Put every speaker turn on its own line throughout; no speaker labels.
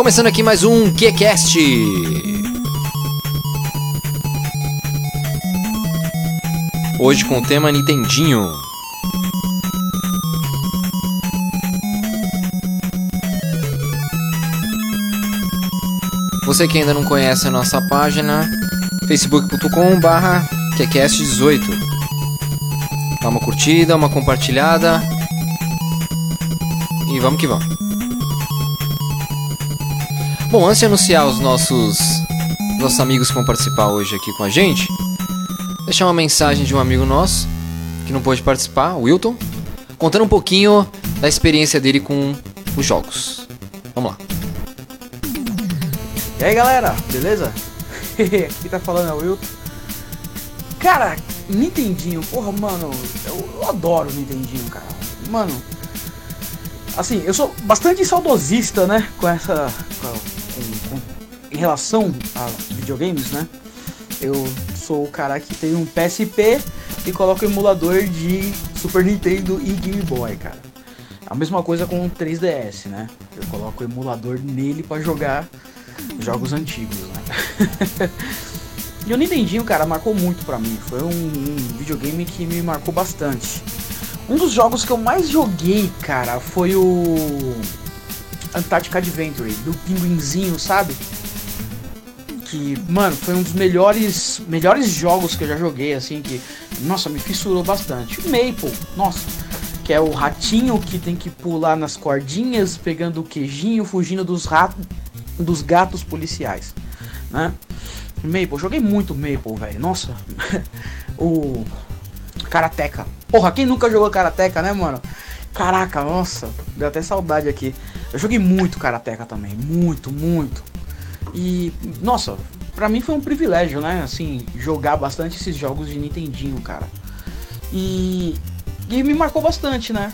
Começando aqui mais um QCast. Hoje com o tema Nintendinho. Você que ainda não conhece a nossa página, facebook.com barra QCast18. Dá uma curtida, uma compartilhada. E vamos que vamos. Bom, antes de anunciar os nossos, nossos amigos que vão participar hoje aqui com a gente, deixar uma mensagem de um amigo nosso que não pôde participar, o Wilton, contando um pouquinho da experiência dele com os jogos. Vamos lá.
E aí galera, beleza? Aqui tá falando é o Wilton. Cara, Nintendinho, porra, mano, eu, eu adoro Nintendinho, cara. Mano, assim, eu sou bastante saudosista, né? Com essa. Relação a videogames, né? Eu sou o cara que tem um PSP e coloca o emulador de Super Nintendo e Game Boy, cara. A mesma coisa com o 3DS, né? Eu coloco o emulador nele para jogar jogos antigos, né? e o Nintendinho, cara, marcou muito pra mim. Foi um, um, videogame que me marcou bastante. Um dos jogos que eu mais joguei, cara, foi o Antarctic Adventure, do pinguinzinho, sabe? Que, mano, foi um dos melhores melhores jogos que eu já joguei, assim, que, nossa, me fissurou bastante. O Maple, nossa, que é o ratinho que tem que pular nas cordinhas, pegando o queijinho, fugindo dos ratos, dos gatos policiais, né? Maple, joguei muito Maple, velho. Nossa, o Karateka. Porra, quem nunca jogou Karateka, né, mano? Caraca, nossa, deu até saudade aqui. Eu joguei muito Karateka também, muito, muito. E, nossa, pra mim foi um privilégio, né? Assim, jogar bastante esses jogos de Nintendinho, cara. E, e me marcou bastante, né?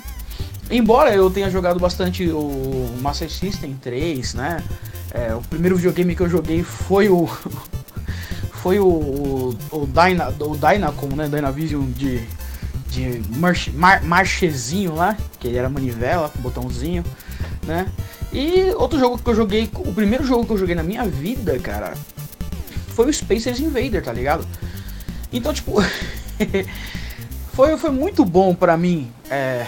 Embora eu tenha jogado bastante o Master System 3, né? É, o primeiro videogame que eu joguei foi o. foi o. O, Dyna, o Dynacon, né? Dynavision de. De march, mar, marchezinho lá, que ele era manivela, com botãozinho, né? E outro jogo que eu joguei, o primeiro jogo que eu joguei na minha vida, cara, foi o Spacers Invader, tá ligado? Então, tipo, foi, foi muito bom pra mim, é,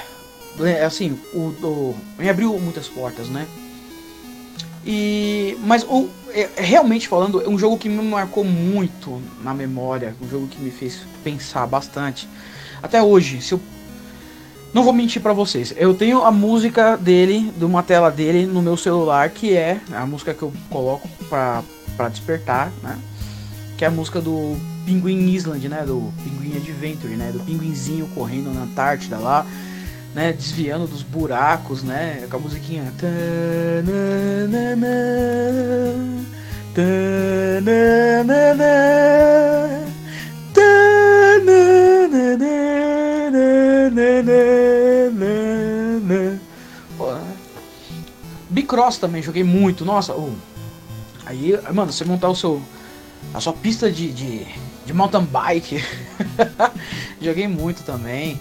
assim, o, o, me abriu muitas portas, né? E, mas o, é, realmente falando, é um jogo que me marcou muito na memória, um jogo que me fez pensar bastante. Até hoje, se eu não vou mentir para vocês, eu tenho a música dele, de uma tela dele no meu celular, que é a música que eu coloco para despertar, né? Que é a música do Pinguim Island, né? Do Pinguim Adventure, né? Do pinguinzinho correndo na Antártida lá né, desviando dos buracos, né, com a musiquinha. Bicross também joguei muito, nossa. Oh. Aí, mano, você montar o seu a sua pista de, de, de mountain bike, joguei muito também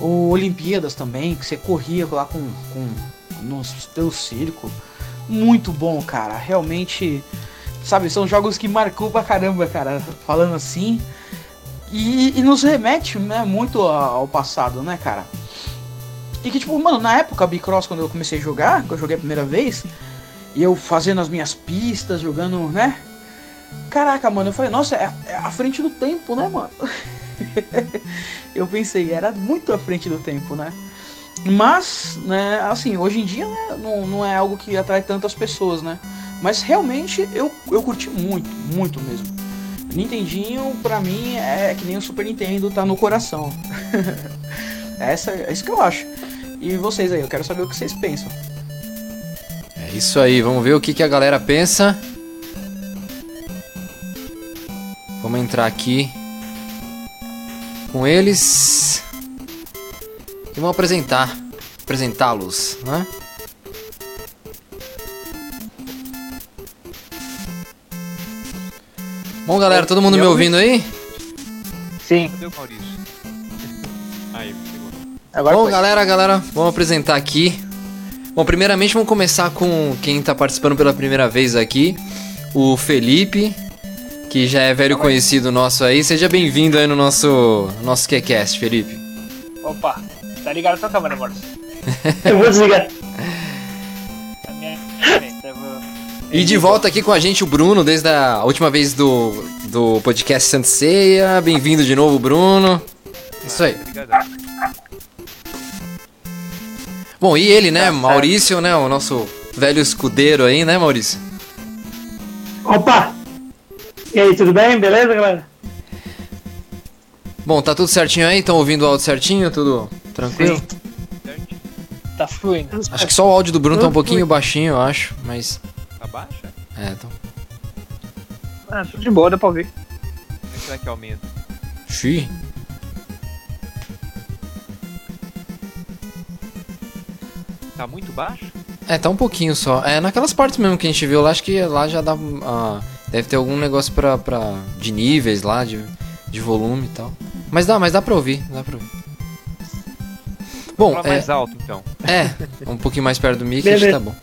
o Olimpíadas também, que você corria lá com, com nos, pelo circo. Muito bom, cara. Realmente, sabe, são jogos que marcou pra caramba, cara. Falando assim. E, e nos remete né, muito ao passado, né, cara? E que, tipo, mano, na época, Bicross, quando eu comecei a jogar, que eu joguei a primeira vez, e eu fazendo as minhas pistas, jogando, né? Caraca, mano, eu falei, nossa, é, é a frente do tempo, né, mano? eu pensei, era muito à frente do tempo, né? Mas, né, assim, hoje em dia né, não, não é algo que atrai tantas pessoas, né? Mas realmente eu, eu curti muito, muito mesmo. Nintendinho, pra mim, é que nem o Super Nintendo, tá no coração. Essa, é isso que eu acho. E vocês aí, eu quero saber o que vocês pensam.
É isso aí, vamos ver o que, que a galera pensa. Vamos entrar aqui com eles e vamos apresentar, apresentá-los, né? Bom, galera, todo mundo me ouvindo aí?
Sim.
Cadê o Maurício?
Agora Bom, foi. galera, galera, vamos apresentar aqui Bom, primeiramente vamos começar com quem tá participando pela primeira vez aqui, o Felipe, que já é velho conhecido nosso aí. Seja bem-vindo aí no nosso nosso QCast, Felipe.
Opa, tá ligado a tua câmera, amor?
Eu vou desligar.
Diferente, eu vou...
E de volta aqui com a gente o Bruno, desde a última vez do, do podcast Santa Ceia. Bem-vindo de novo, Bruno. Isso aí. Bom, e ele, né? Maurício, né? O nosso velho escudeiro aí, né, Maurício?
Opa! E aí, tudo bem? Beleza, galera?
Bom, tá tudo certinho aí? Estão ouvindo o áudio certinho? Tudo tranquilo?
Tá fluindo.
Acho que só o áudio do Bruno tá um pouquinho baixinho, eu acho, mas.
Abaixa?
É, então.
Ah, tudo de boa, dá pra ouvir.
Como será que aumenta?
Xiii.
Tá muito baixo?
É, tá um pouquinho só. É, naquelas partes mesmo que a gente viu lá, acho que lá já dá. ah, deve ter algum negócio pra, pra, de níveis lá, de, de volume e tal. Mas dá, mas dá pra ouvir, dá pra ouvir. Bom, é,
mais alto então.
é, um pouquinho mais perto do mic, acho que tá bom.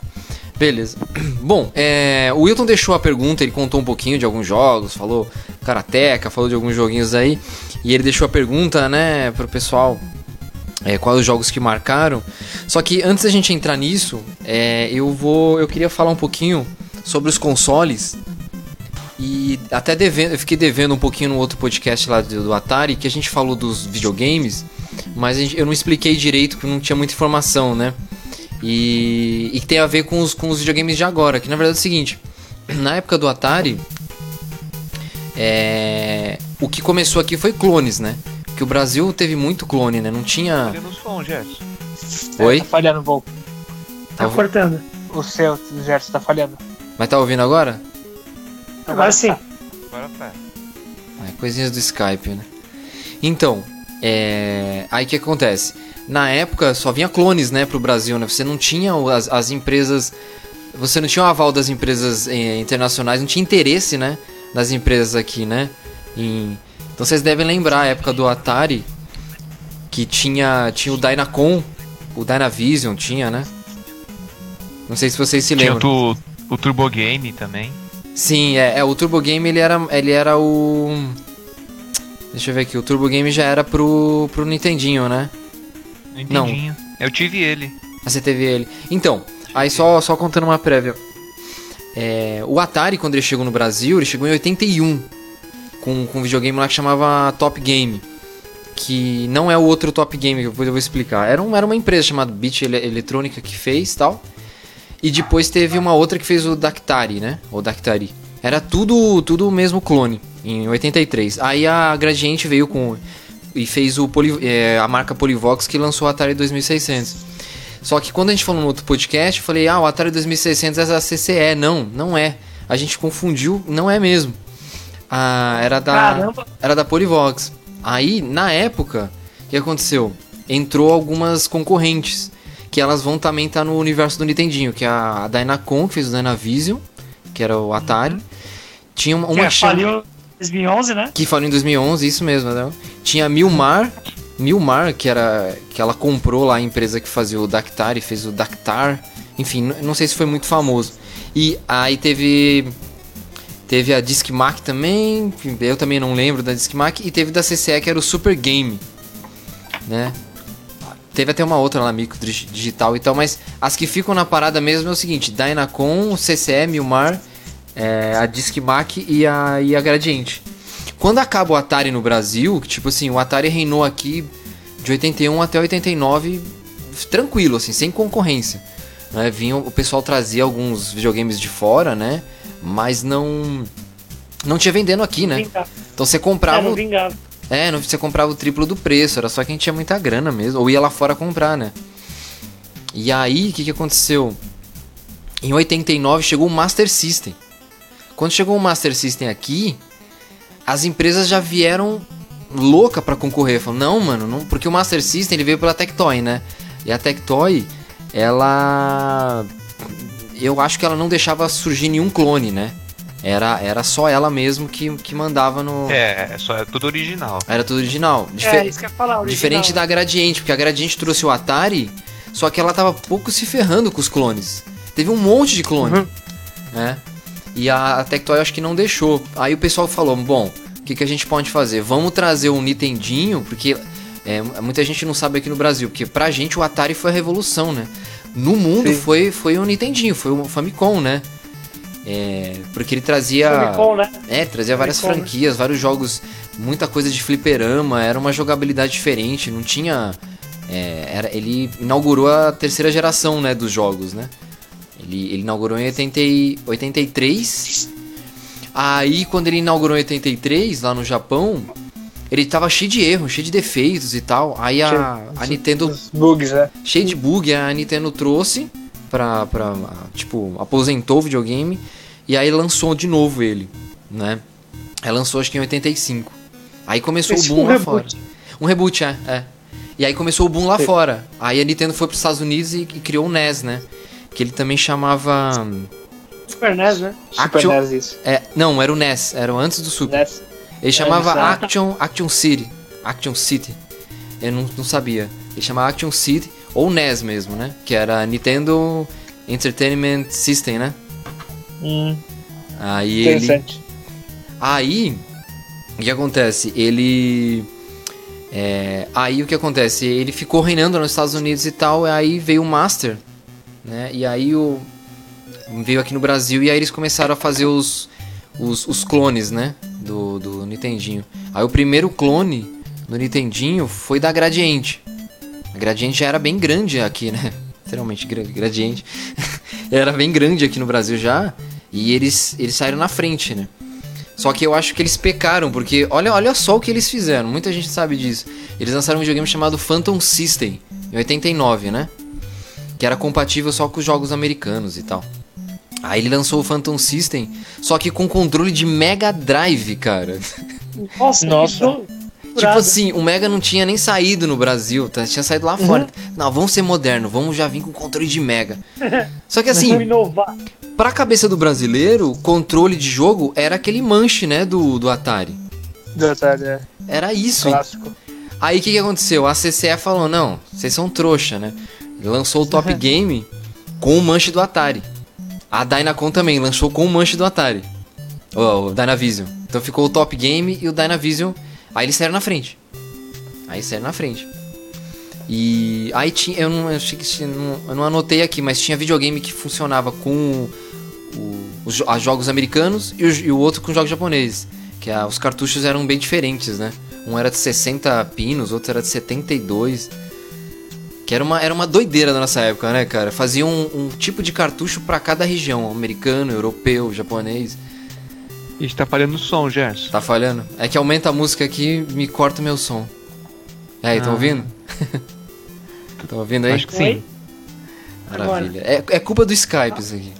Beleza. Bom, é, o Wilton deixou a pergunta, ele contou um pouquinho de alguns jogos, falou Karateka, falou de alguns joguinhos aí. E ele deixou a pergunta, né, pro pessoal é, quais os jogos que marcaram. Só que antes da gente entrar nisso, é, eu vou. Eu queria falar um pouquinho sobre os consoles. E até devendo, eu fiquei devendo um pouquinho no outro podcast lá do, do Atari, que a gente falou dos videogames, mas gente- eu não expliquei direito porque não tinha muita informação, né? E, e tem a ver com os, com os videogames de agora, que na verdade é o seguinte, na época do Atari, é, o que começou aqui foi clones, né? Que o Brasil teve muito clone, né? Não tinha.
Som, Gerson.
Oi?
Tá falhando um pouco.
Tá
Tá-
cortando.
O seu, Gerson, tá falhando.
Mas tá ouvindo agora?
Agora sim.
Agora tá.
É, coisinhas do Skype, né? Então, é... aí o que acontece? Na época só vinha clones, né, pro Brasil, né? Você não tinha o- as, as empresas. Você não tinha o aval das empresas eh, internacionais, não tinha interesse, né? Das empresas aqui, né? Em- Então vocês devem lembrar a época do Atari, que tinha, tinha o Dynacon, o Dynavision tinha, né? Não sei se vocês se
Tinha
lembram.
o, tu- o Turbo Game também.
Sim, é, é, o Turbo Game ele era, ele era o. Deixa eu ver aqui, o Turbo Game já era pro, pro Nintendinho, né?
Não
Não.
Eu tive ele.
Ah, você teve ele. Então, aí só, só contando uma prévia. É, o Atari, quando ele chegou no Brasil, ele chegou em 81. Com, com um videogame lá que chamava Top Game. Que não é o outro Top Game, que depois eu vou explicar. Era, um, era uma empresa chamada Beat Ele- Eletrônica que fez tal. E depois teve uma outra que fez o Dactari, né? Ou Dactari. Era tudo, tudo o mesmo clone, em 83. Aí a Gradiente veio com. E fez o é, a marca Polivox que lançou o Atari 2600. Só que quando a gente falou no outro podcast, eu falei, ah, o Atari 2600 é a CCE. Não, não é. A gente confundiu, não é mesmo. Ah, era da,
Caramba.
era da Polivox. Aí, na época, o que aconteceu? Entrou algumas concorrentes, que elas vão também estar no universo do Nintendinho, que é a Dynacon, que fez o Dynavision, que era o Atari. Tinha uma, uma
Que
que chama-
faliu em 2011, né?
que falou em 2011, isso mesmo, né? Tinha a Milmar, Milmar, que era que ela comprou lá a empresa que fazia o Dactar e fez o Dactar. Enfim, não sei se foi muito famoso. E aí teve teve a Discmac também, eu também não lembro da Discmac e teve da CCE que era o Super Game, né? Teve até uma outra lá, micro digi- digital e tal, mas as que ficam na parada mesmo é o seguinte: Dynacon, CCE, Milmar, é, a Discmac e a, e a Gradiente. Quando acaba o Atari no Brasil, tipo assim, o Atari reinou aqui de 81 até 89 tranquilo, assim, sem concorrência. Né? O pessoal trazia alguns videogames de fora, né? Mas não não tinha vendendo aqui, né? Então você
É,
comprava
não
é, não, você comprava o triplo do preço, era só quem tinha muita grana mesmo, ou ia lá fora comprar, né? E aí, o que, que aconteceu? Em 89 chegou o Master System. Quando chegou o Master System aqui, as empresas já vieram louca pra concorrer. Falaram, não, mano, não, porque o Master System ele veio pela Tectoy, né? E a Tectoy, ela. Eu acho que ela não deixava surgir nenhum clone, né? Era, era só ela mesmo que, que mandava no.
É, é só é tudo original.
Era tudo original. Dife-
É, isso que eu ia falar. original.
Diferente da Gradiente, porque a Gradiente trouxe o Atari, Só que ela tava pouco se ferrando com os clones. Teve um monte de clone,
Uhum.
né? E a, a Tectoy acho que não deixou. Aí o pessoal falou, bom, o que, que a gente pode fazer? Vamos trazer um Nintendinho, porque é, muita gente não sabe aqui no Brasil, porque pra gente o Atari foi a revolução, né? No mundo
Sim.
foi, foi o Nintendinho, foi o Famicom, né? É, porque ele trazia...
Famicom, né?
É, trazia várias
Famicom, né?
franquias, vários jogos, muita coisa de fliperama, era uma jogabilidade diferente, não tinha. é, era, ele inaugurou a terceira geração né, dos jogos, né? Ele, ele inaugurou em 80, e- 83. Aí, quando ele inaugurou em 83, lá no Japão, ele tava cheio de erros, cheio de defeitos e tal. Aí a, a Nintendo
bugs, né?
cheio de bug, a Nintendo trouxe pra, pra. Tipo, aposentou o videogame e aí lançou de novo ele, né? Aí lançou acho que em 85. Aí começou
Fez
o boom
um
lá
reboot.
fora. Um reboot, é, é. E aí começou o boom lá
Sim.
fora. Aí a Nintendo foi pros Estados Unidos e, e criou o NES, né? Que ele também chamava.
Super NES, né?
Super
Action-
NES isso.
É, não, era o NES, era antes do Super.
NES.
Ele chamava
exato.
Action, Action City. Action City. Eu não, não sabia. Ele chamava Action City, ou NES mesmo, né? Que era Nintendo Entertainment System, né?
Hum,
Aí ele. Aí. O que acontece? Ele. é, aí o que acontece? Ele ficou reinando nos Estados Unidos e tal, e aí veio o Master, né? E aí o. Veio aqui no Brasil e aí eles começaram a fazer os. Os, os clones, né? Do, do Nintendinho. Aí o primeiro clone do Nintendinho foi da Gradiente. A Gradiente já era bem grande aqui, né? Literalmente, gra- Gradiente. era bem grande aqui no Brasil já. E eles, eles saíram na frente, né? Só que eu acho que eles pecaram, porque olha, olha só o que eles fizeram, muita gente sabe disso. Eles lançaram um videogame chamado Phantom System, em 89, né? Que era compatível só com os jogos americanos e tal. Aí ele lançou o Phantom System, só que com controle de Mega Drive, cara.
Nossa,
Nossa.
Tipo assim, o Mega não tinha nem saído no Brasil, tá? tinha saído lá fora. Não, vamos ser moderno, vamos já vir com controle de Mega. Só que assim, pra cabeça do brasileiro, controle de jogo era aquele manche, né, do, do Atari.
Do Atari, é.
Era isso.
Clássico.
Aí o que, que aconteceu? A CCE falou: não, vocês são trouxa, né? Lançou o Top Game com o manche do Atari. A Dynacon também lançou com o manche do Atari. O, o Dynavision. Então ficou o Top Game e o Dynavision. Aí eles saíram na frente. Aí saíram na frente. E aí tinha. Eu não, eu não, anotei aqui, mas tinha videogame que funcionava com o- os jogos americanos e o, e o outro com jogos japoneses. Que a- os cartuchos eram bem diferentes, né? Um era de 60 pinos, outro era de 72. Que era uma, era uma doideira da nossa época, né, cara? Fazia um, um tipo de cartucho pra cada região: americano, europeu, japonês.
Gente tá falhando o som, Gerson.
Tá falhando? É que aumenta a música aqui me corta o meu som. E aí, tá
Ah.
ouvindo? tá ouvindo aí?
Acho que sim.
Maravilha. É, é culpa do Skype isso aqui.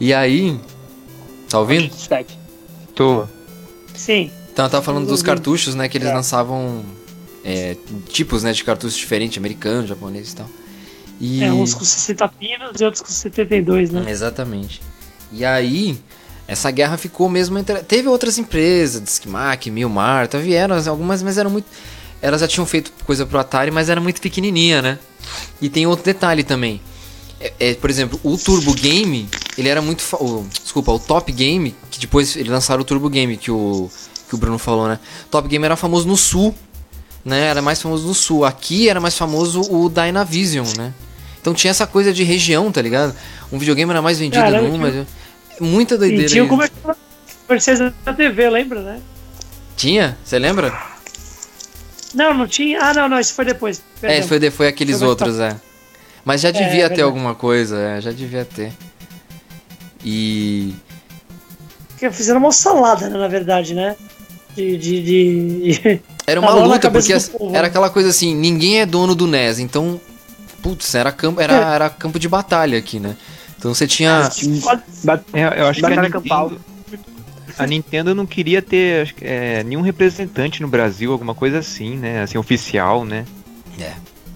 E aí. Tá ouvindo?
Skype.
Tô.
Sim.
Então, eu tava falando dos cartuchos, né? Que eles
É.
lançavam é, tipos, né? De cartuchos diferentes, americano, japonês e tal. E...
É, uns com 60 pinos e outros com 72, né?
Exatamente. E aí, essa guerra ficou mesmo entre. Teve outras empresas, Discmac, Milmar, tá, vieram algumas, mas eram muito. Elas já tinham feito coisa pro Atari, mas era muito pequenininha, né? E tem outro detalhe também. É, é, por exemplo, o Turbo Game, ele era muito. fa- o- desculpa, o Top Game, que depois eles lançaram o Turbo Game, que o, que o Bruno falou, né? Top Game era famoso no Sul, né? Era mais famoso no Sul. Aqui era mais famoso o Dynavision, né? Então tinha essa coisa de região, tá ligado? Um videogame era mais vendido
Caramba,
num,
tinha-
mas. Muita doideira.
E tinha comerciais da TV, lembra, né?
Tinha? Você lembra?
Não, não tinha. Ah, não, não, isso foi depois.
É,
Perdão.
foi, de- foi aqueles
Foi
outros, é. Mas já devia ter
verdade.
alguma coisa, é, já devia ter. E.
Porque fizeram uma salada, né, na verdade, né? De. de, de...
Era uma
Tava
luta, porque era aquela coisa assim, ninguém é dono do NES, então. Putz, era campo, era,
É.
era campo de batalha aqui, né? Então você tinha.
Bat-
É, eu acho que a
Batalha
Nintendo,
campal.
a Nintendo não queria ter é, nenhum representante no Brasil, alguma coisa assim, né? Assim, oficial, né?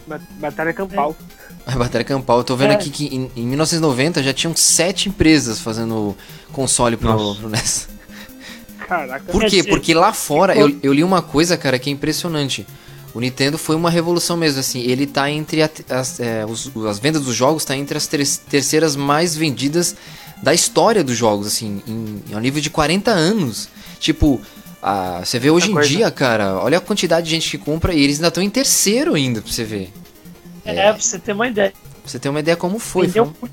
Bat- Batalha campal.
A batalha campal. Eu tô vendo
É.
aqui que em, em 1990 já tinham sete empresas fazendo console pro,
Nossa.
pro NES.
Caraca.
Por
É,
quê? Porque lá fora, eu, eu li uma coisa, cara, que é impressionante. O Nintendo foi uma revolução mesmo, assim. Ele tá entre a- as, é, os- as vendas dos jogos, tá entre as ter- terceiras mais vendidas da história dos jogos, assim, em, ao nível de 40 anos. Tipo, ah, você vê hoje em
coisa.
dia, cara, olha a quantidade de gente que compra e eles ainda estão em terceiro ainda, pra você ver.
É, pra você ter uma ideia.
Pra você ter uma ideia como foi. Foi,
Vendeu
um-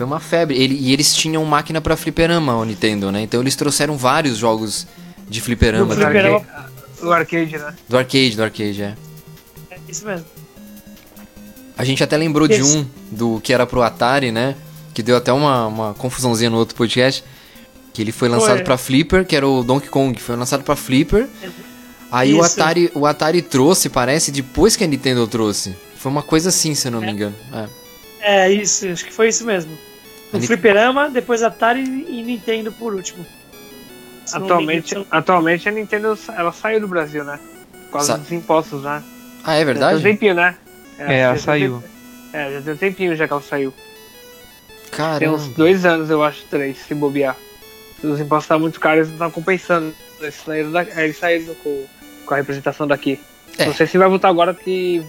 foi uma febre. Ele, e eles tinham máquina pra fliperama, o Nintendo, né? Então eles trouxeram vários jogos de fliperama
Do
do,
fliperama.
O arcade, né?
do arcade, do arcade, é.
É isso mesmo.
A gente até lembrou de um do que era pro Atari, né? Que deu até uma, uma confusãozinha no outro podcast. Que ele foi lançado
Foi.
pra Flipper, que era o Donkey Kong, foi lançado pra Flipper. Aí o
Isso.
Atari, o Atari trouxe, parece, depois que a Nintendo trouxe. Foi uma coisa assim, se eu não me engano. É.
É isso, acho que foi isso mesmo. O Fliperama, depois Atari e Nintendo por último. Se
Atualmente,
engano,
atualmente a Nintendo ela saiu do Brasil, né? Por causa
Sa-
dos impostos, né?
Ah, é
Já tem um
verdade?
tempinho, né?
É, ela
já tem um
saiu.
tempo- É, já tem um tempinho já que ela saiu. Tem
Caramba.
uns dois anos, eu acho, três, se bobear. Os impostos estavam muito caros e não estavam compensando. Eles saíram, da, eles saíram com, com a representação daqui.
É.
Não sei se vai voltar agora porque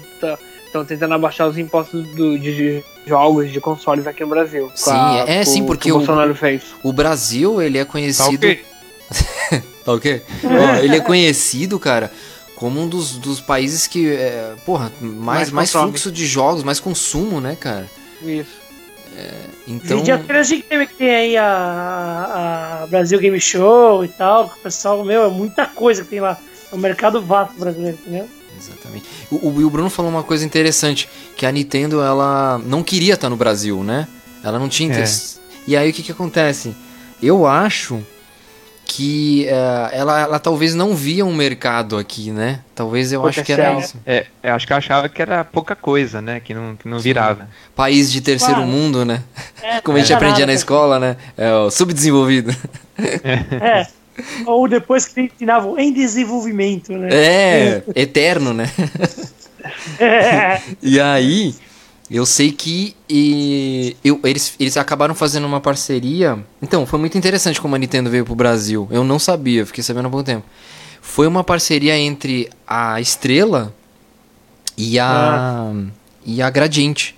estão tentando abaixar os impostos do- de jogos, de consoles aqui no Brasil.
Sim,
a-
é,
com-
sim,
que
porque
o
o-
Bolsonaro fez.
O Brasil, ele é
Tá
conhecido.
ok?
Tá ok? Ó, ele é conhecido, cara, como um dos, dos países que, é, porra, mais,
Mais
mais fluxo de jogos, mais consumo, né, cara?
Isso.
Então,
Vide até a gente tem, tem aí a, a Brasil Game Show e tal, que o pessoal, meu, é muita coisa que tem lá. É um mercado vasto brasileiro, entendeu?
Exatamente. O, o, o Bruno falou uma coisa interessante, que a Nintendo, ela não queria estar no Brasil, né? Ela não tinha
É.
interesse. E aí, o que que acontece? Eu acho que é, ela, ela talvez não via um mercado aqui, né? Talvez eu acho que era isso.
É, eu acho que eu achava que era pouca coisa, né? Que não, que não virava.
País de terceiro
Claro.
mundo, né?
É,
Como a gente
não
aprendia na escola, né? É o subdesenvolvido.
É. Ou depois que ensinavam em desenvolvimento, né?
É, eterno, né?
É.
E aí, eu sei que e, eu, eles, eles acabaram fazendo uma parceria. Então, foi muito interessante como a Nintendo veio pro Brasil. Eu não sabia, fiquei sabendo há pouco tempo. Foi uma parceria entre a Estrela e a, e a Gradiente.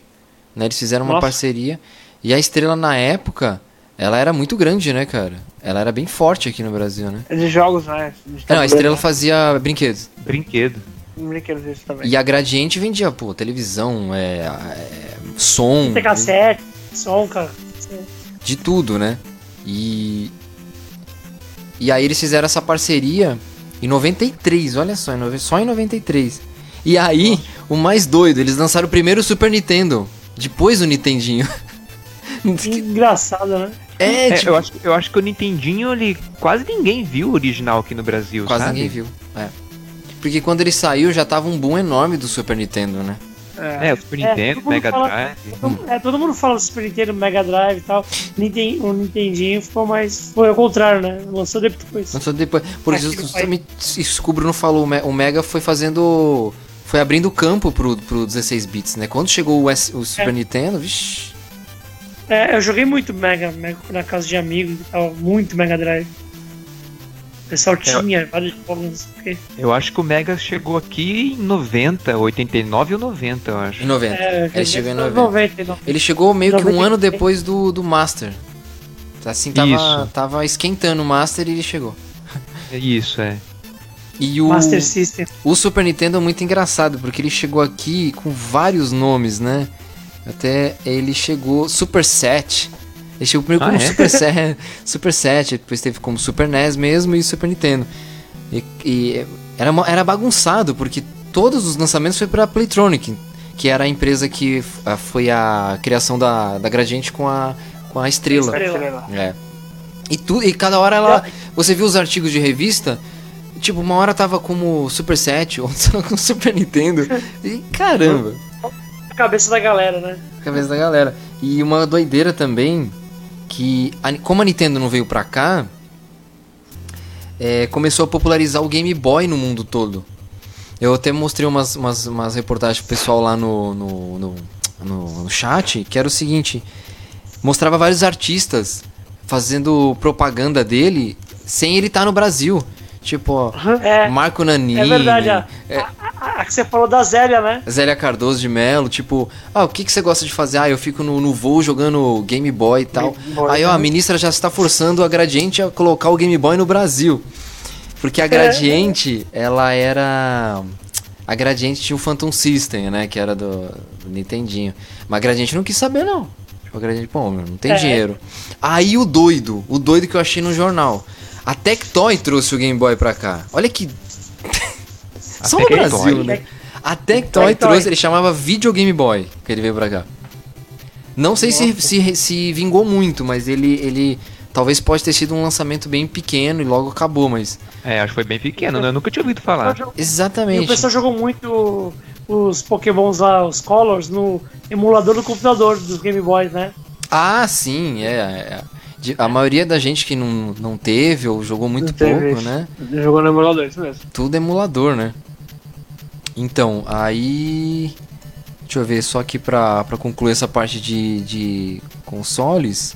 Né? Eles fizeram uma
Nossa.
parceria. E a Estrela, na época, ela era muito grande, né, cara? Ela era bem forte aqui no Brasil, né?
É de jogos, né? De
Não, a Estrela fazia brinquedos.
Brinquedo.
Brinquedos isso também.
E a Gradiente vendia, pô, televisão, é, é, som,
Fita cassete, som, cara.
de tudo, né? E. E aí eles fizeram essa parceria em 93, olha só, só em 93. E aí, o mais doido, eles lançaram primeiro o Super Nintendo, depois o Nintendinho.
Engraçado, né?
É,
É,
tipo,
eu, acho, eu acho que o Nintendinho, ele quase ninguém viu o original aqui no Brasil,
quase
sabe?
ninguém viu. É. Porque quando ele saiu já tava um boom enorme do Super Nintendo, né?
É.
É, o Super
É,
Nintendo,
mundo
Mega
fala-
Drive.
Todo, é, todo mundo fala do Super Nintendo, Mega Drive e tal. Ninten- o Nintendinho ficou mais. Foi ao contrário, né? Lançou depois.
Lançou depois. Por isso,
Aqui no
justamente isso que o Bruno falou, o Mega foi fazendo. Foi abrindo campo pro, pro 16 bits, né? Quando chegou o, S- o Super
É.
Nintendo, vixi.
É, eu joguei muito Mega, Mega na casa de amigos e tal. Muito Mega Drive. O pessoal tinha vários jogos, não sei o quê.
Eu acho que o Mega chegou aqui em 90, 89 ou 90, eu acho.
Em 90.
É,
Ele chegou em
nos
90.
90,
Ele chegou meio que um
90.
ano depois do, do Master. Assim, tava,
Isso.
tava esquentando o Master e ele chegou.
É Isso, é.
E o,
Master System.
o Super Nintendo é muito engraçado, porque ele chegou aqui com vários nomes, né? Até ele chegou Super 7. Ele chegou primeiro
Ah,
como
é?
Super, 7, Super 7, depois teve como Super NES mesmo e Super Nintendo. E, e era, era bagunçado, porque todos os lançamentos foi pra Playtronic, que era a empresa que ah, foi a criação da, da Gradiente com a, com a Estrela.
Estrela.
É. E, tu, e cada hora ela. Você viu os artigos de revista? Tipo, uma hora tava como Super 7, outra com Super Nintendo. E caramba,
A cabeça da galera, né?
cabeça da galera. E uma doideira também, que a- como a Nintendo não veio pra cá, é, começou a popularizar o Game Boy no mundo todo. Eu até mostrei umas, umas, umas reportagens pro pessoal lá no, no, no, no- no chat, que era o seguinte, mostrava vários artistas fazendo propaganda dele sem ele estar no Brasil. Tipo, ó,
É,
Marco Nanini.
é verdade. A,
é,
a- a- a que você falou da Zélia, né?
Zélia Cardoso de Melo, tipo, ah, o que, que você gosta de fazer? Ah, eu fico no, no voo jogando Game Boy e tal.
Boy,
Aí, ó, a
né?
ministra já está forçando a Gradiente a colocar o Game Boy no Brasil. Porque a Gradiente, ela era. A Gradiente tinha o Phantom System, né? Que era do, do Nintendinho. Mas a Gradiente não quis saber, não. Tipo, a Gradiente, pô, meu, não tem
É.
dinheiro. Aí o doido, o doido que eu achei no jornal. A Tectoy trouxe o Game Boy pra cá. Olha que. Só no? Brasil, né? A Tectoy trouxe, ele chamava Video Game Boy, que ele veio pra cá. Não sei se, se, se vingou muito, mas ele, ele talvez pode ter sido um lançamento bem pequeno e logo acabou, mas.
É, acho que foi bem pequeno, né? Eu nunca tinha ouvido falar.
E o
Exatamente.
pessoal jogou muito os Pokémons lá, os Colors, no emulador do computador dos Game Boys, né?
Ah, sim, é. é. A maioria da gente que não, não teve ou jogou muito
Não
pouco, né?
Jogou no emulador, isso mesmo.
Tudo emulador, né? Então, aí. Deixa eu ver, só aqui pra, pra concluir essa parte de, de consoles.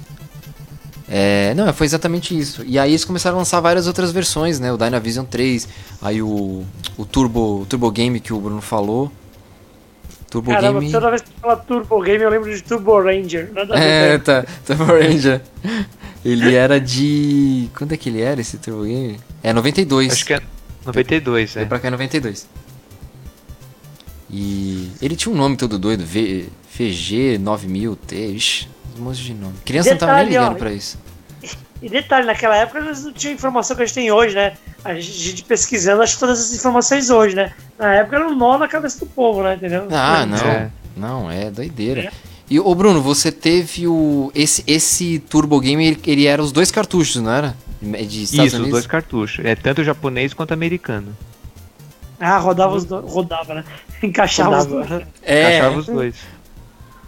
É, não, foi exatamente isso. E aí eles começaram a lançar várias outras versões, né? O Dynavision 3, aí o, o Turbo, o Turbo Game que o Bruno falou. Turbo
Caramba,
Game.
toda vez que fala Turbo Game eu lembro de Turbo Ranger.
É, tá, Turbo Ranger. Ele era de. Quando é que ele era esse Turbo Game? É 92.
Acho que é 92,
Veio
é.
pra cá em 92. E ele tinha um nome todo doido, v, VG 9000T, ixi, um monte de nome. Criança não tava nem
Detalhe, ó,
ligando pra isso.
E detalhe, naquela época eles não tinham a informação que a gente tem hoje, né? A gente pesquisando, acho todas essas informações hoje, né? Na época era um nó na cabeça do povo, né? Entendeu?
Ah, não.
É.
Não, é doideira. E ô Bruno, você teve o. Esse, esse Turbo Game, ele, ele era os dois cartuchos, não era? De Estados
Isso, os
Unidos?
dois cartuchos. É tanto japonês quanto americano.
Ah, rodava os dois. Rodava, né? Encaixava os dois.
Rodava.
É,
Achava os dois.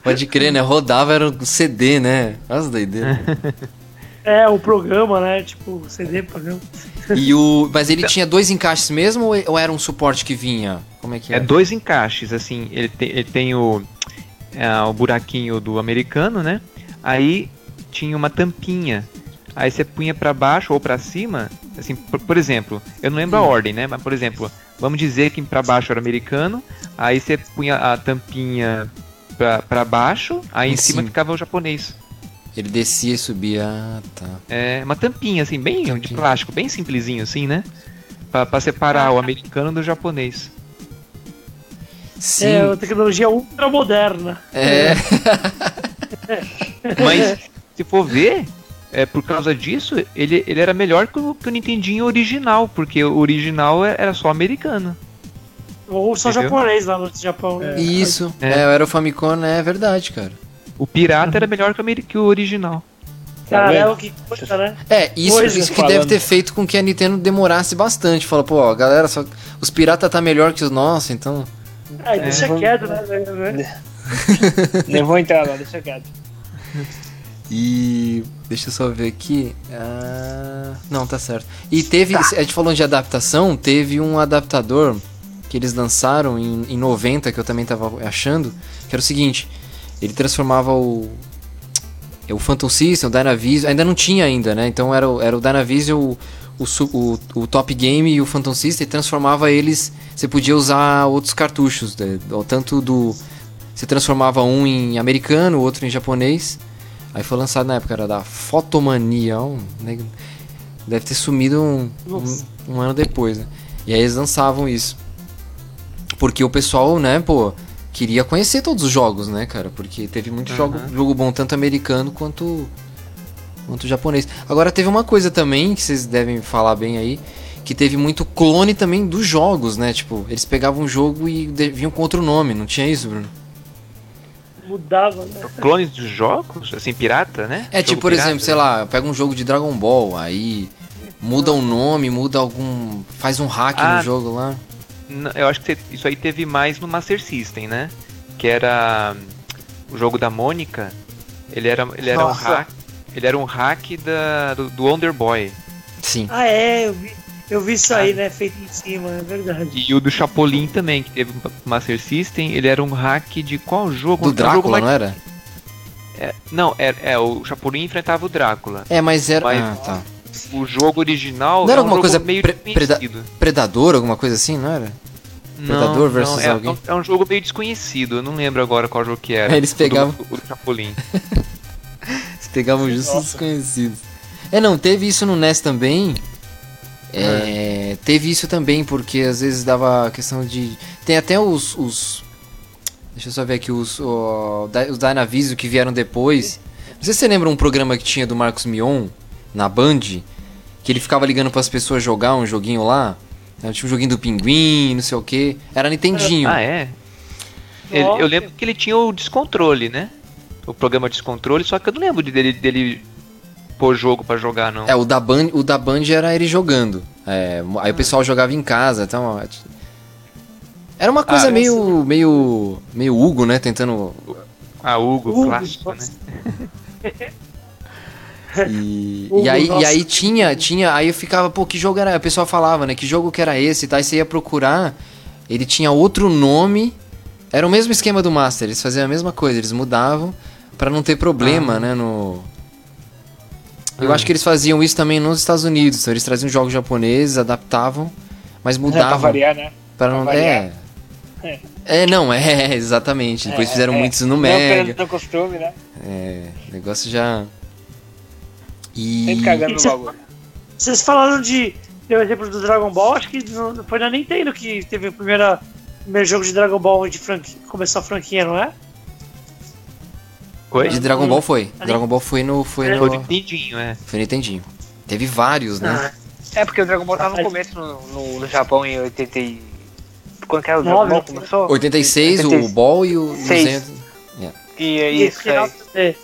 pode crer, né? Rodava era o CD, né? Olha as doideiras.
É, o programa, né? Tipo, CD, programa.
e o, mas ele tinha dois encaixes mesmo ou, era um suporte que vinha? Como é que
É
era?
dois encaixes, assim, ele, te- ele tem o, é, o buraquinho do americano, né? Aí tinha uma tampinha. Aí você punha pra baixo ou pra cima, assim, por, por exemplo, eu não lembro a ordem, né? Mas por exemplo, vamos dizer que pra baixo era americano, aí você punha a tampinha pra, pra baixo, aí
Em
em cima
cima.
ficava o japonês.
Ele descia e subia. Ah, tá.
É uma tampinha, assim, bem de
Tampinha.
plástico, bem simplesinho, assim, né? Pra, pra separar o americano do japonês.
Sim.
É, uma tecnologia ultra moderna.
É.
Mas se for ver, é, por causa disso, ele, ele era melhor que o, que o Nintendinho original, porque o original é- era só americano.
Ou só
Entendeu?
japonês lá no Japão, né?
Isso.
É.
É, era o Famicom, né? É verdade, cara.
O pirata era melhor que o, que o original.
Caramba, que coisa, né?
É, isso,
Coisas
isso que
falando.
deve ter feito com que a Nintendo demorasse bastante. Fala, pô, ó, galera, só, os piratas tá melhor que os nossos, então.
Aí deixa
vamos-
quieto, né? né?
Nem vou entrar lá, deixa quieto.
E. Deixa eu só ver aqui. Ah, não, tá certo. E teve. A gente falou de adaptação, teve um adaptador que eles lançaram em, em 90, que eu também tava achando, que era o seguinte: ele transformava o. O Phantom System, o Dynavision, ainda não tinha ainda, né? Então era, o- era o Dynavision, o, o, o, Top Game e o Phantom System, e transformava eles. Você podia usar outros cartuchos, né? Tanto do. Você transformava um em americano, o outro em japonês. Aí foi lançado na época, era da Fotomania. Um? Deve ter sumido um, um, um ano depois, né? E aí eles lançavam isso. Porque o pessoal, né, pô, queria conhecer todos os jogos, né, cara? Porque teve muito jogo, jogo bom, tanto americano quanto, quanto japonês. Agora teve uma coisa também, que vocês devem falar bem aí, que teve muito clone também dos jogos, né? Tipo, eles pegavam um jogo e vinham com outro nome, não tinha isso, Bruno?
Mudava, né?
Clones dos jogos, assim, pirata, né?
É,
Jogo
tipo, por
pirata,
exemplo, sei
né?
lá, pega um jogo de Dragon Ball, aí muda o nome, muda algum. faz um hack
Ah,
no jogo lá.
Eu acho que isso aí teve mais no Master System, né? Que era hum, o jogo da Mônica. Ele era, ele era um hack. Ele era um hack da, do, do Wonder Boy.
Sim.
Ah, é, eu vi, eu vi isso aí, né? Feito em cima, é verdade.
E o do Chapolin também, que teve no Master System. Ele era um hack de qual jogo?
Do
Um jogo
Drácula,
mais-
não era?
é, não, é, é, o Chapolin enfrentava o Drácula.
É, mas era.
Mas-
Ah, tá.
o jogo original
Não era
é um
alguma
jogo
coisa
meio
pre- preda-
desconhecido.
Predador, alguma coisa assim, não era? Predador versus
é,
alguém?
É um jogo meio desconhecido, eu não lembro agora qual jogo que era.
Eles
O do-
pegavam-
O do Chapolin.
Eles pegavam justo os desconhecidos. É, não, teve isso no NES também. É, Teve isso também, porque às vezes dava questão de. Tem até os. os- deixa eu só ver aqui, os, os Dynavision que vieram depois. Não sei se você lembra um programa que tinha do Marcos Mion na Band, que ele ficava ligando para as pessoas jogar um joguinho lá. Né, Tinha um joguinho do pinguim, não sei o que. Era Nintendinho.
Ah, é? Ele- eu lembro que ele tinha o descontrole, né? O programa descontrole, só que eu não lembro de- dele, dele pôr jogo pra jogar, não.
É, o da Band, o da Band era ele jogando. É, aí o pessoal jogava em casa, então. Era uma coisa
Ah,
meio, meio. meio Hugo, né? Tentando.
Ah, Hugo,
Hugo,
clássico, né?
E,
Hugo,
e aí, e aí tinha, tinha. Aí eu ficava, pô, que jogo era? O pessoal falava, né? Que jogo que era esse e tal. Aí você ia procurar, ele tinha outro nome. Era o mesmo esquema do Master, eles faziam a mesma coisa, eles mudavam pra não ter problema, né? No. Eu
Ah.
acho que eles faziam isso também nos Estados Unidos. Então eles traziam jogos japoneses, adaptavam, mas
É, pra
mudavam.
variar, né?
Pra não.
Pra
É.
variar.
É, não, é, exatamente. Depois
É,
fizeram
é.
muitos no
Não
Mega.
perdendo o costume, né?
É, o negócio já. E.
Sempre cagando no
Isso-
bagulho.
Vocês falaram de. Deu o exemplo do Dragon Ball, acho que no- foi na Nintendo que teve o primeira, primeiro jogo de Dragon Ball de franquia, começou a franquia, não é?
Oi?
De Dragon Ball foi.
Ali-
Dragon Ball foi no. Foi
Foi
no.
Nintendinho, é.
Foi Nintendinho. Teve vários, né?
Ah,
É, porque o Dragon Ball tava no
Rapaz.
começo no, no- no Japão em 80 e... Quando que era o
Nove,
Dragon Ball?
né?
Começou?
86, o
86.
Ball e o
Seis.
200.
E é isso aí.
é,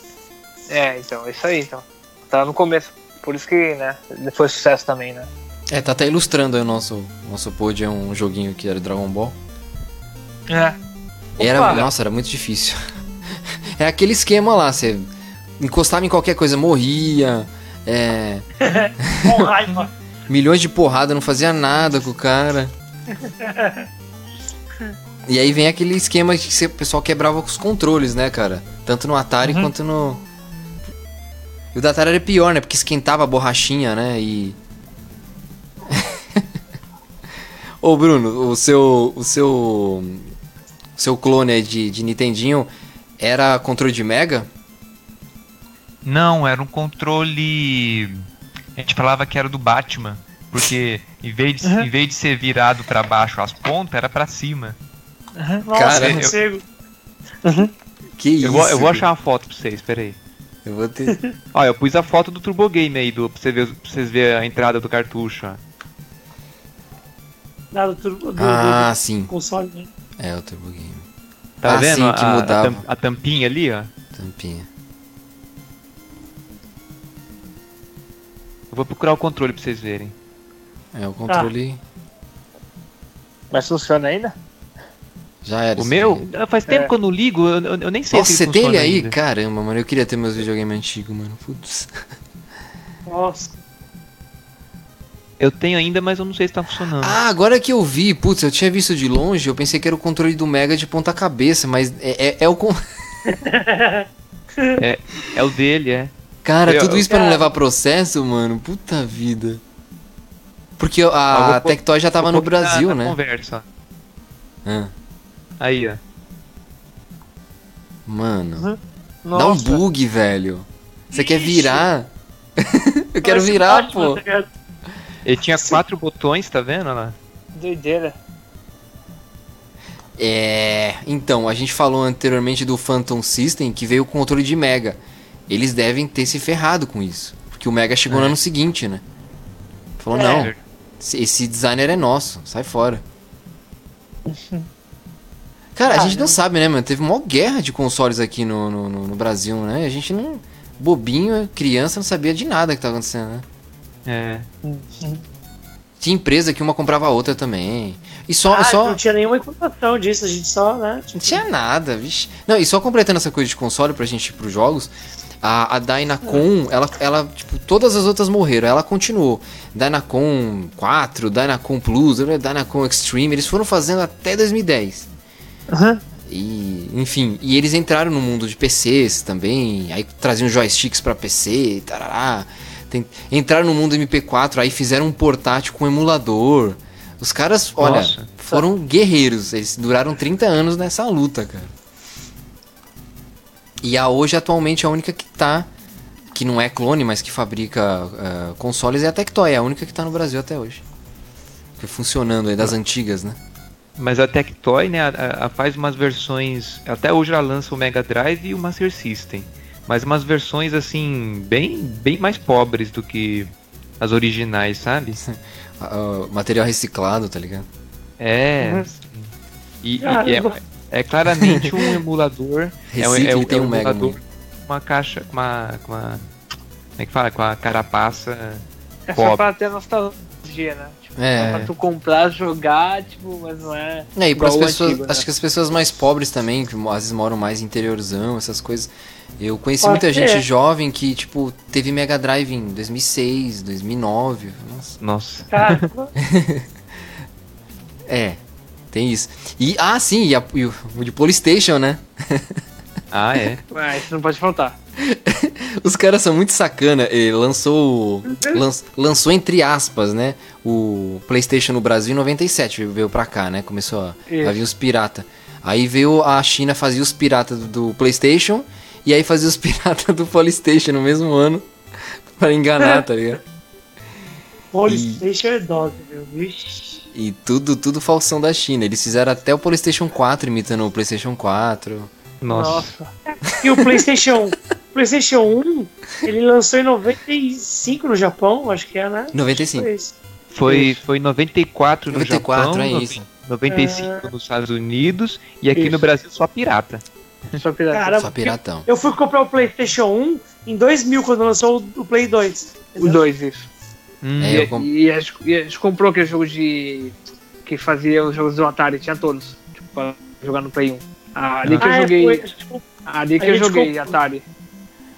É, então, isso aí, então. Tava no começo. Por isso que, né, foi sucesso também, né?
É, tá até ilustrando aí o nosso, nosso pod, é um joguinho que era Dragon Ball.
É.
Era, nossa, era muito difícil. é aquele esquema lá, você encostava em qualquer coisa, morria. É,
com raiva.
milhões de porrada, não fazia nada com o cara. E aí vem aquele esquema que você- o pessoal quebrava com os controles, né, cara? Tanto no Atari quanto no. E o da Atari era pior, né? Porque esquentava a borrachinha, né? E. Ô Bruno, o seu. O seu. O seu clone aí de, de Nintendinho era controle de Mega?
Não, era um controle. A gente falava que era do Batman. Porque em vez de, em vez de ser virado pra baixo as pontas, era pra cima.
Nossa,
Cara,
eu consigo.
Que isso?
Eu vou, eu vou achar uma foto pra vocês, peraí.
Eu vou ter.
Ó, eu pus a foto do Turbo Game aí, do, pra, você ver, pra vocês verem a entrada do cartucho. ó.
Do, do, do-
Ah,
do
sim.
console, né?
É o Turbo Game.
Tá
Ah,
vendo
sim,
a,
que mudava.
a tampinha ali, ó?
Tampinha.
Eu vou procurar o controle pra vocês verem.
É, o controle
Mas funciona ainda?
já era.
O meu?
aí.
Ah, Faz tempo
É.
que eu não ligo, eu, eu- eu nem sei
Nossa,
se
você
ele
tem ele aí?
ainda.
Caramba, mano, eu queria ter meus videogames antigos, mano. Putz.
Nossa.
Eu tenho ainda, mas eu não sei se tá funcionando.
Ah, agora que eu vi, putz, eu tinha visto de longe, eu pensei que era o controle do Mega de ponta cabeça, mas é, é, é o. con-
É o dele, é.
Cara,
Eu-
tudo isso pra não levar processo, mano. Puta vida. Porque
Ah,
a
vou pôr-
Tectoy já tava no
pôr na-
Brasil,
na
né?
Conversa.
Ah,
Aí, ó.
mano,
Nossa.
dá um bug, velho. Você quer virar? eu quero virar, pô.
tá?
Ele tinha quatro botões, tá vendo? Lá.
Doideira.
É, então, a gente falou anteriormente do Phantom System que veio com controle de Mega. Eles devem ter se ferrado com isso. Porque o Mega chegou no
É.
ano seguinte, né? Falou,
É.
não, esse- designer é nosso, sai fora. Cara, a gente não
Caramba.
sabe, né, mano? Teve uma guerra de consoles aqui no, no, no- no Brasil, né? A gente não. Bobinho, criança, não sabia de nada que tava acontecendo, né?
É.
Tinha empresa que uma comprava a outra também. E só.
Ah,
só...
Não tinha nenhuma informação disso, a gente só, né?
Não tinha nada, vixe. Não, e só completando essa coisa de console pra gente ir pros jogos, a, a Dynacon, ela, ela, tipo, todas as outras morreram, ela continuou. Dynacon 4, Dynacon Plus, Dynacon Extreme, eles foram fazendo até 2010. E, enfim, e eles entraram no mundo de PCs também, aí traziam joysticks pra PC, tarará. Tem- entraram no mundo MP4, aí fizeram um portátil com emulador. Os caras, olha,
Nossa.
foram guerreiros. Eles duraram 30 anos nessa luta, cara. E a hoje, atualmente, a única que tá. Que não é clone, mas que fabrica eh, consoles é a Tectoy. É a única que tá no Brasil até hoje. Que funcionando aí, das antigas, né?
Mas a Tectoy, né, a, a- faz umas versões. Até hoje ela lança o Mega Drive e o Master System. Mas umas versões assim, bem, bem mais pobres do que as originais, sabe?
Ah, ah, material reciclado, tá ligado?
É.
Uhum.
E, e é, é claramente um emulador. é, um-
Recicle
é, um-
e tem
é um
um Mega
emulador
Man.
com uma caixa. Com uma. Com uma como é que fala? Com a carapaça.
É só
Pobre.
pra ter nostalgia, né?
É.
só pra tu comprar, jogar, tipo, mas não é.
É, e as pessoas,
antigo, né?
acho que as pessoas mais pobres também, que às vezes moram mais interiorzão, essas coisas. Eu conheci
Pode
muita
ser.
gente jovem que, tipo, teve Mega Drive em 2006, 2009. Nossa.
Nossa.
É, tem isso. E, ah, sim, e, a- e o, o de PlayStation, né?
Ah, é.
Ah, isso não pode faltar.
Os caras são muito sacana. Ele lançou. lan- lançou entre aspas, né? O PlayStation no Brasil em 97. Veio pra cá, né? Começou a, a vir os pirata. Aí veio a China fazia os piratas do, do PlayStation. E aí fazia os piratas do PlayStation no mesmo ano. Pra enganar, tá ligado?
Polystation é dose, meu. Vixe.
E tudo, tudo falsão da China. Eles fizeram até o PlayStation 4 imitando o PlayStation 4.
Nossa.
E o PlayStation, PlayStation 1, ele lançou em 95 no Japão, acho que é, né?
95.
Foi.
Foi, foi 94 no
94,
Japão,
é isso.
95 nos Estados Unidos e aqui
Isso.
no Brasil só pirata.
Só pirata.
Cara,
Só piratão.
Eu fui comprar o PlayStation 1 em 2000, quando lançou o o Play 2.
o 2, isso.
Hum,
É,
E,
comp-
e a, gente, e a gente comprou aquele jogo de. que fazia os jogos do Atari, tinha todos. Tipo, pra jogar no Play 1. Ah, ali que
Ah,
eu
é,
joguei.
foi-
Ali que eu joguei
comprou.
Atari.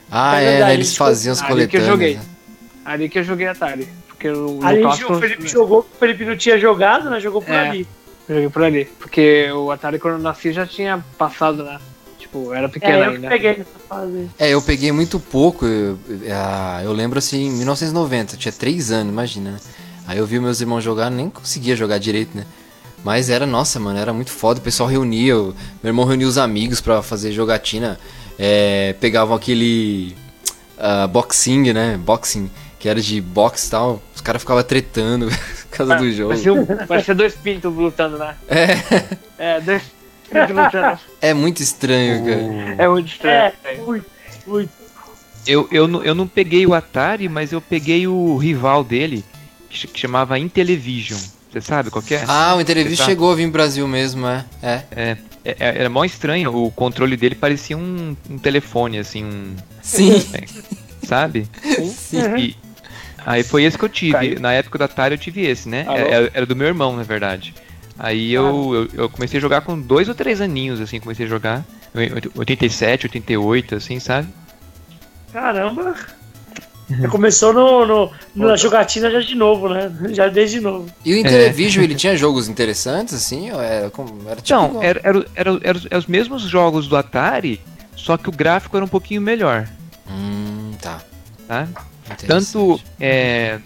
Ah,
É verdade,
Eles
gente
faziam os
Ali que eu joguei.
né?
Ali que eu joguei Atari. Porque o,
Ali
clássico,
o Felipe jogou, o Felipe não tinha jogado, né? Jogou por
É.
ali.
joguei por ali. Porque o Atari quando eu nasci já tinha passado, né? Tipo, era pequeno
É, eu
ainda.
peguei nessa fase.
É, eu peguei muito pouco. Eu, ah, eu lembro assim, em 1990, eu tinha 3 anos, imagina. né? Aí eu vi meus irmãos jogar, nem conseguia jogar direito, né? Mas era, nossa, mano, era muito foda. O pessoal reunia, o- meu irmão reunia os amigos pra fazer jogatina. É, pegavam aquele ah, boxing, né? Boxing, que era de boxe e tal. Os caras ficavam tretando por causa do jogo.
Parecia, um, parecia dois pintos lutando, né?
É,
É, dois pintos lutando.
é muito estranho, cara.
É muito estranho.
É, muito, muito.
Eu, eu, não- eu não peguei o Atari, mas eu peguei o rival dele, que chamava Intellivision. Você sabe qual que é?
Ah, o
tá-
chegou a vir no Brasil mesmo, é. É.
É, é- era mó estranho, o controle dele parecia um, um telefone, assim, um.
Sim,
Sabe?
sim.
E, aí foi esse que eu tive.
Caiu.
Na época do Atari eu tive esse, né? Era, era do meu irmão, na verdade. Aí eu, eu, eu comecei a jogar com dois ou três aninhos, assim, comecei a jogar. Em 87, 88, assim, sabe?
Caramba. Já começou no, no, na jogatina já de novo, né? Já desde novo.
E o Intellivision, ele tinha jogos interessantes, assim? Ou era, como, era tipo igual?
era, era, era, era os- é os mesmos jogos do Atari, só que o gráfico era um pouquinho melhor,
Hum, tá.
tá? Tanto é,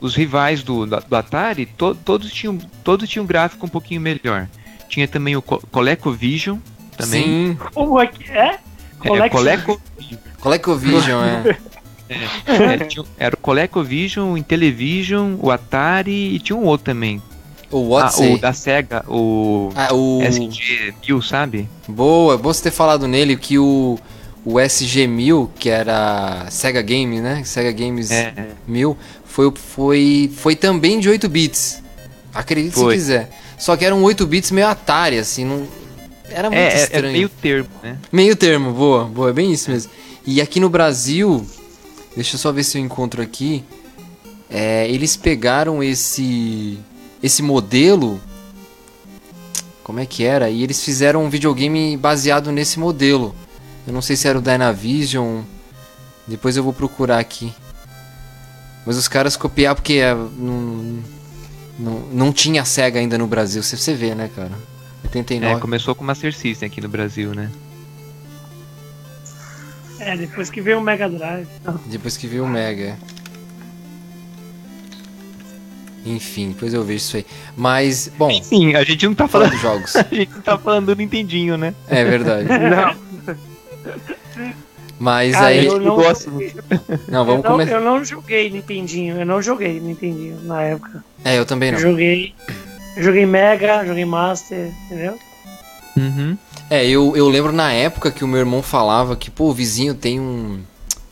os rivais do, do, do Atari, to- todos, tinham, todos tinham um gráfico um pouquinho melhor. Tinha também o Co- ColecoVision, também.
Sim,
Como é que é?
É,
Coleco-
Coleco,
ColecoVision, é.
é, tinha- era o ColecoVision, o Intellivision, o Atari e tinha um outro também.
O
Ah,
Odyssey.
o da Sega, o
Ah, o...
SG-1000, sabe?
Boa, bom você ter falado nele que o, o SG-1000, que era Sega Games, né? Sega Games
É,
1000, foi, o- foi, foi também de 8 bits. Acredite se
Foi.
quiser. Só que era um 8 bits meio Atari, assim, não... Era muito
é, é, é
estranho.
meio termo, né?
Meio termo, boa, boa, é bem isso mesmo. E aqui no Brasil, deixa eu só ver se eu encontro aqui. é, eles pegaram esse esse modelo, como é que era? E eles fizeram um videogame baseado nesse modelo. Eu não sei se era o Dynavision. Depois eu vou procurar aqui. Mas os caras copiaram porque é, não, não, não tinha Sega ainda no Brasil. Você, você vê, né, cara? 89.
É, começou com o Master System aqui no Brasil, né?
É, depois que veio o Mega Drive.
Depois que veio o Mega. Enfim, depois eu vejo isso aí. Mas, bom,
Enfim, a gente não tá
falando jogos.
a gente não tá falando do Nintendinho, né?
É verdade.
Não,
Mas
Cara,
aí.
eu não,
gosto.
Não, vamos
eu,
começar.
eu não joguei Nintendinho, eu não joguei Nintendinho na época.
É, eu também
Eu
não.
joguei. Eu joguei Mega, joguei Master, entendeu?
Uhum.
É, eu, eu lembro na época que o meu irmão falava que, pô, o vizinho tem um.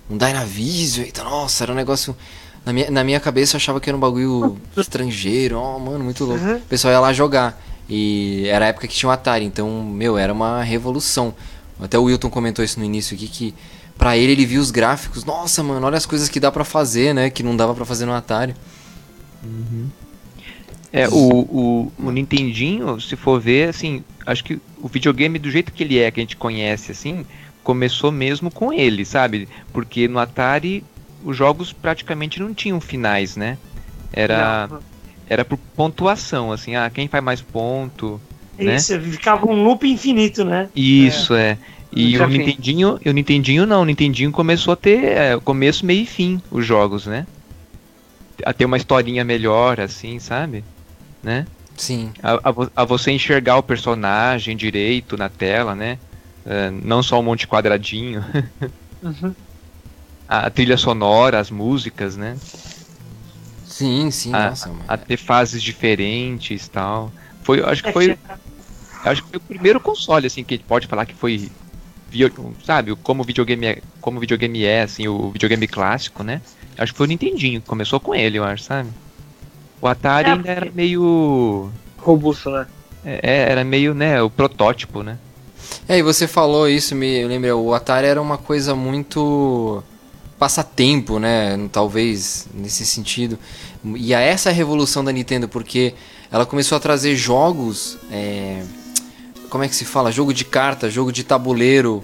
Um Dynavision. Eita, nossa, era um negócio. Na minha, na minha cabeça eu achava que era um bagulho estrangeiro. Ó, mano, muito louco.
Uhum.
O pessoal ia lá jogar. E era a época que tinha o Atari, então, meu, era uma revolução. Até o Wilton comentou isso no início aqui, que pra ele ele viu os gráficos. Nossa, mano, olha as coisas que dá pra fazer, né? Que não dava pra fazer no Atari.
É, o, o, o Nintendinho, se for ver, assim, acho que o videogame do jeito que ele é, que a gente conhece, assim, começou mesmo com ele, sabe? Porque no Atari os jogos praticamente não tinham finais, né? Era,
não.
era por pontuação, assim, ah, quem faz mais ponto. Né?
Isso, ficava um loop infinito, né?
Isso, é. E
Não
o
fim.
Nintendinho, o Nintendinho não, o Nintendinho começou a ter é, começo, meio e fim os jogos, né? A ter uma historinha melhor, assim, sabe? Né?
Sim.
A, a a você enxergar o personagem direito na tela, né? É, não só um monte de quadradinho.
Uhum.
A, a trilha sonora, as músicas, né?
Sim, sim,
a,
nossa, mano.
a ter fases diferentes e tal. Foi, acho que
É,
foi, acho que foi o primeiro console assim que a gente pode falar que foi sabe, como o videogame é, como o videogame é, assim, o videogame clássico, né? Acho que foi o Nintendinho, começou com ele, eu acho, sabe? O Atari
É,
ainda era meio
Robusto, né?
é, era meio, né, o protótipo, né?
É, e você falou isso, me lembra, o Atari era uma coisa muito passatempo, né? Talvez nesse sentido. E a essa revolução da Nintendo, porque ela começou a trazer jogos, é, como é que se fala? Jogo de carta, jogo de tabuleiro.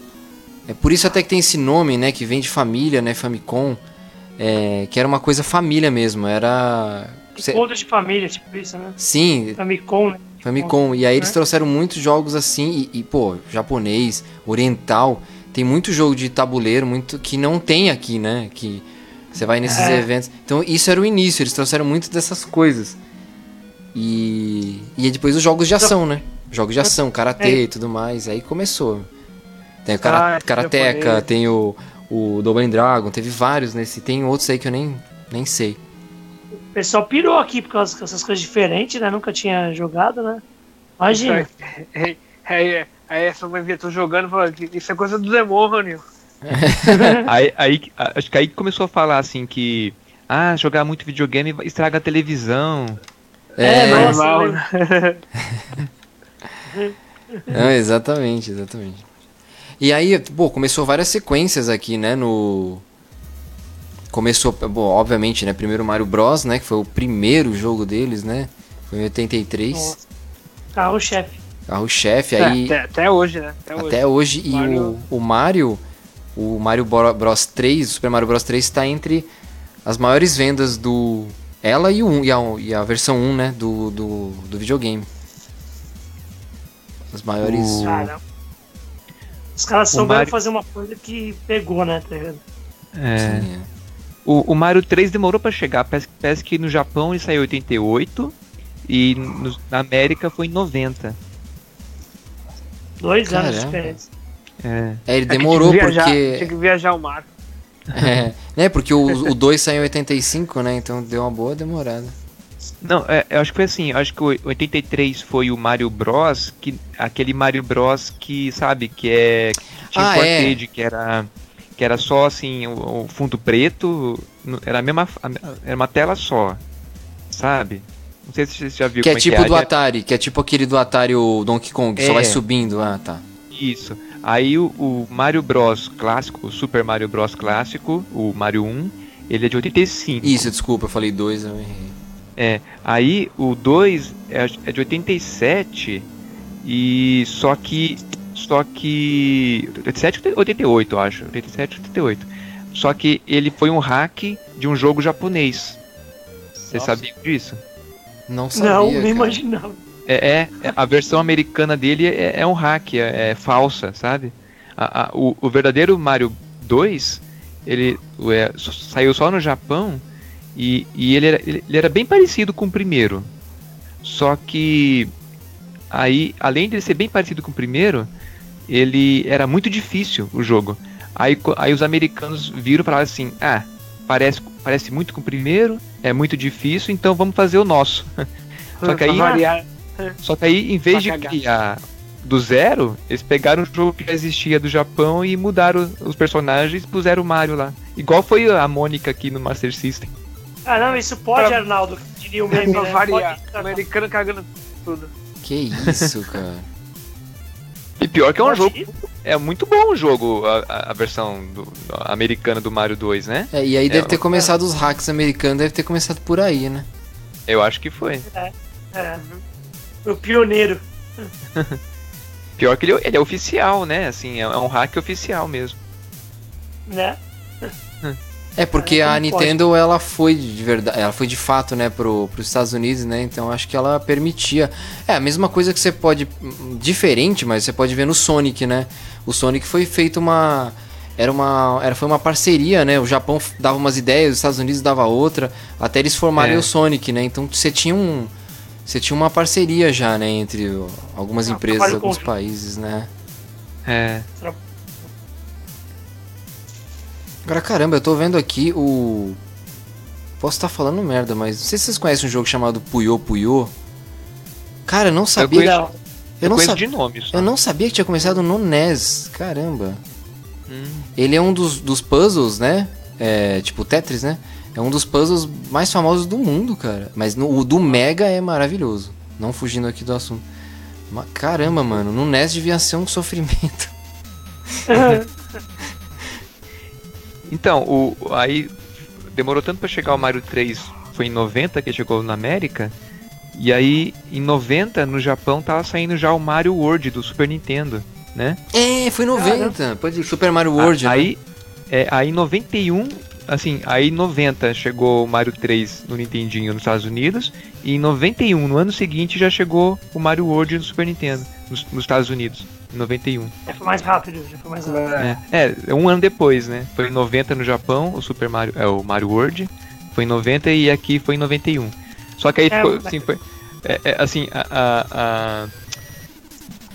É por isso até que tem esse nome, né? Que vem de família, né? Famicom. É, que era uma coisa família mesmo. Era.
Encontro de família, tipo isso, né?
Sim,
Famicom, né?
Famicom. E aí eles
né?
trouxeram muitos jogos assim, e, e, pô, japonês, oriental. Tem muito jogo de tabuleiro, muito que não tem aqui, né? Que você vai nesses
É.
eventos. Então isso era o início, eles trouxeram muito dessas coisas. E, e depois os jogos de ação, né? Jogos de ação, karatê e tudo mais. Aí começou. Tem o kara,
Ah, esse
Karateka, tem o, o Double Dragon, teve vários nesse. Tem outros aí que eu nem, nem sei.
O pessoal pirou aqui por causa dessas coisas diferentes, né? Nunca tinha jogado, né? Imagina.
Aí, aí, aí essa mãe via tu jogando e falou, isso é coisa do demônio.
aí, aí, acho que aí começou a falar assim que ah, jogar muito videogame estraga a televisão.
É,
É,
nossa,
Normal,
eu
né?
Não, exatamente, exatamente. E aí, pô, começou várias sequências aqui, né, no... Começou, bom, obviamente, né, primeiro Mario Bros, né, que foi o primeiro jogo deles, né, foi em 83,
Nossa. Carro-chefe.
carro-chefe,
É,
aí
até, até hoje, né? Até, hoje.
até hoje, e
Mario-
o, o Mario, o Mario Bro- Bros 3, o Super Mario Bros 3 está entre as maiores vendas do... Ela e, o, um- e, a, e a versão 1, né, do, do, do videogame. As maiores...
O-
Cara, os caras souberam
Mario-
fazer uma coisa que pegou, né? Tá?
É,
Sim, é.
O, o Mario 3 demorou pra chegar, parece, parece que no Japão ele saiu em 88 e no- na América foi em 90.
Dois anos de
Caramba.
diferença.
É,
É, ele
É
demorou
que viajar,
porque...
Tinha que viajar o mar.
É, né? Porque o 2 saiu em 85, né? Então deu uma boa demorada.
Não, é, eu acho que foi assim, eu acho que o 83 foi o Mario Bros, que aquele Mario Bros que, sabe, que é que tinha
Ah,
um
é.
arcade, que era que era só assim, o, o fundo preto, era a mesma a- era uma tela só. Sabe? Não sei se você já viu
Que é
como
tipo
é que
do
é.
Atari, que é tipo aquele do Atari, o Donkey Kong, só
É.
vai subindo. Ah, tá.
Isso. Aí o, o Mario Bros clássico, o Super Mario Bros clássico, o Mario 1, ele é de 85.
Isso, desculpa, eu falei 2, eu errei.
É, aí o 2 é, é de 87 e só que só que 87 ou 88, eu acho, 87 88. Só que ele foi um hack de um jogo japonês. Você sabia disso?
Não sabia,
não, nem imaginava.
É, é, é, a versão americana dele é, é um hack, é, é falsa, sabe? A- a- o, o verdadeiro Mario 2, ele o- é, saiu só no Japão E, e ele, era, ele, ele era bem parecido com o primeiro. Só que aí, além de ele ser bem parecido com o primeiro, ele era muito difícil o jogo. Aí, aí os americanos viram e falaram assim: ah, parece, parece muito com o primeiro, é muito difícil, então vamos fazer o nosso. Só que aí-
variar.
Só que aí, em vez de criar do zero, eles pegaram o jogo que já existia do Japão e mudaram os personagens e puseram o Mario lá. Igual foi a Mônica aqui no Master System.
Ah, não, isso pode,
Pra-
Arnaldo, diria o meme,
Pra
né?
variar.
Pode-
Americano cagando tudo.
Que isso, cara.
E pior que é um
pode
jogo. É muito bom o jogo, a, a- versão do- americana do Mario 2, né?
É, e aí deve
É,
ter começado os hacks americanos, deve ter começado por aí, né?
Eu acho que foi.
É. O pioneiro.
Pior que ele, ele é oficial, né? Assim, é, é um hack oficial mesmo.
Né?
É porque
Cara,
a
como pode?
Nintendo ela foi de verdade, ela foi de fato, né, pro, pros Estados Unidos, né? Então acho que ela permitia. É a mesma coisa que você pode diferente, mas você pode ver no Sonic, né? O Sonic foi feito uma era uma era foi uma parceria, né? O Japão dava umas ideias, os Estados Unidos dava outra, até eles formarem
É.
o Sonic, né? Então você tinha um você tinha uma parceria já, né, entre algumas
Ah,
empresas, alguns
conjunto.
países, né?
É.
Agora, caramba, eu tô vendo aqui o. Posso estar falando merda, mas não sei se vocês conhecem um jogo chamado Puyo Puyo. Cara, eu não sabia.
conheço.
Não.
Eu
Eu
não,
conheço
sab...
de nome só.
eu não sabia que tinha começado no NES. Caramba.
Hum.
Ele é um dos, dos puzzles, né? É, tipo Tetris, né? É um dos puzzles mais famosos do mundo, cara. Mas no, o do Mega é maravilhoso. Não fugindo aqui do assunto. Mas, caramba, mano, no NES devia ser um sofrimento.
Então, o, aí demorou tanto pra chegar o Mario 3, foi em 90 que chegou na América. E aí, em 90, no Japão, tava saindo já o Mario World do Super Nintendo, né?
É, foi 90. Pode ir. Super Mario World, né?
aí, é, aí em 91, assim, aí em 90 chegou o Mario 3 no Nintendinho nos Estados Unidos. E em 91, no ano seguinte, já chegou o Mario World no Super Nintendo, nos, nos Estados Unidos. Em 91.
Já foi mais rápido, já foi mais rápido.
É.
É, é, um ano depois, né? Foi em 90 no Japão, o Super Mario, é o Mario World. Foi em 90 e aqui foi em 91. Só que aí
É,
ficou,
mas-
assim, foi, é, é, assim, a, a- a-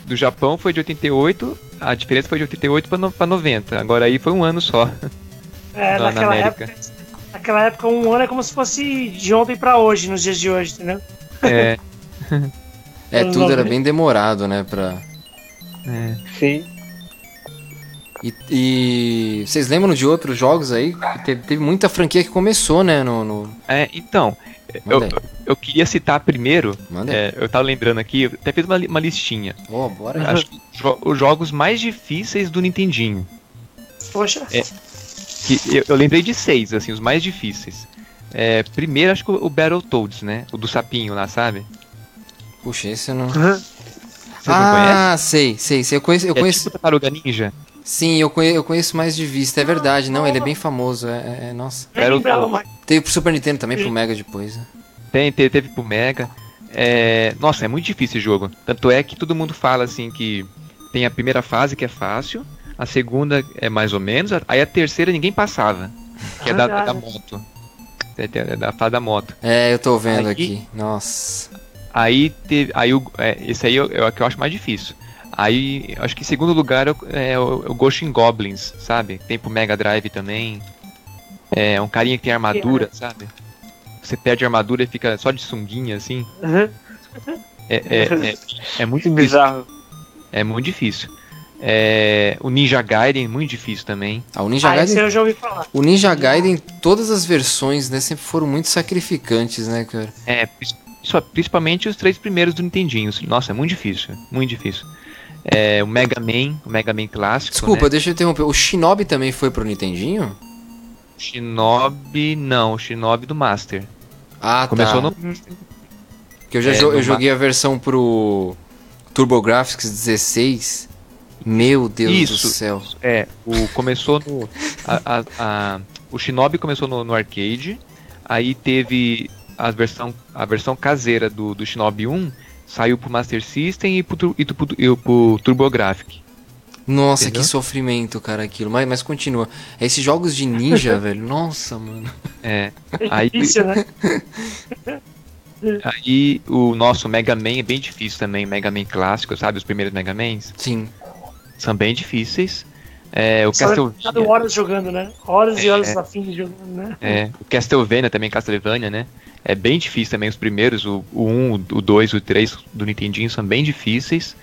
do Japão foi de 88, a diferença foi de 88 para no, pra 90. Agora aí foi um ano só.
É,
Na- na
naquela
América.
época. Naquela época, um ano é como se fosse de ontem pra hoje, nos dias de hoje, entendeu?
É,
É, tudo era
90.
bem demorado, né? Pra...
é.
Sim.
E, e vocês lembram de outros jogos aí? Teve, teve muita franquia que começou, né? No, no...
É, então, eu, eu queria citar primeiro, é, eu tava lembrando aqui, eu até fiz uma, uma listinha.
Ó, bora.
Acho que jo- os jogos mais difíceis do Nintendinho.
Poxa.
É. Que eu, eu lembrei de seis, assim, os mais difíceis. É, primeiro, acho que o, o Battletoads, né? O do sapinho lá, sabe?
Puxa, esse eu não.
Vocês não conhecem?
ah, sei, sei, sei. Eu conheço. Eu
é
conheço...
tipo Tartaruga Ninja.
Sim, eu conheço, eu conheço mais de vista, é verdade. Não, ele é bem famoso. É, é- é- nossa.
Nem
Era o-.
Teve pro Super Nintendo também, pro Mega depois. né?
Tem, te- teve pro Mega. É, nossa, é muito difícil esse jogo. Tanto é que todo mundo fala assim que tem a primeira fase que é fácil, a segunda é mais ou menos, aí a terceira ninguém passava. Que é da, da moto. É, é da fase da moto.
É, eu tô vendo
Aí-
aqui. Nossa.
Aí teve. Aí o, é, esse aí é o é o que eu acho mais difícil. Aí, acho que em segundo lugar é o, é o, Ghost in Goblins, sabe? Tem pro Mega Drive também. É um carinha que tem armadura, sabe? Você perde a armadura e fica só de sunguinha, assim.
Uhum.
É, é, é, é muito difícil.
bizarro.
É muito difícil. É, o Ninja Gaiden, muito difícil também.
Ah, o Ninja
Ah, esse
Gaiden.
eu já ouvi falar.
O Ninja Gaiden, todas as versões, né, sempre foram muito sacrificantes, né, cara?
É, principalmente os três primeiros do Nintendinho. Nossa, é muito difícil. Muito difícil. É, o Mega Man, o Mega Man clássico.
Desculpa,
né?
deixa eu interromper. O Shinobi também foi pro Nintendinho?
Shinobi, não, o Shinobi do Master.
Ah,
Começou
tá.
no.
Que eu já
é,
jo-
no
eu joguei a versão pro TurboGrafx 16. Meu Deus do
Isso.
céu.
É, o começou no. a- a- a- o Shinobi começou no, no arcade. Aí teve a versão, a versão caseira do, do Shinobi 1, saiu pro Master System e pro, e pro, e pro TurboGrafx.
Nossa,
Entendeu?
que sofrimento, cara, aquilo. Mas, mas continua. Esses jogos de ninja, velho, nossa, mano.
É.
É
Aí,
difícil, né?
aí o nosso Mega Man é bem difícil também, Mega Man clássico, sabe? Os primeiros Mega Mans
Sim.
são bem difíceis. É, o
Só
Castlevania,
horas jogando, né? Horas e horas
É.
a fim de jogando, né?
é, o Castlevania também, Castlevania, né? É bem difícil também os primeiros, o, o 1, o 2, o 3 do Nintendinho são bem difíceis.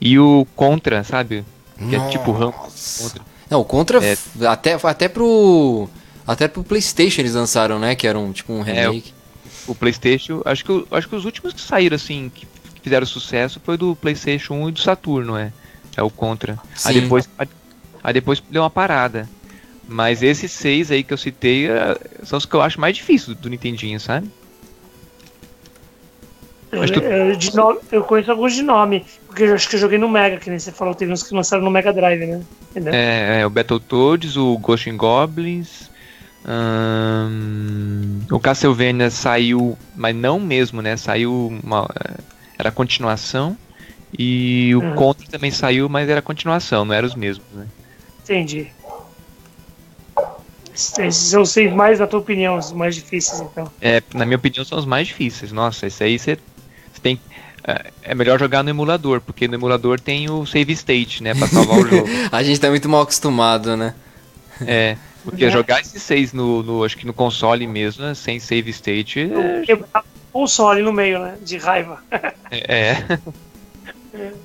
E o Contra, sabe? Que é tipo Rambo
Nossa.
Contra.
Não, o Contra,
É.
até, até pro. Até pro PlayStation eles lançaram, né? Que era um, tipo um
É, o-
remake.
O PlayStation, acho que, o- acho que os últimos que saíram assim, que, fizeram sucesso foi do PlayStation 1 e do Saturno, é. É o Contra. Aí
Sim.
depois, aí depois deu uma parada. Mas esses seis aí que eu citei eh, são os que eu acho mais difíceis do Nintendinho, sabe?
Eu,
tu-
eu, nome- eu conheço alguns de nome, porque eu acho que eu joguei no Mega, que nem você falou, teve uns que lançaram no Mega Drive, né? Entendeu?
É, é, o Battletoads, o Ghost and Goblins. ahn, o Castlevania saiu, mas não mesmo, né? Saiu uma. eh, Era continuação. E o
Uhum.
Contra também saiu, mas era continuação, não eram os mesmos, né?
Entendi. Esses são os seis mais, na tua opinião, os mais difíceis, então.
É, na minha opinião, são os mais difíceis. Nossa, esse aí você tem. é- É melhor jogar no emulador, porque no emulador tem o save state, né? Pra salvar o jogo.
A gente tá muito mal acostumado, né?
É. Porque
É.
jogar esses seis no, no- acho que no console mesmo, né, sem save state, é.
Quebrar o console no meio, né? De raiva.
é.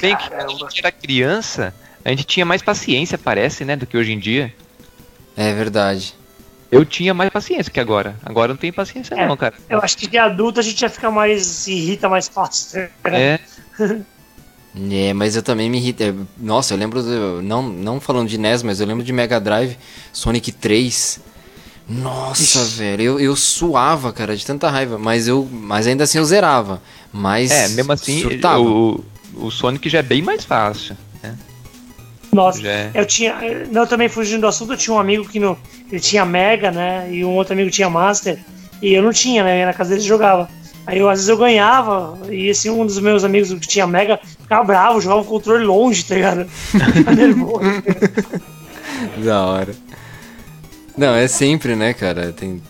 Bem que quando a gente era criança, a gente tinha mais paciência, parece, né, do que hoje em dia.
É verdade.
Eu tinha mais paciência que agora. Agora eu não tenho paciência
É.
não, cara.
Eu acho que de adulto a gente já fica mais. se irrita mais fácil.
É,
É, mas eu também me irrita. é, Nossa, eu lembro. do- não, não falando de NES, mas eu lembro de Mega Drive, Sonic 3. Nossa, velho, eu, eu suava, cara, de tanta raiva. Mas eu. Mas ainda assim eu zerava. Mas.
é mesmo assim,
surtava.
o, o Sonic já é bem mais fácil.
Nossa,
é.
eu tinha. Não, também fugindo do assunto, eu tinha um amigo que no, ele tinha Mega, né? E um outro amigo tinha Master. E eu não tinha, né? Na casa dele jogava. Aí eu, às vezes eu ganhava, e esse um dos meus amigos que tinha Mega ficava bravo, jogava o controle longe, tá ligado? Ficava nervoso.
Da hora. Não, é sempre, né, cara? Tem.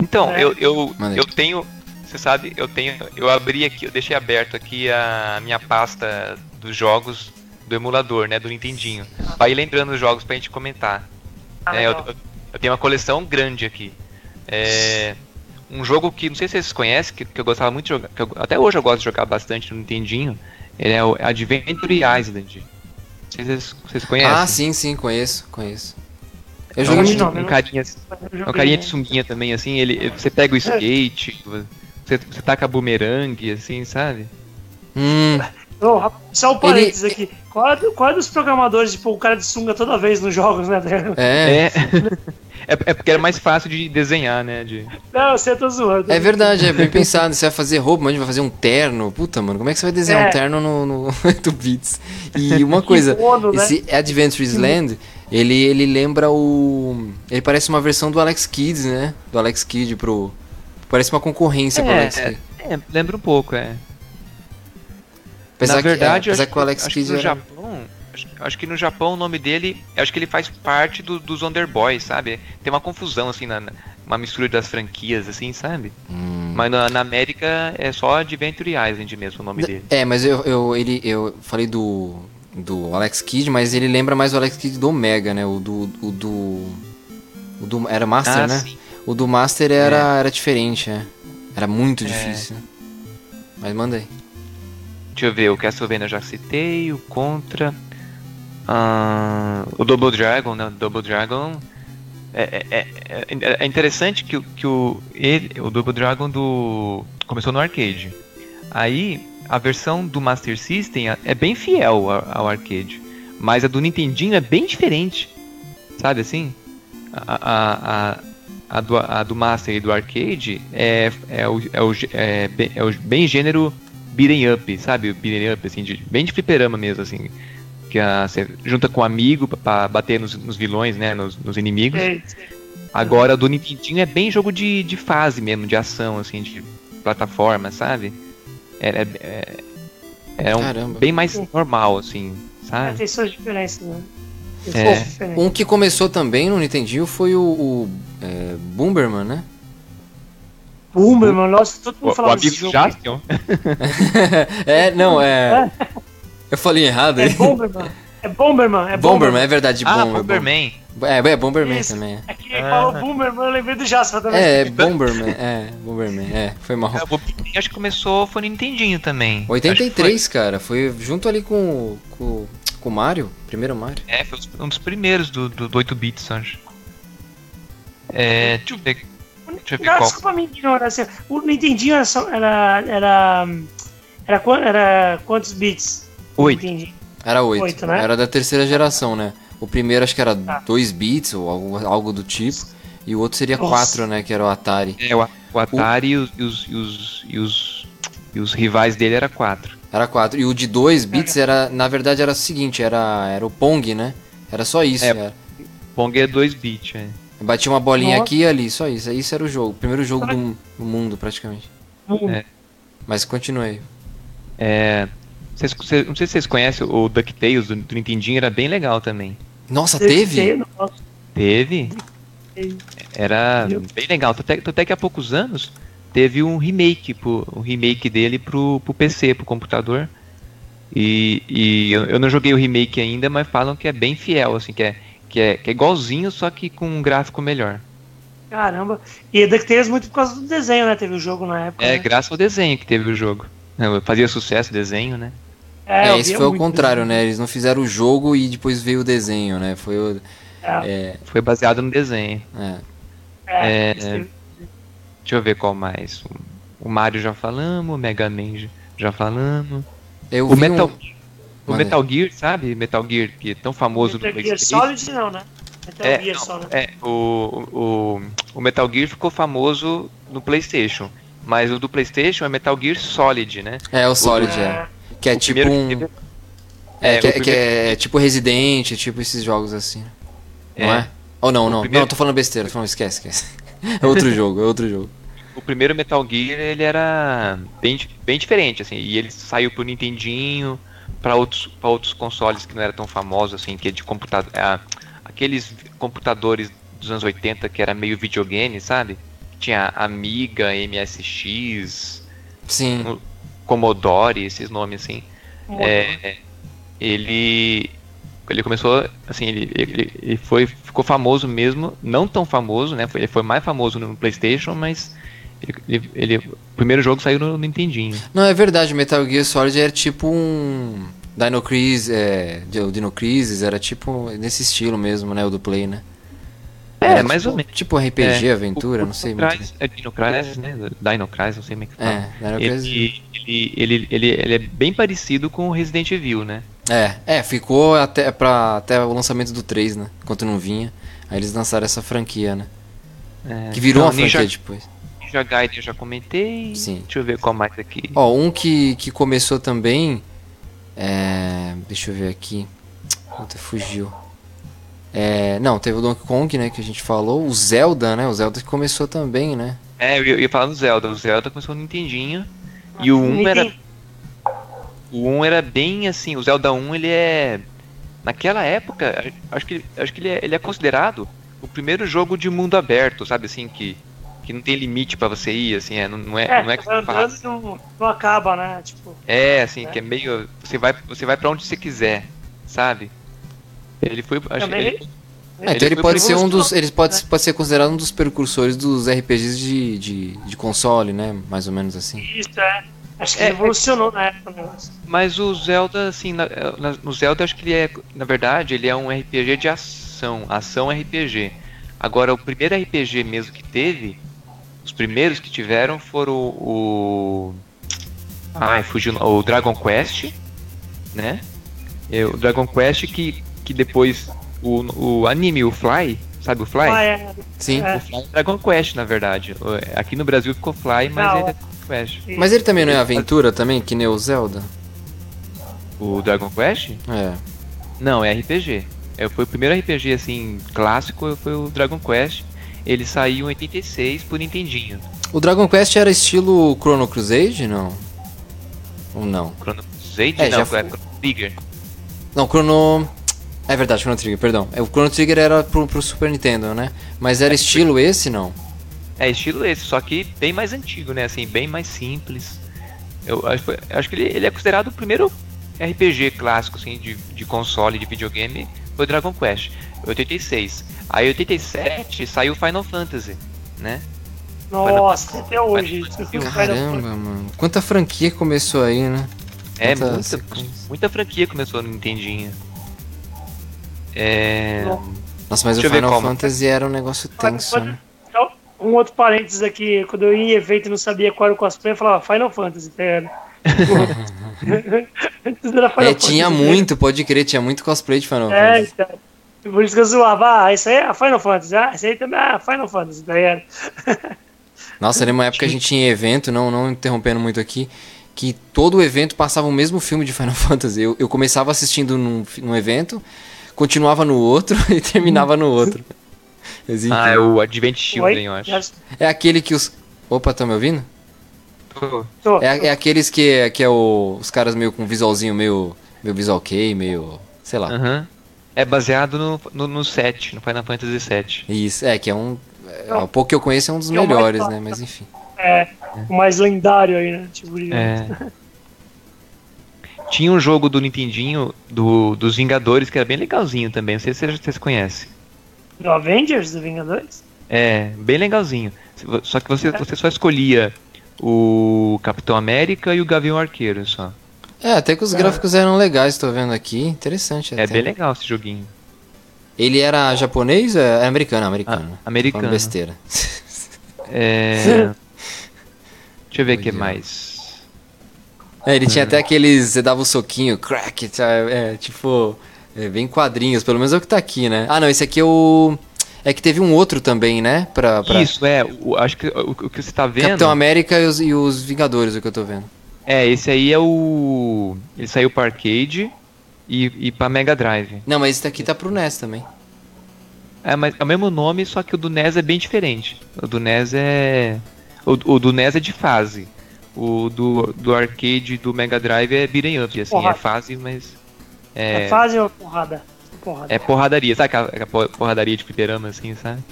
Então,
É.
eu, eu, eu tenho. Você sabe, eu tenho. Eu abri aqui, eu deixei aberto aqui a minha pasta dos jogos do emulador, né? Do Nintendinho. Pra ir lembrando os jogos pra gente comentar.
Ah,
É, eu, eu- tenho uma coleção grande aqui. É, um jogo que não sei se vocês conhecem, que, que eu gostava muito de jogar. que eu- até hoje eu gosto de jogar bastante no Nintendinho. Ele é o Adventure Island. Não sei se vocês, vocês conhecem.
Ah, sim, sim, conheço, conheço. Eu
É
joguei
um,
muito.
nome,
um
né?
carinha,
Eu
é um carinha de sunguinha também, assim, ele, você pega o skate, você, você taca bumerangue, assim, sabe?
Hum,
rap- só um parênteses aqui. Qual é, qual é dos programadores, tipo, o cara de sunga toda vez nos jogos, né?
é.
É. é, é porque era mais fácil de desenhar, né? De...
Não, você tá zoando.
É verdade, é bem pensado. Você vai fazer roupa, mas vai fazer um terno. Puta, mano, como é que você vai desenhar
É.
um terno no, no 8 bits? E uma coisa,
Kimono, né?
esse Adventures Land, ele, ele lembra o. Ele parece uma versão do Alex Kidd, né? Do Alex Kidd pro. Parece uma concorrência com o Alex Kidd.
é, lembra um pouco, é.
Apesar
Na verdade,
que, é, apesar
acho,
que o Alex
acho que
Kidd
no
era.
Japão, acho, acho que no Japão o nome dele, acho que ele faz parte do, dos Wonder Boys, sabe? Tem uma confusão assim na, uma mistura das franquias assim, sabe?
Hum.
Mas na, na América é só Adventure Island mesmo o nome dele.
É, mas eu, eu, ele, eu falei do, do Alex Kidd, mas ele lembra mais o Alex Kidd do Omega, né? O do. O do, o do era Master,
ah,
né?
sim.
O do Master era, era diferente, é. Era muito
É.
difícil. né? Mas manda aí.
Deixa eu ver, o Castlevania eu já citei, o Contra. ah, o Double Dragon, né? O Double Dragon. É, é, é- é- é interessante que, que o, ele, o Double Dragon do. começou no arcade. Aí a versão do Master System é- é bem fiel ao, arcade. Mas a do Nintendinho é bem diferente. Sabe assim? A, a, a, a do, do Master e do arcade é, é, o, é, o, é, é o bem gênero beating up, sabe? Beating up, assim, de, bem de fliperama mesmo, assim. Que a, você junta com um amigo pra, pra bater nos, nos vilões, né? Nos, nos inimigos.
É,
Agora, do Nintendinho é bem jogo de, de fase mesmo, de ação, assim, de plataforma, sabe? É, é- é- Era um
Caramba.
bem mais normal, assim,
É,
sabe?
tem suas diferenças, né?
É.
Um que começou também no Nintendinho foi o, o é, Bomberman, né?
Bomberman, nossa, todo
O,
mundo
o
falava desse
amigo. Jaspion.
é, não, é. Eu falei errado
É
aí.
Bomberman. É Bomberman, é
Bomberman, é verdade,
Ah,
Bomberman.
Bomberman.
É, é Bomberman
Isso.
também.
É que ele
Ah.
falou Bomberman, eu lembrei do Jasper também.
É, é Bomberman, é, Bomberman, é, foi mal.
É, o Bomberman acho que começou, foi no Nintendinho também. Acho que
83, cara, foi junto ali com, o- com, com o Mario, primeiro Mario.
Foi. É, foi um dos primeiros do, do, do 8 bits, acho. É, deixa eu ver. Deixa eu ver
Não,
qual.
desculpa a minha ignorância. O Nintendinho era, só- era, era, era, era quantos bits?
Oito.
Era 8,
Oito, né?
era da terceira geração, né? O primeiro acho que era
Tá.
2 bits ou algo, algo do tipo, e o outro seria
Nossa.
4, né, que era o Atari.
É, o, o Atari e, os, e, os, e, os, e, os, e os rivais dele era 4.
Era 4. E o de 2 bits era, na verdade, era o seguinte, era, era o Pong, né? Era só isso,
É.
era.
Pong é 2 bits, é.
Batia uma bolinha
Nossa.
aqui e ali, só isso. Isso era o jogo, o primeiro jogo do, do mundo, praticamente.
É.
Mas continuei.
É, vocês- vocês- não sei se vocês conhecem o DuckTales do, do Nintendinho, era bem legal também.
Nossa, teve?
Nossa,
Teve?
teve.
Era bem legal. Até, até que há poucos anos teve um remake, pro, um remake dele pro, pro PC, pro computador. E, e eu, eu não joguei o remake ainda, mas falam que é bem fiel, assim, que é, que é, que é igualzinho, só que com um gráfico melhor.
Caramba. E DuckTales muito por causa do desenho, né? Teve o jogo na época.
É,
né?
graças ao desenho que teve o jogo. É, Fazia sucesso o desenho, né?
É, esse
via
foi o
muito
contrário,
desenho.
né? Eles não fizeram o jogo e depois veio o desenho, né? Foi o.
É,
É,
Foi baseado no desenho.
é.
é,
é, Deixa eu ver qual mais. O Mario já falamos, o Mega Man já- falamos.
Eu
O Metal,
um...
o
aí.
Metal Gear, sabe? Metal Gear, que é tão famoso
Metal
no
Gear
PlayStation.
Solid não, né? Metal
É,
Gear
não,
né?
é o, o, o Metal Gear ficou famoso no PlayStation. Mas o do PlayStation é Metal Gear Solid, né?
É, o Solid, é.
É,
Que é
O
tipo
primeiro
um.
que
É,
É,
que,
o
é, que
primeiro-
é tipo Resident, tipo esses jogos assim. Não é? Ou não,
O
não.
primeiro-
Não, tô falando besteira, tô falando, esquece, esquece. É outro jogo, é outro jogo.
O primeiro Metal Gear, ele era bem, bem diferente, assim. E ele saiu pro Nintendinho, pra outros, pra outros consoles que não eram tão famosos, assim, que é de computador... ah, aqueles computadores dos anos 80 que era meio videogame, sabe? Tinha Amiga, MSX,
Sim.
Commodore, esses nomes, assim. É, ele ele começou assim ele, ele, ele foi ficou famoso mesmo não tão famoso né ele foi mais famoso no PlayStation mas ele, ele- o primeiro jogo saiu no Nintendinho
Não, é verdade, Metal Gear Solid era tipo um. Dino Crisis, é. O Dino Crisis era tipo nesse estilo mesmo, né? O do Play, né?
é
Era
mais
tipo,
ou menos
Tipo RPG,
É,
aventura,
o-
não sei muito.
Crysis- é Dino Crisis né Dino Crisis não sei como é que fala
É, Dino Crisis.
ele, ele, ele, ele, ele é bem parecido com o Resident Evil né
É, é, ficou até, pra, até o lançamento do 3, né? Enquanto não vinha. Aí eles lançaram essa franquia, né?
É,
Que virou
então,
uma franquia
Ninja,
depois.
Ninja Gaiden eu já comentei
Sim.
deixa eu ver qual mais aqui
Ó, um que, que começou também. É. Deixa eu ver aqui. Puta, fugiu. É, não, teve o Donkey Kong, né? Que a gente falou. O Zelda, né? O Zelda que começou também, né?
É, eu ia, falar do Zelda. O Zelda começou no Nintendinho. E o 1 era. O 1 era bem assim. O Zelda 1 ele é. Naquela época, acho que, acho que ele, é, ele é considerado o primeiro jogo de mundo aberto, sabe assim? Que, que não tem limite pra você ir, assim. É, não, não é,
É,
não é que você
não, não acaba, né? Tipo,
É, assim,
É.
que é meio. Você vai, você vai pra onde você quiser, sabe? Ele foi. Acho,
Também-
ele,
É, então ele pode ser um dos. Ele pode,
né?
pode ser considerado um dos precursores dos RPGs de, de, de console, né? Mais ou menos assim.
isso é. Acho que
É,
evolucionou na época negócio.
Mas o Zelda, assim, na- na- no Zelda acho que ele é, na verdade, ele é um RPG de ação, ação RPG. Agora, o primeiro RPG mesmo que teve, os primeiros que tiveram foram o... Ai, fugiu, o Dragon Quest, né? É, O Dragon Quest que, que depois, o, o anime, o Fly, sabe o Fly?
Ah, é,
Sim.
É.
O Fly é Dragon Quest, na verdade. Aqui no Brasil ficou Fly, mas
Não,
ele é Dragon Quest.
Mas ele também não é aventura também, que nem o Zelda?
O Dragon Quest?
É.
Não, é RPG. É, foi o primeiro RPG assim clássico, foi o Dragon Quest. Ele saiu em 86 por Nintendinho.
O Dragon Quest era estilo Chrono Crusade, não? Ou não?
Chrono Age?
É,
não,
já
é
foi.
Chrono Trigger.
Não, Chrono. É verdade, Chrono Trigger, perdão. É, O Chrono Trigger era pro, pro Super Nintendo, né? Mas era estilo esse, não?
É estilo esse, só que bem mais antigo, né? Assim, bem mais simples. Eu acho, acho que ele, ele é considerado o primeiro RPG clássico, assim, de, de console, de videogame, foi Dragon Quest. 86. Aí 87 saiu Final Fantasy, né?
Nossa, até hoje.
Caramba, mano. Quanta franquia começou aí, né?
É,
Quanta
muita,
sequência.
muita franquia começou no Nintendinho. É.
Nossa, mas
Deixa
o Final
como.
Fantasy era um negócio tenso, né?
Um outro parênteses aqui, quando eu ia em evento e não sabia qual era o cosplay, eu falava Final Fantasy, tá ligado? Antes era Final
É, tinha
Fantasy,
muito, pode crer, tinha muito cosplay de Final
É,
Fantasy.
então. Por isso que eu zoava, ah, isso aí é a Final Fantasy, ah, isso aí também é a Final Fantasy, tá ligado?
Nossa, era uma época que a gente tinha evento, não, não interrompendo muito aqui, que todo o evento passava o mesmo filme de Final Fantasy. Eu, eu começava assistindo num, num evento, continuava no outro e terminava no outro. Mas.
Ah, é o Advent Children,
Oi?
eu acho.
É aquele que os. Opa, tá me ouvindo?
Tô.
É, é aqueles que, que é o, os caras meio com visualzinho meio, meio visual kei, meio. sei lá.
Aham. É baseado no, no, no 7, no Final Fantasy 7.
Isso, é, que é um. É, o pouco que eu conheço é um dos
Que é
melhores,
fácil.
né? Mas enfim.
É, o mais lendário aí, né? Tipo, de-
É. Tinha um jogo do Nintendinho do, dos Vingadores que era bem legalzinho também. Não sei se vocês conhecem.
Do Avengers, do Vingadores?
É, bem legalzinho. Só que você, você só escolhia o Capitão América e o Gavião Arqueiro só.
É, até que os gráficos eram legais, tô vendo aqui. Interessante
É
até.
bem legal esse joguinho.
Ele era japonês? É, é americano, americano.
Ah, americano.
Falando besteira.
É... Deixa eu ver o que mais.
É, ele tinha até aqueles. Você dava o soquinho, crack, tá, é, tipo. É, bem quadrinhos, pelo menos é o que tá aqui, né? Ah, não, esse aqui é o. É que teve um outro também, né? Pra, pra
Isso, é. o- acho que o, o que você tá vendo.
Capitão América e os, e os Vingadores, o que eu tô vendo.
É, esse aí é o. Ele saiu pra arcade e, e pra Mega Drive.
Não, mas esse daqui tá pro NES também.
É, mas é o mesmo nome, só que o do NES é bem diferente. O do NES é. O, o do NES é de fase. O do, do arcade e do Mega Drive é beat'em up, assim,
Porra.
é fase, mas.
É,
É,
fase ou porrada? Porrada.
é porradaria, sabe aquela, aquela por- porradaria de fliperama, assim, sabe?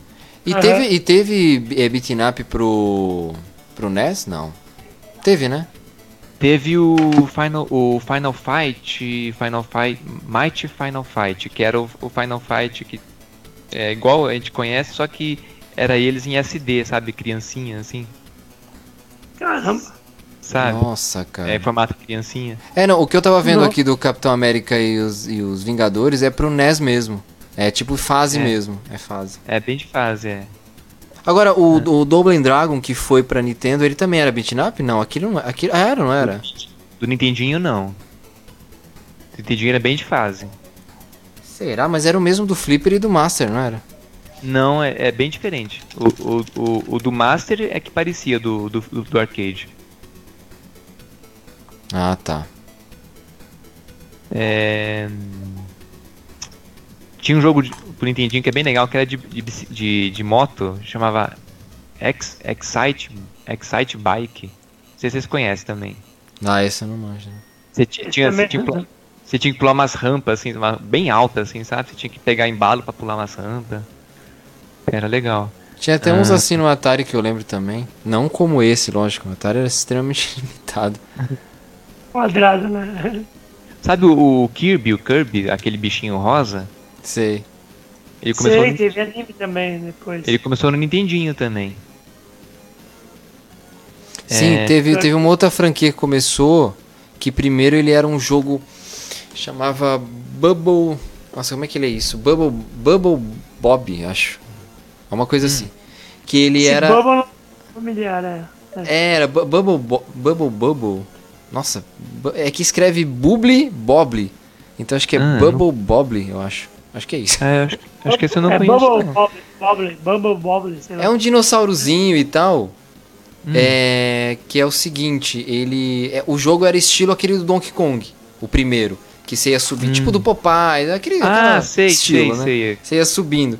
E
Aham.
teve, e teve é, beat'em up pro. pro NES? Não. Teve, né?
Teve o Final, o Final Fight, Final Fight, Mighty Final Fight, que era o, o Final Fight que é igual a gente conhece, só que era eles em SD, sabe, criancinha, assim,
Caramba.
Sabe?
Nossa, cara.
É, formato criancinha.
É, não, o que eu tava vendo
Não.
aqui do Capitão América e os, e os Vingadores é pro NES mesmo. É tipo fase
É.
mesmo. É fase.
É bem de fase, é.
Agora, o, o Double Dragon que foi pra Nintendo, ele também era beat'em up? Não, aquilo não aquilo, ah, era, não era?
Do Nintendinho não. Do Nintendinho era bem de fase.
Será? Mas era o mesmo do Flipper e do Master, não era?
Não, é, é bem diferente. O, o, o, o do Master é que parecia do, do, do arcade.
Ah, tá.
É... Tinha um jogo de, pro Nintendinho que é bem legal, que era de, de, de, de moto, chamava Ex, Excite, Excite Bike. Não sei se vocês conhecem também.
Ah, esse eu não manjo. né?
Você ti- tinha, você tinha, que pular- você tinha que pular umas rampas, assim, uma- bem altas, assim, sabe? Você tinha que pegar embalo pra pular umas rampas. Era legal.
Tinha até uns
Ah.
assim no Atari que eu lembro também. Não como esse, lógico. O Atari era extremamente limitado.
Quadrado, né?
Sabe o, o Kirby, o Kirby, aquele bichinho rosa?
Sei.
Ele começou,
Sei,
no,
teve anime também depois.
ele começou no Nintendinho também.
Sim,
É.
teve, teve uma outra franquia que começou. Que primeiro ele era um jogo. Chamava Bubble. Nossa, como é que ele é isso? Bubble, Bubble Bob, acho. É uma coisa assim. Que ele
Esse
era.
Bubble é familiar, é.
Era Bu- Bubble Bubble Bubble. Nossa, é que escreve Bubble Bobble. Então acho que é
Ah,
Bubble Bobble, eu acho. Acho que é isso.
É, acho, acho que esse eu não
é
conheço.
Bubble. Bobble, Bobble, Bubble Bobble, sei lá.
É um dinossaurozinho e tal.
Hum.
É, que é o seguinte, ele. é, o jogo era estilo aquele do Donkey Kong, o primeiro. Que você ia subir,
Hum.
tipo do Popeye, aquele
Ah, sei,
estilo,
sei,
né?
sei.
Você ia subindo.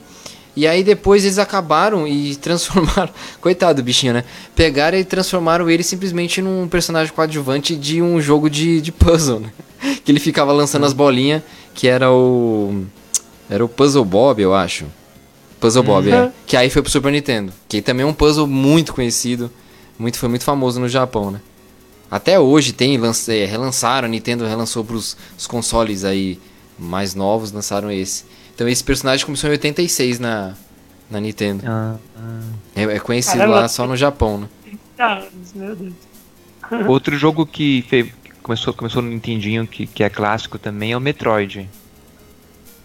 E aí depois eles acabaram e transformaram. Coitado do bichinho, né? Pegaram e transformaram ele simplesmente num personagem coadjuvante de um jogo de, de puzzle, né? Que ele ficava lançando as bolinhas, que era o. Era o Puzzle Bob, eu acho. Puzzle Bob, é. Que aí foi pro Super Nintendo. Que também é um puzzle muito conhecido. Muito, foi muito famoso no Japão, né? Até hoje tem, lance, é, relançaram, a Nintendo relançou pros os consoles aí mais novos, lançaram esse. Então esse personagem começou em 86 na, na Nintendo.
Ah, ah.
É, é conhecido
Caramba.
lá só no Japão, né?
Ah, meu Deus.
Outro jogo que, fe- começou, começou no Nintendinho, que, que é clássico também, é o Metroid.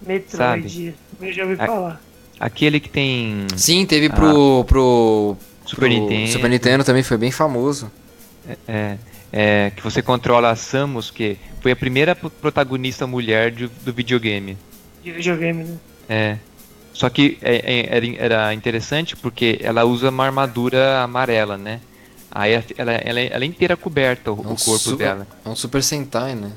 Metroid. Eu já ouvi
Ah.
falar.
Aquele que tem
Sim, teve pro, pro,
Super
pro
Nintendo.
Super Nintendo também, foi bem famoso.
É, é, que você controla a Samus, que foi a primeira pro- protagonista mulher de- do videogame.
De videogame, né?
É. Só que é- é- era, interessante porque ela usa uma armadura amarela, né? Aí ela, ela, ela é- ela é inteira coberta, o,
É
o
um
corpo
su-
dela.
É um Super Sentai, né?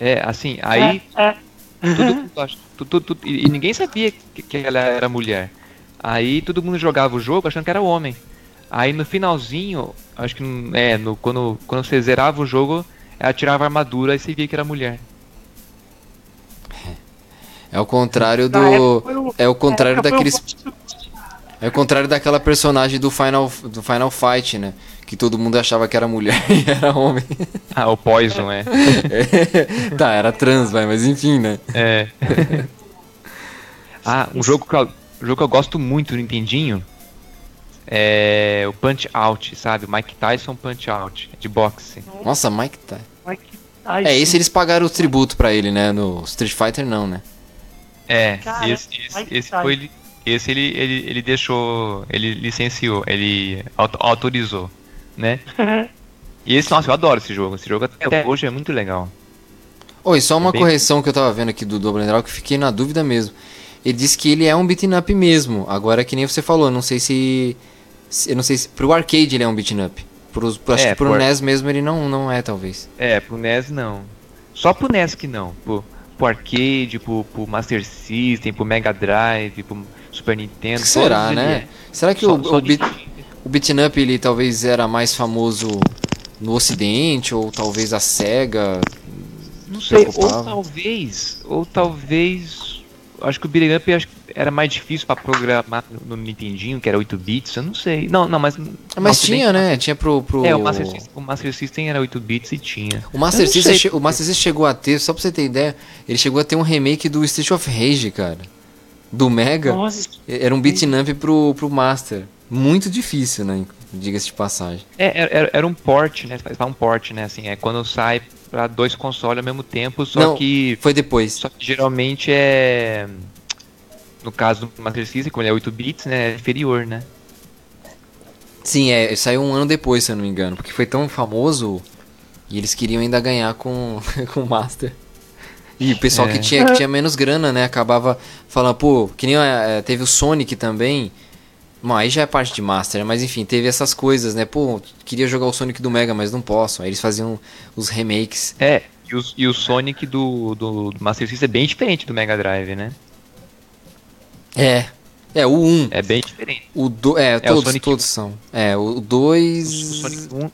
É, assim, aí
É, é.
todo mundo ach- tu- tu- tu- e e ninguém sabia que, que ela era mulher. Aí todo mundo jogava o jogo achando que era homem. Aí no finalzinho, acho que é, no, quando, quando você zerava o jogo, ela tirava a armadura e você via que era mulher.
É o contrário do. É o contrário daqueles. É o contrário daquela personagem do Final, do Final Fight, né? Que todo mundo achava que era mulher e era homem.
Ah, o Poison, é.
tá, era trans, vai, mas enfim, né?
É. ah, um jogo que eu, um jogo que eu gosto muito do Nintendinho é o Punch Out, sabe? O Mike Tyson Punch Out, de boxe.
Nossa, Mike tá.
Mike Tyson.
É, esse eles pagaram o tributo pra ele, né? No Street Fighter não, né?
É,
Cara,
esse, esse, esse foi ele- esse ele, ele, ele deixou, ele licenciou, ele auto- autorizou, né? E esse, nossa, eu adoro esse jogo. Esse jogo até hoje é muito legal.
Oi, só uma
Bem-
correção que eu tava vendo aqui do Double Draw que fiquei na dúvida mesmo. Ele disse que ele é um beat'em up mesmo. Agora, que nem você falou, não sei se. se- eu não sei se. Pro arcade ele é um beat'em up. Pro, pro- acho
É,
que pro
ar-
NES mesmo ele não, não é, talvez.
É, pro NES não. Só pro NES que não. Pro, pro arcade, pro, pro Master System, pro Mega Drive, pro Super Nintendo.
Que será, né?
é.
Será que
Só-
o,
só
o, beat, o beat'em up ele talvez era mais famoso no ocidente? Ou talvez a SEGA?
Não sei, ou
preocupava.
talvez, ou talvez, acho que o Beat'em Up acho que era mais difícil pra programar no Nintendinho, que era 8 bits, eu não sei. Não, não, mas
Mas
no
tinha, né? Tinha pro. pro...
É, o Master, System, o Master System era 8 bits e tinha.
O Master, System,
sei.
o Master System chegou a ter, só pra você ter ideia, ele chegou a ter um remake do Street of Rage, cara. Do Mega.
Nossa,
Era um beat'em up pro, pro Master. Muito difícil, né? Diga-se de passagem.
É, era, era- um port, né? Fala um port, né? Assim, é quando sai pra dois consoles ao mesmo tempo, só
Não.
que.
Foi depois.
Só que geralmente é. No caso do Master System, como ele é 8 bits, né? É inferior, né?
Sim, é, saiu um ano depois, se eu não me engano. Porque foi tão famoso e eles queriam ainda ganhar com, com o Master. E o pessoal
É.
que, tinha, que tinha menos grana, né? Acabava falando, pô, que nem é, teve o Sonic também. Bom, aí já é parte de Master, mas enfim, teve essas coisas, né? Pô, queria jogar o Sonic do Mega, mas não posso. Aí eles faziam os remakes.
É, e o, e o Sonic do, do, do Master System é bem diferente do Mega Drive, né?
É. É, o 1.
É bem diferente.
O do, é,
o
todos, todos são. É, o 2.
O Sonic 1.
O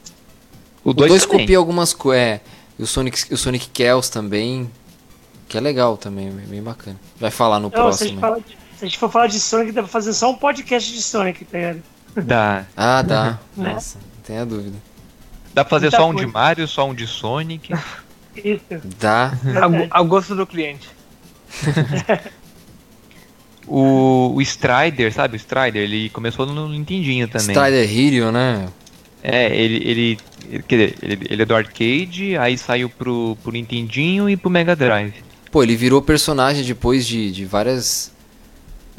O
2
2 também.
copia algumas coisas. É, e o Sonic, o Sonic Chaos também. Que é legal também, é bem bacana. Vai falar no
não,
próximo.
de, se a gente for falar de Sonic, dá pra fazer só um podcast de Sonic, tá ligado?
Dá.
Ah, dá.
Né?
Nossa, não tenha dúvida.
Dá pra fazer
Muita
só um
coisa.
de Mario, só um de Sonic.
Isso.
Dá.
Ao, ao gosto do cliente.
O, o Strider, sabe? O Strider, ele começou no Nintendinho também.
Strider Hero, né?
É, ele, ele, ele, quer dizer, ele, ele é do arcade, aí saiu pro, pro Nintendinho e pro Mega Drive.
Pô, ele virou personagem depois de, de várias.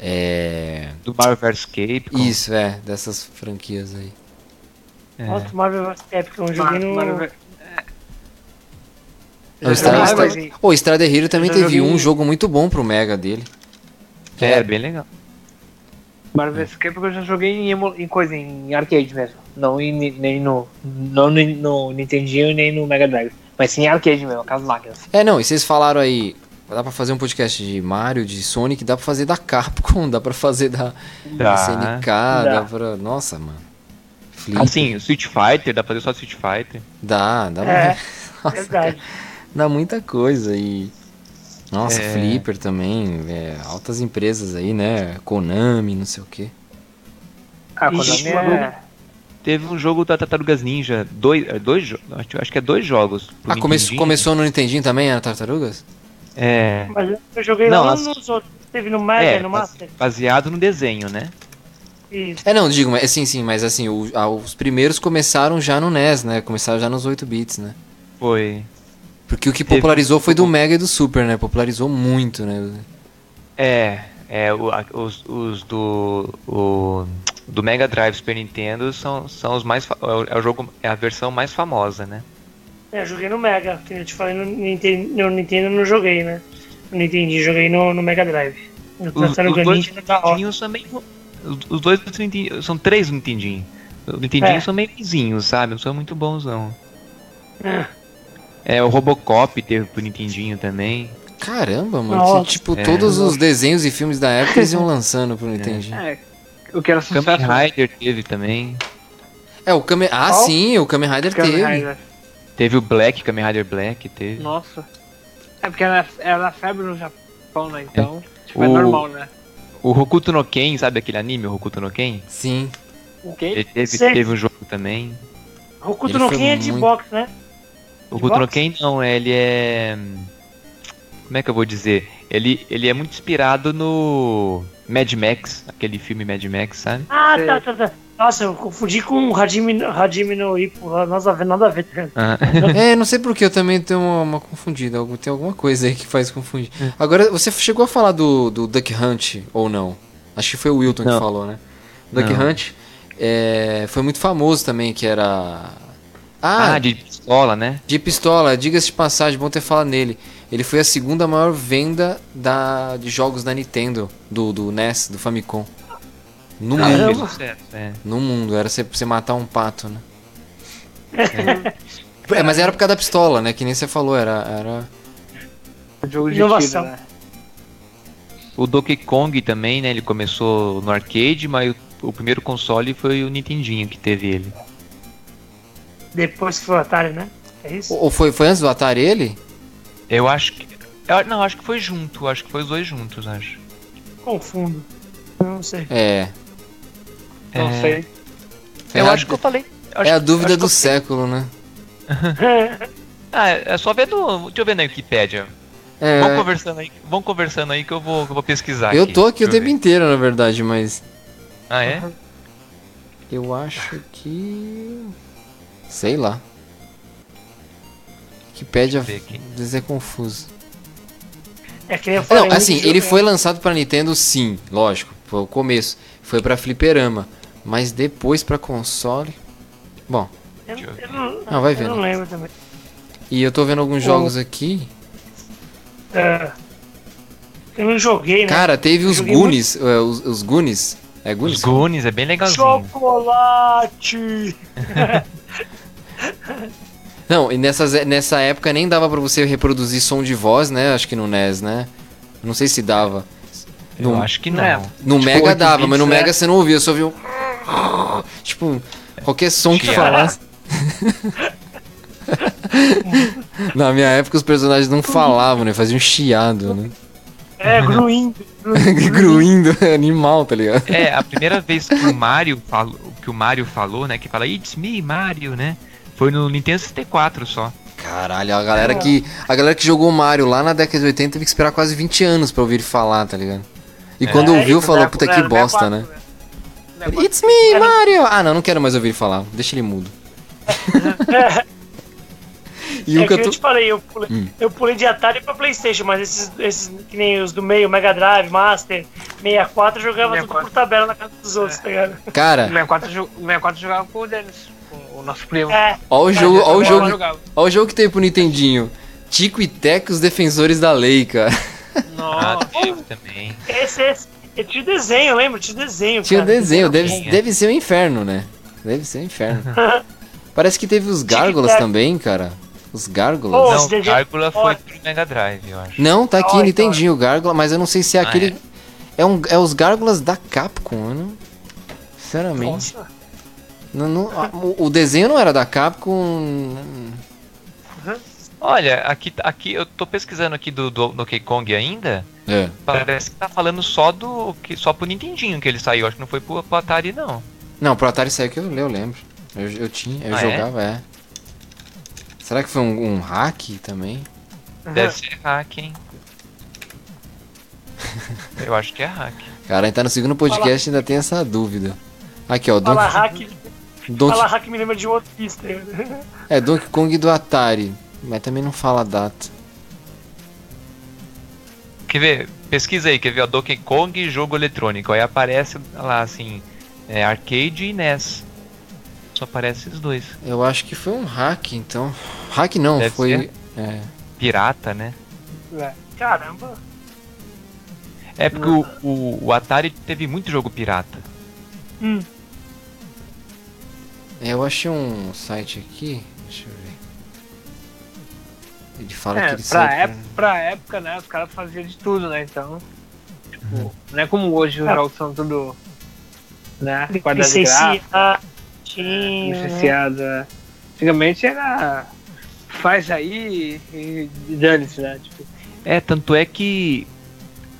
É.
Do Mario vs Capcom.
Isso, é, dessas franquias aí.
É.
Nossa, Marvel vs Capcom, eu joguei no...
Mario-
O Strider,
Ah,
Strider-
mas-
Ô, o Strider Hero também teve
joguei
um
um-
jogo muito bom pro Mega dele.
É, bem legal.
Mario vs Capcom eu já joguei em, emu- em coisa, em arcade mesmo. Não em, nem no. Não no, no Nintendinho nem no Mega Drive. Mas sim em arcade mesmo, com as máquinas.
É, não, e vocês falaram aí dá pra fazer um podcast de Mario, de Sonic, dá pra fazer da Capcom, dá pra fazer da, da SNK, dá.
Dá.
pra. Nossa, mano. Flip.
Assim, Street Fighter, dá pra fazer só Street Fighter.
Dá, dá
É,
Nossa,
verdade.
Dá muita coisa e. Nossa,
É.
Flipper também, é, altas empresas aí, né? Konami, não sei o quê.
Ah, a minha...
mano.
Teve um jogo da Tartarugas Ninja, dois, é, dois acho, que é dois jogos.
Ah, come começou no Nintendinho também, era Tartarugas?
É,
Mas eu joguei
Não,
lá
as-
nos outros. Teve no Mega
é
e no Master.
baseado no desenho, né?
Isso.
É, não, digo, mas sim, sim, mas assim, o- ah, os primeiros começaram já no NES, né? Começaram já nos 8 bits, né?
Foi.
Porque o que
Teve-
popularizou foi do Mega e do Super, né? Popularizou muito, né?
É, é o- a- os, os do o, do Mega Drive Super Nintendo são, são os mais é o, é o jogo é a versão mais famosa, né?
É, eu joguei no Mega, que eu te falei no Nintendo, no Nintendo eu não joguei, né? No Nintendo, joguei no, no Mega Drive. No
Os, os
Tartaruga
dois. Nintendinhos também os, os dois do Nintendinho- são três do Nintendinho. Os Nintendinhos
É.
são meio vizinhos, sabe? Não são muito bons não.
É.
É, o Robocop teve pro Nintendinho também.
Caramba, mano.
Nossa.
tipo,
É.
todos os desenhos e filmes da época eles iam lançando pro Nintendinho.
É, o que era
Kamen
sucesso...
Rider teve também.
É, o Kamen... Ah, sim, o Kamen Rider
Kamen
teve.
Rider.
Teve o Black, Kamen Rider Black, teve.
Nossa. É porque era, era febre no Japão, né? Então, tipo, é
O-
normal, né?
O Hokuto no Ken, sabe aquele anime, o Hokuto no Ken?
Sim.
O quê?
Ele teve,
Sei.
teve um jogo também.
Hokuto
Ele
no Ken é de
muito-
boxe, né?
O Hokuto no? Ken não, ele é. Como é que eu vou dizer? Ele, ele é muito inspirado no Mad Max, aquele filme Mad Max, sabe?
Ah, tá, tá, tá. Nossa, eu confundi com o Hajime, Hajime no Ippo. Nada a ver, nada a ver. tá?
Ah,
É, não sei porque eu também tenho uma, uma confundida. Tem alguma coisa aí que faz confundir. Agora, você chegou a falar do, do Duck Hunt ou não? Acho que foi o Wilton que
Não.
falou, né? Duck
Não.
Hunt é, foi muito famoso também, que era. Ah,
ah, de pistola, né?
de pistola, diga-se de passagem, bom ter falado nele. Ele foi a segunda maior venda da, de jogos da Nintendo, do, do NES, do Famicom. No
Ah,
mundo.
é.
No mundo, era você, você matar um pato, né? É, mas era por causa da pistola, né? Que nem você falou, era. era...
Jogo de
Inovação.
tiro, né?
O Donkey Kong também, né? Ele começou no arcade, mas o, o primeiro console foi o Nintendinho que teve ele.
Depois que foi o Atari, né? É isso?
Ou foi, foi antes do Atari ele?
Eu acho que. eu- não, acho que foi junto, acho que foi os dois juntos, acho.
Confundo. Não sei.
É.
Não
É.
sei.
Eu
É a-
acho que eu falei. eu
É
acho-
a dúvida
acho
do
eu-
século, né?
Ah, é só ver no. Deixa eu ver na Wikipédia.
É,
Vamos conversando aí, vamos conversando aí que eu vou, que eu vou pesquisar.
eu tô aqui o
eu
tempo
ver.
inteiro, na verdade, mas.
Ah, é?
Eu acho que. Sei lá.
Eu aqui.
às vezes é confuso.
É que eu falei.
Não, assim, ele foi lançado pra Nintendo, sim, lógico. Foi o começo. Foi pra Fliperama. Mas depois pra console. Bom,
Eu,
eu
eu não,
Ah, vai
eu
vendo.
não lembro também.
e eu tô vendo alguns jogos aqui.
É, eu não joguei, né?
Cara, teve os Goonies. é, os, os Goonies. É
Os
Goonies?
Goonies é bem legalzinho.
Chocolate!
Não, e nessas, nessa época nem dava pra você reproduzir som de voz, né? Acho que no NES, né? Não sei se dava.
Eu
No,
acho que não.
É.
no
Tipo,
Mega
8
dava, mas no
né?
Mega você não ouvia, você ouvia um... Tipo, qualquer som que falasse. Na minha época os personagens não falavam, né? Faziam chiado, né?
É, gruindo.
Gruindo, animal, tá ligado?
É, a primeira vez que o Mario falou, que o Mario falou, né, que fala It's me, Mario, né? Foi no Nintendo 64 só.
Caralho, a galera que. A galera que jogou Mario lá na década de 80 teve que esperar quase 20 anos pra ouvir ele falar, tá ligado? E quando
É,
ouviu,
isso,
falou,
né,
puta que
64,
bosta, né?
Negócio-
It's me, Mario! Ah, não, não quero mais ouvir ele falar. Deixa ele mudo. e
É
o
que
que eu
te falei, eu pulei,
Hum.
eu pulei de Atari pra Playstation, mas esses, esses que nem os do meio, Mega Drive, Master, 64, eu jogava tudo
64.
por tabela na casa dos outros, tá ligado?
Cara,
64, jo- o 64 jogava com o Dennis, com o nosso primo.
É,
ó o jogo, ó o jogo, ó o jogo que tem pro Nintendinho. Tico e Teco, os defensores da lei, cara.
Ah,
Nossa.
teve também.
esse, esse. Eu tinha desenho, lembra? Tinha desenho,
Tinha
cara.
desenho, deve, deve ser um inferno, né? Deve ser um inferno. Parece que teve os gárgulas também, cara. Os Gárgulas?
Não,
DG
Gárgula foi pro Mega Drive, eu acho.
Não, tá aqui,
Olha,
Nintendinho, o Gárgula, mas eu não sei se é
Ah,
aquele. É? um, é os Gárgulas da Capcom, eu não. Sinceramente.
Nossa.
Não, não- a- o, o desenho não era da Capcom.
Olha, aqui, aqui eu tô pesquisando aqui do, do Donkey Kong ainda.
É.
Parece que tá falando só do. Que, só pro Nintendinho que ele saiu. Acho que não foi pro, pro Atari, não.
Não, pro Atari saiu que eu, eu lembro. Eu, eu tinha, eu
Ah, é?
jogava, é? Será que foi um, um hack também?
Deve ser hack, hein? eu acho que é hack.
Cara, a gente tá no segundo podcast e ainda tem essa dúvida. Aqui, ó,
Fala
Donkey,
hack,
Donkey,
fala hack me lembra de outro pista.
é Donkey Kong do Atari, mas também não fala data.
Quer ver? Pesquisa aí, quer ver? Ó, Donkey Kong jogo eletrônico. Aí aparece lá assim: é, arcade e NES. Só aparece esses dois.
Eu acho que foi um hack, então. Hack não,
Deve
foi. É.
Pirata, né?
É.
Caramba.
É porque o, o, o Atari teve muito jogo pirata.
Hum.
Eu achei um site aqui. Ele fala que
É,
ele
pra,
saiu
ép pra época, né, os caras faziam de tudo, né? Então, tipo, não é como hoje os
É.
jogos são tudo, né, quadrado
Licenciadinho, né?
licenciado. é. Antigamente era faz aí e e dane-se, né? Tipo,
É, tanto é que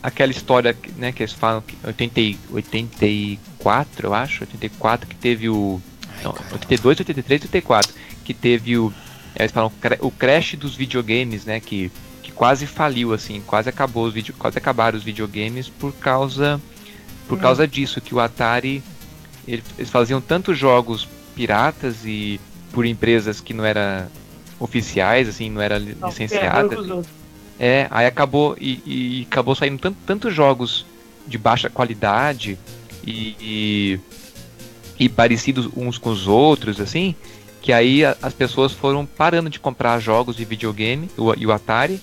aquela história que, né, que eles falam que 80, e- 84, eu acho, 84 que teve o
Ai,
não,
cara.
82, 83, 84 que teve o eles falam o crash dos videogames, né, que que quase faliu assim, quase acabou os vídeo, quase acabaram os videogames por causa por causa disso que o Atari ele- eles faziam tantos jogos piratas e por empresas que não eram oficiais, assim, não era
Não,
licenciadas.
outros.
É, aí acabou e, e acabou saindo tanto, tantos jogos de baixa qualidade e, e, e parecidos uns com os outros, assim, que aí a- as pessoas foram parando de comprar jogos de videogame o, e o Atari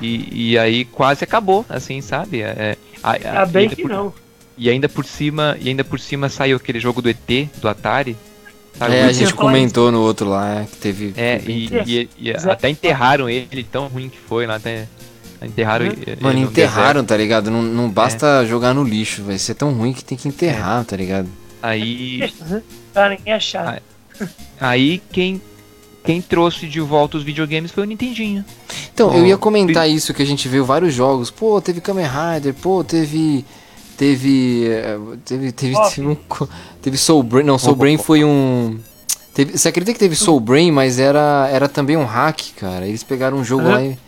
e, e aí quase acabou, assim, sabe? É, a- a-
Ainda
e
bem
ainda
que
por-
não.
E ainda por cima, e ainda por cima saiu aquele jogo do ET do Atari. sabe?
É, a gente comentou no outro lá é, que teve.
é,
teve-
e, e- e até enterraram ele, tão ruim que foi lá, até enterraram
Uhum.
ele
Mano,
no
enterraram, tá ligado? Não, não
É.
basta jogar no lixo, vai ser tão ruim que tem que enterrar, tá ligado?
Aí,
Pra ninguém achar.
Aí quem, quem trouxe de volta os videogames foi o Nintendinho.
Então, eu ia comentar isso, que a gente viu vários jogos. Pô, teve Kamen Rider, pô, teve. Teve. eh, Teve. Teve,
Ó,
teve, um teve Soul Brain. Não, Soul
Ó,
Brain foi um. Teve, você acredita que teve Soul Brain, mas era, era também um hack, cara? Eles pegaram um jogo lá e.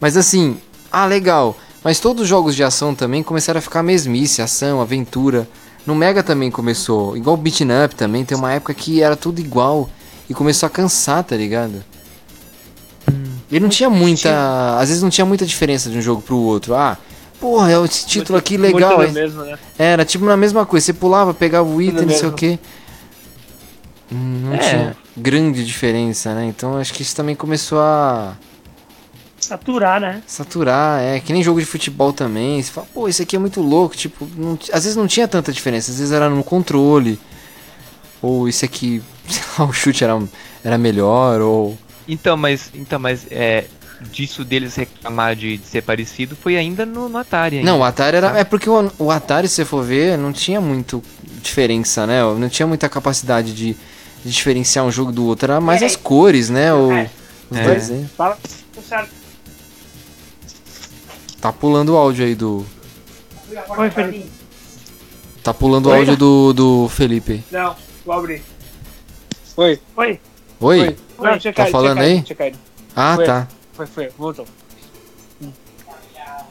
Mas assim, ah, legal. Mas todos os jogos de ação também começaram a ficar mesmice, ação, aventura. No Mega também começou, igual o Beaten Up também, tem uma época que era tudo igual e começou a cansar, tá ligado? E não tinha muita. Às vezes não tinha muita diferença de um jogo pro outro. Ah, porra, é esse título aqui legal.
Mesmo, né?
Era tipo na mesma coisa, você pulava, pegava o item, não sei o
mesmo.
que. Não
É.
tinha grande diferença, né? Então acho que isso também começou a
Saturar, né?
saturar. É que nem jogo de futebol também. Você fala, pô, isso aqui é muito louco. Tipo, não às vezes não tinha tanta diferença. Às vezes era no controle. Ou isso aqui, o chute era, era melhor. Ou.
Então, mas, então, mas é, disso deles reclamar de, de ser parecido foi ainda no, no Atari. Ainda.
Não, o Atari era.
sabe?
É porque o, o Atari, se você for ver, não tinha muito diferença, né? Não tinha muita capacidade de, de diferenciar um jogo do outro. Era mais
É.
as cores, né? O,
É.
os
É.
desenhos.
Fala.
Certo.
Tá pulando o áudio aí do.
Oi, Felipe.
Tá pulando o
Oi?
áudio do, do Felipe.
Não, vou abrir. Oi.
Oi.
Oi?
Oi. Não, tinha
Tá
caído,
falando
tinha caído,
aí?
Tinha caído.
Ah,
Foi.
tá.
Foi, foi, voltou.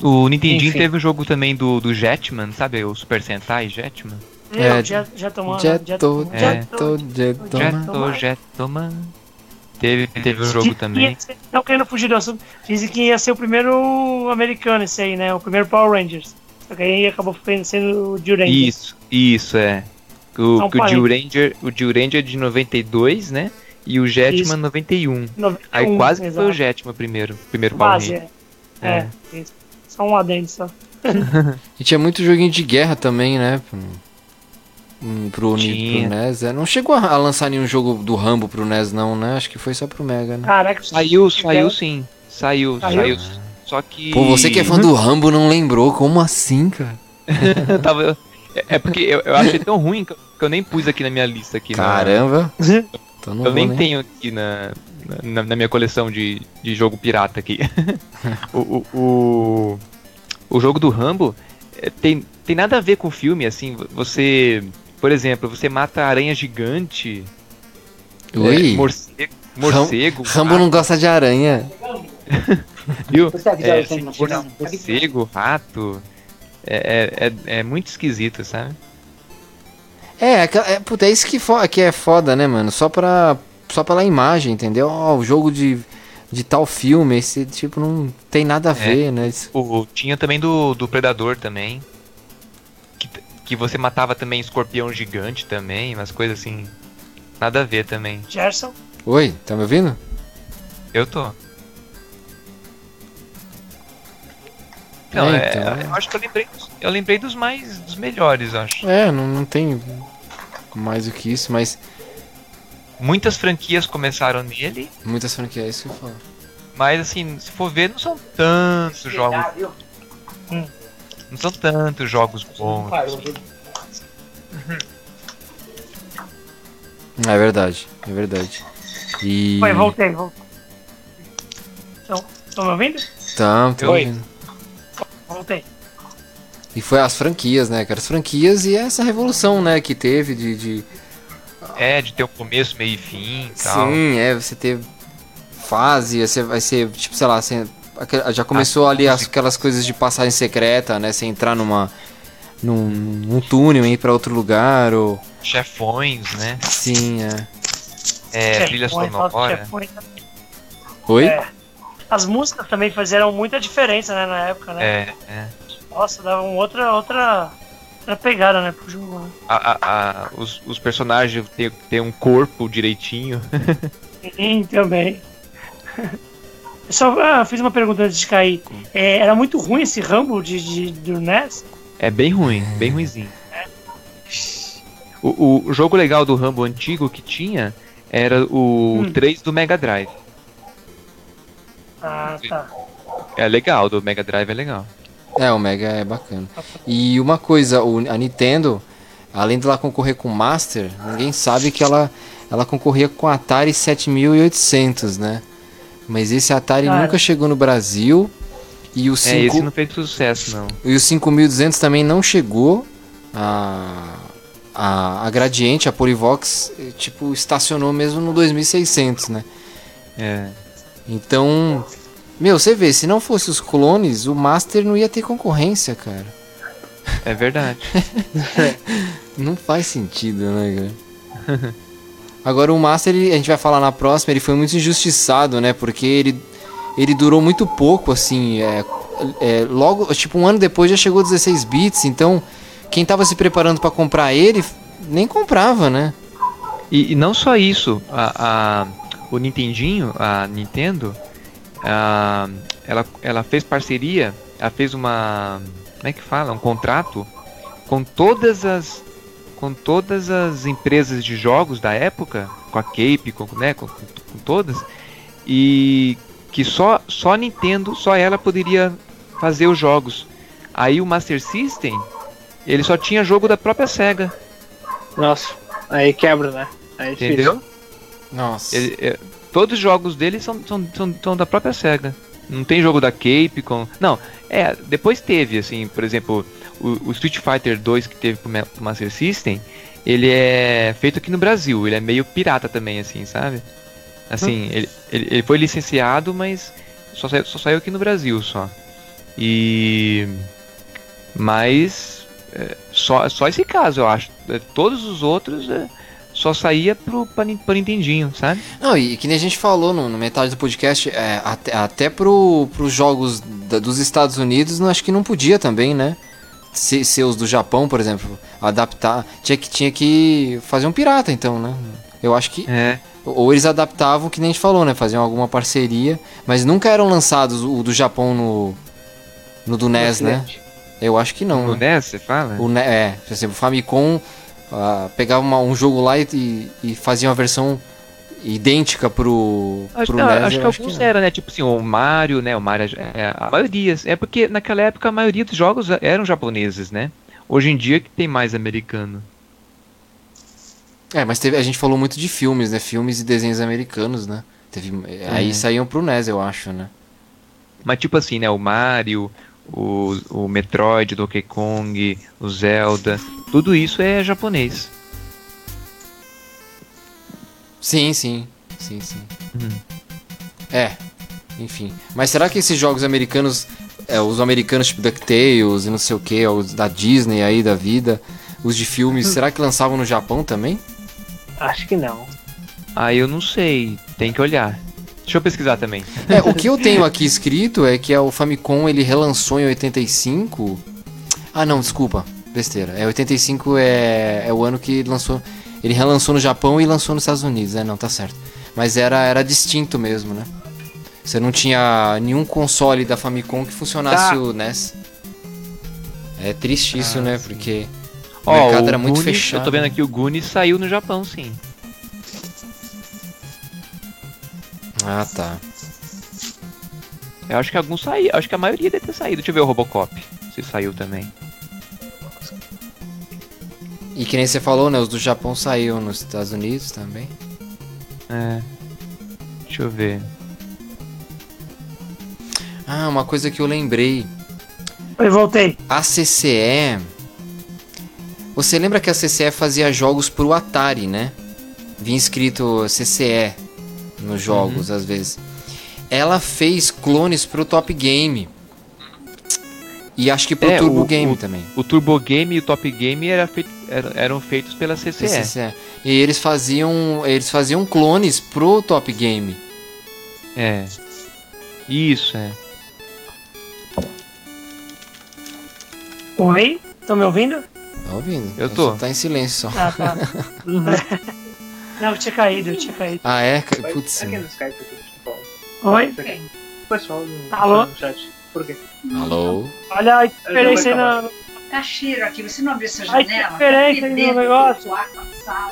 O Nintendinho
Enfim.
teve o jogo também do, do Jetman, sabe? O Super Sentai Jetman.
É,
já, já tomou.
Jeto,
tomou-
É.
jeto, jeto.
Jeto, Jetman. Teve, teve o jogo também.
Não querendo fugir do assunto, dizem que ia ser o primeiro americano esse aí, né? O primeiro Power Rangers. Só que aí acabou sendo o Ranger.
Isso, isso, é. O,
São
que o Jill
parentes.
Ranger, o Jill Ranger é de 92, né? E o Jetman
Isso.
91.
91,
Aí quase que foi o. Jetman primeiro. Primeiro Ranger.
é. É, isso. Só um adendo só.
E tinha muito joguinho de guerra também, né? pro,
Tinha.
pro NES. É, não chegou a a lançar nenhum jogo do Rambo pro NES, não, né? Acho que foi só pro Mega, né?
Caraca,
Saiu, saiu sim. Saiu,
Saiu?
saiu. Só que.
Pô, você que é fã do Rambo não lembrou? Como assim, cara?
Tava- É é porque eu, eu achei tão ruim que eu, que eu nem pus aqui na minha lista aqui. na-
Caramba. Então não
Eu nem
nem-
tenho aqui na, na, na minha coleção de, de jogo pirata aqui. o, o, o, o jogo do Rambo eh, tem, tem nada a ver com o filme, assim, você. Por exemplo, você mata aranha gigante,
Ui.
eh, morcego, morcego
Rambo não gosta de aranha.
viu? É, morcego, rato. É, é, é, é muito esquisito, sabe?
É, é, é, puta, é isso que, fo- que é foda, né, mano? Só pra. Só pela imagem, entendeu? Ó, o jogo de, de tal filme, esse tipo não tem nada a ver, né? Isso-
O, tinha também do, do Predador também. Que, que você matava também escorpião gigante também, umas coisas assim. Nada a ver também.
Gerson,
Oi, tá me ouvindo?
Eu tô. Não,
É,
é,
então.
eu acho que eu lembrei, dos- eu lembrei dos mais dos melhores, acho.
É, não, não tem mais do que isso, mas
Muitas franquias começaram nele,
muitas franquias, é isso que eu falo.
mas assim, se for ver, não são tantos jogos, não são tantos jogos bons.
É verdade, é verdade. E.
Oi, voltei, voltei. Então, estão me ouvindo?
Tô
Oi.
ouvindo.
Voltei.
E foi as franquias, né, cara? As franquias e essa revolução, né, que teve de. de...
É, de ter um começo, meio e fim e tal.
Sim, é, você ter fase, você vai ser, tipo, sei lá, você, já começou ali as- aquelas coisas de passagem secreta, né? Você entrar numa. num, num túnel e ir pra outro lugar, ou.
Chefões, né?
Sim, é.
É, trilha sonora.
Oi?
É. As músicas também fizeram muita diferença, né, na época, né?
É, é.
Nossa, davam outra, outra, outra pegada, né, pro jogo. Né?
A- a- a- os, os personagens têm têm um corpo direitinho.
Sim, também. Eu só ah, fiz uma pergunta antes de cair. É, era muito ruim esse Rambo de, de, do NES?
É bem ruim, bem ruimzinho. O, o- o jogo legal do Rambo antigo que tinha era o
Hum.
3 do Mega Drive.
Ah, tá.
É legal, do Mega Drive é legal.
É, o Mega é bacana. E uma coisa, a Nintendo, além de ela concorrer com o Master, ninguém sabe que ela, ela concorria com o Atari 7800, né? Mas esse Atari
Cara.
nunca chegou no Brasil. E o,
É,
5,
esse não fez sucesso, não.
e o 5200 também não chegou. A, a, a Gradiente, a Polivox, eh, tipo, estacionou mesmo no 2600, né?
É.
Então, meu, você vê, se não fosse os clones, o Master não ia ter concorrência, cara.
É verdade.
Não faz sentido, né, cara? Agora o Master, ele- a gente vai falar na próxima, ele foi muito injustiçado, né? Porque ele, ele durou muito pouco, assim. É, é, logo, tipo, um ano depois já chegou 16 bits, então quem tava se preparando pra comprar ele nem comprava, né?
E, e não só isso, a, a- o Nintendinho, a Nintendo, a- ela, ela fez parceria, ela fez uma. Como é que fala? Um contrato com todas as. Com todas as empresas de jogos da época, com a Cape, com, né, com, com- com todas, e que só, só a Nintendo, só ela poderia fazer os jogos. Aí o Master System, ele só tinha jogo da própria SEGA,
Nossa, aí quebra, né? Aí é difícil.
Nossa.
Ele- é, todos os jogos dele são, são, são, são da própria SEGA. Não tem jogo da Capcom. Não, é, depois teve, assim, por exemplo, o, o Street Fighter 2 que teve pro, pro Master System, ele é feito aqui no Brasil, ele é meio pirata também, assim, sabe? Assim, ele, ele, ele foi licenciado, mas só saiu, só saiu aqui no Brasil só. E. Mas. é, só, só esse caso, eu acho. É, Todos os outros é, só saía pro, pra, pra Nintendinho, sabe?
Não, e que nem a gente falou no, no metade do podcast, é, até, até pro, pros jogos da- dos Estados Unidos, não, acho que não podia também, né? Se, os do Japão, por exemplo, adaptar. Tinha que, tinha que fazer um pirata, então, né? Eu acho que.
É.
Ou eles adaptavam, que nem a gente falou, né? Faziam alguma parceria, mas nunca eram lançados o do Japão no. No do NES, né? Eu acho que não.
No
né?
NES, você fala?
O, é, por exemplo, o Famicom ah, pegavam uma- um jogo lá e, e faziam a versão idêntica pro,
Acho,
pro
não, acho que alguns
não.
era, né? Tipo assim, o Mario, né? O Mario, é, a maioria. É porque naquela época a maioria dos jogos eram japoneses, né? Hoje em dia que tem mais americano.
É, mas teve- a gente falou muito de filmes, né? Filmes e desenhos americanos, né? Teve, Aí
É.
saíam pro NES, eu acho, né?
Mas tipo assim, né? O Mario, o, o Metroid, o Donkey Kong, o Zelda, tudo isso é japonês.
Sim, sim. Sim, sim.
Uhum.
É, enfim. Mas será que esses jogos americanos, é, os americanos tipo DuckTales e não sei o que, os da Disney aí da vida, os de
Hum.
filmes, será que lançavam no Japão também?
Acho que não.
Ah, eu não sei, tem que olhar. Deixa eu pesquisar também.
É, o que eu tenho aqui escrito é que é o Famicom ele relançou em 85. Ah, não, desculpa, besteira. É 85 é, é o ano que lançou. Ele relançou no Japão e lançou nos Estados Unidos, é, não, tá certo. Mas era, era distinto mesmo, né? Você não tinha nenhum console da Famicom que funcionasse
Tá.
o NES. É triste isso,
Ah,
né?
sim.
Porque o
Ó,
mercado
o
era muito fechado.
Eu tô vendo aqui o Goonies saiu no Japão, sim.
Ah, tá.
Eu acho que alguns saíram, acho que a maioria deve ter saído. Deixa eu ver o Robocop, se saiu também.
E que nem você falou, né? Os do Japão saíram nos Estados Unidos também.
É. Deixa eu ver.
Ah, uma coisa que eu lembrei.
Oi, voltei.
A CCE. Você lembra que a CCE fazia jogos pro Atari, né? Vinha escrito CCE nos jogos, às vezes. Ela fez clones pro Top Game. E acho que pro
É,
Turbo
o-
Game
o-
também.
O Turbo Game e o Top Game era feito, eram, eram feitos pela CCE.
CCE. E eles faziam, eles faziam clones pro Top Game.
É. Isso, é.
Oi? Estão me ouvindo?
Tá ouvindo?
Eu tô.
Você tá em silêncio só.
Ah, tá. Não, eu tinha caído, eu tinha caído.
Ah, é? Putz.
Aqui no Skype aqui.
Oi?
Pessoal no,
Alô?
no chat. Por quê?
Alô?
Olha a diferença aí na.
Tá cheiro aqui, você não abriu essa
Ai,
janela?
que diferença
Tá
aí no negócio.
a.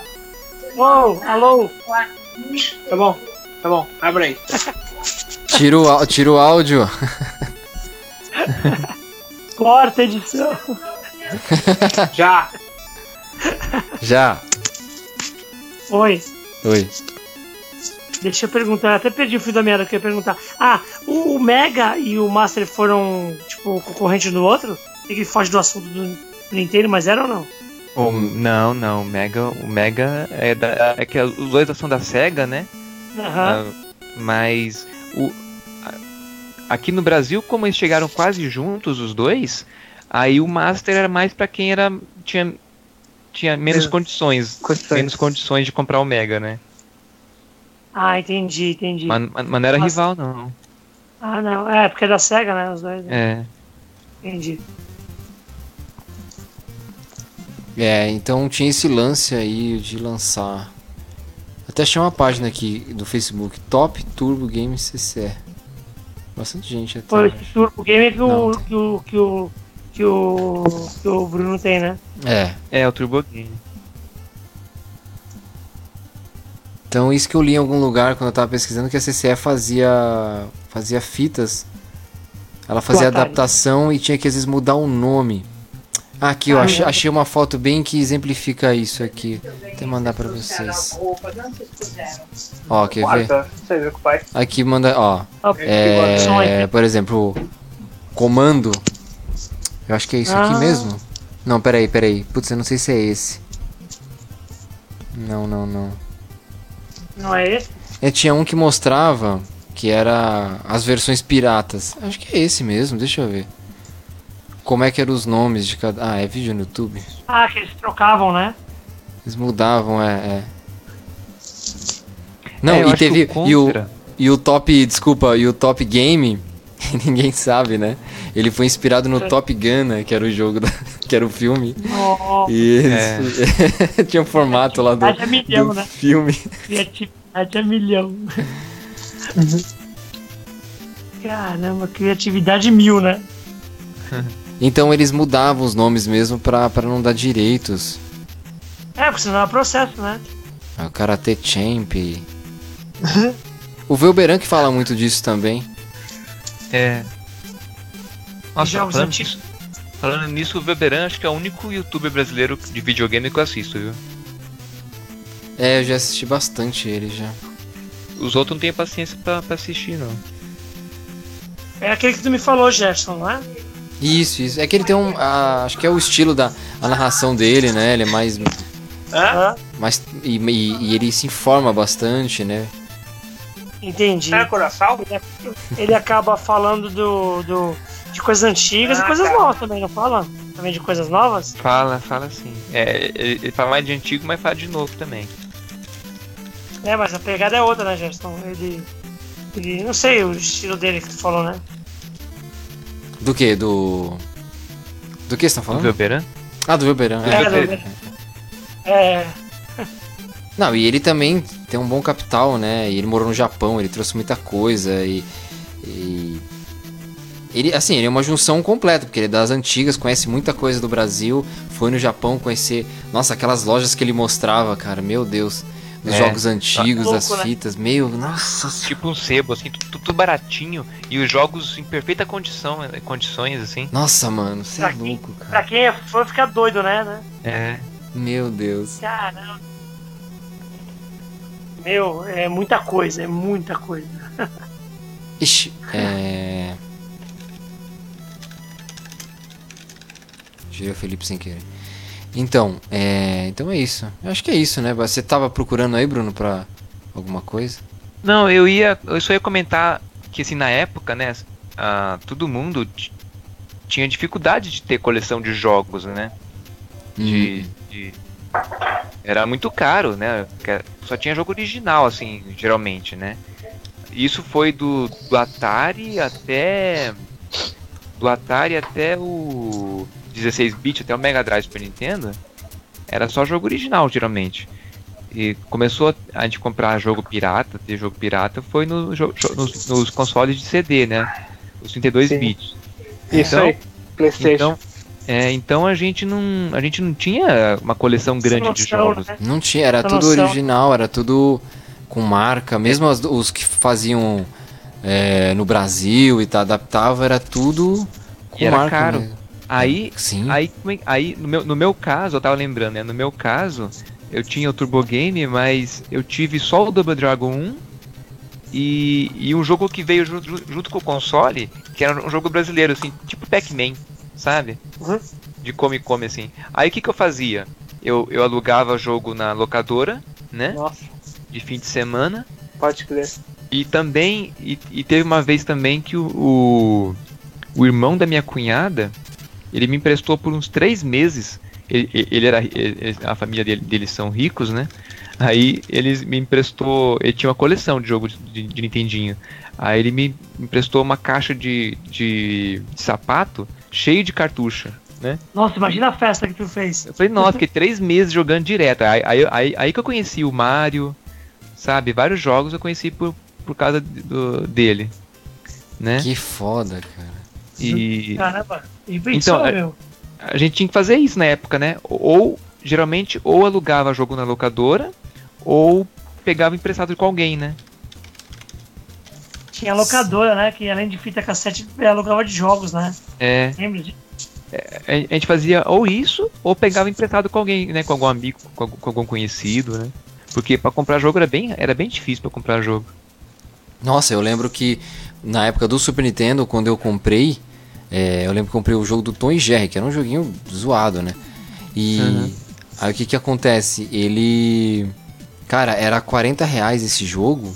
Ô, alô?
Tá bom, tá bom, abre aí.
Tira o, tira o áudio.
Corta a edição.
Já!
Já.
Oi.
Oi.
Deixa eu perguntar, até perdi o fio da meada que eu ia perguntar. Ah, o, o Mega e o Master foram, tipo, concorrente do outro? E que foge do assunto do Nintendo, mas era ou não?
O- não, não, o Mega, o Mega é, da, é que os dois são da SEGA, né?
Aham.
Ah, mas o, aqui no Brasil, como eles chegaram quase juntos os dois, aí o Master era mais pra quem era tinha tinha menos
É.
condições,
Condições.
menos condições de comprar o Mega, né?
Ah, entendi, entendi.
Mas, mas não era
Nossa.
rival não.
Ah, não. É, porque é da SEGA, né? Os dois. né?
É.
Entendi.
É, então tinha esse lance aí de lançar. Até achei uma página aqui do Facebook, Top Turbo Game CCE. Bastante gente até.
Foi esse Turbo Game que
Não,
o, que o, que o, que o, que o Bruno tem, né?
É.
É, o Turbo Game.
Então isso que eu li em algum lugar quando eu tava pesquisando que a CCE fazia fazia fitas. Ela fazia adaptação e tinha que às vezes mudar o nome. Ah, aqui eu
Ah,
achei,
é.
achei uma foto bem que exemplifica isso aqui. Vou até mandar pra
Trouxeram
vocês. Ó, quer ver? Aqui manda, ó. É, por exemplo, comando. Eu acho que é isso aqui
Ah.
mesmo. Não, peraí, peraí. Putz, eu não sei se é esse. Não, não, não.
Não é esse?
É, tinha um que mostrava que era as versões piratas. Acho que é esse mesmo, deixa eu ver. Como é que eram os nomes de cada. Ah, é vídeo no YouTube.
Ah, que eles trocavam, né?
Eles mudavam, é. é. Não,
É,
e teve.
o
e, o,
Contra-
e o top. Desculpa, e o Top Game. Ninguém sabe, né? Ele foi inspirado no Top Gun, né? Que era o jogo, da, que era o filme.
Oh,
E eles- tinha o formato lá do,
Criatividade é milhão,
do
né?
filme.
criatividade é milhão. Caramba, criatividade mil, né?
Então eles mudavam os nomes mesmo pra, pra não dar direitos.
É, porque senão é processo, né?
Ah, O Karate Champ. o Velberan que fala muito disso também.
É. Nossa,
Jogos
falando
antigos.
nisso, falando nisso, o Weberan acho que é o único youtuber brasileiro de videogame que eu assisto, viu?
É, eu já assisti bastante ele já.
Os outros não têm paciência pra, pra assistir, não.
É aquele que tu me falou, Jefferson, não é?
Isso, isso. É que ele tem um. ah, acho que é o estilo da a narração dele, né? Ele é mais.
Hã?
mais e, e- e ele se informa bastante, né?
Entendi.
É coração?
Ele acaba falando do, do, de coisas antigas e
Ah,
coisas
tá.
novas também, não fala? Também de coisas novas?
Fala, fala sim. É, ele, fala mais de antigo, mas fala de novo também.
É, mas a pegada é outra, né, Jefferson? Ele. Ele. Não sei o estilo dele que tu falou, né?
Do que? Do. Do que você tá falando?
Weberan?
Ah, do Velberan.
É,
É.
do- É.
Não, e ele também tem um bom capital, né? E ele morou no Japão, ele trouxe muita coisa e. e- Ele, assim, ele é uma junção completa, porque ele é das antigas, conhece muita coisa do Brasil, foi no Japão conhecer. Nossa, aquelas lojas que ele mostrava, cara, meu Deus. Dos
É.
jogos antigos,
Louco,
das
né?
fitas, meu, nossa.
Tipo um sebo, assim, tudo, tudo baratinho e os jogos em perfeita condição, condições, assim.
Nossa, mano, você é
Pra quem-
louco,
Pra
cara.
quem é fã fica doido, né? né?
É.
Meu Deus.
Caramba. Meu, é muita coisa, é muita coisa.
Ixi, é. Girei o Felipe sem querer. Então, é. Então é isso. Eu acho que é isso, né? Você tava procurando aí, Bruno, pra alguma coisa?
Não, eu ia. Eu só ia comentar que assim, na época, né, ah, todo mundo tinha dificuldade de ter coleção de jogos, né? De. de- Era muito caro, né? porque Só tinha jogo original, assim, geralmente, né? Isso foi do, do Atari até. Do Atari até o 16-bit, até o Mega Drive Super Nintendo. Era só jogo original, geralmente. E começou a- a gente comprar jogo pirata, ter jogo pirata, foi no, jo- nos, nos consoles de CD, né? Os 32
Sim.
bits.
Isso
Então-
aí. Playstation.
Então, é, então a gente não, a gente não tinha uma coleção grande de
Noção,
jogos.
né?
Não tinha, era
Pra
tudo
noção.
original, era tudo com marca. Mesmo as- os que faziam é, no Brasil e tá, adaptava, era tudo com
E era
marca.
caro.
mesmo.
Aí,
Sim.
aí, aí no, meu, no meu caso, eu tava lembrando, né? No meu caso, eu tinha o Turbo Game, mas eu tive só o Double Dragon 1 e, e um jogo que veio junto, junto com o console, que era um jogo brasileiro, assim, tipo Pac-Man, sabe?
Uhum.
De come come assim. Aí o que, que eu fazia? Eu, eu alugava jogo na locadora, né?
Nossa,
De fim de semana.
pode crer.
E também, e, e teve uma vez também que o, o, o irmão da minha cunhada, ele me emprestou por uns três meses. Ele, ele era, ele- a família dele, deles são ricos, né? Aí ele me emprestou, ele tinha uma coleção de jogos de, de Nintendinho. Aí ele me emprestou uma caixa de, de, de sapato cheio de cartucha, né?
Nossa, imagina a festa que tu fez.
Eu falei, nossa, fiquei três meses jogando direto. Aí, aí, aí, aí que eu conheci o Mario, sabe? Vários jogos eu conheci por, por causa do, dele, né?
Que foda, cara.
E
Caramba. E
Então, é-
meu.
a gente tinha que fazer isso na época, né? Ou, geralmente, ou alugava jogo na locadora, ou pegava emprestado com alguém, né?
Tinha locadora, né? Que além de fita cassete, alugava de jogos, né?
É,
Lembra disso?
a a gente fazia ou isso, ou pegava emprestado com alguém, né? Com algum amigo, com algum, com algum conhecido, né? Porque pra comprar jogo era bem, era bem difícil pra comprar jogo.
Nossa, eu lembro que na época do Super Nintendo, quando eu comprei, é, eu lembro que comprei o jogo do Tom e Jerry, que era um joguinho zoado, né? E
Uhum.
aí o que que acontece? Ele. Cara, era 40 reais esse jogo,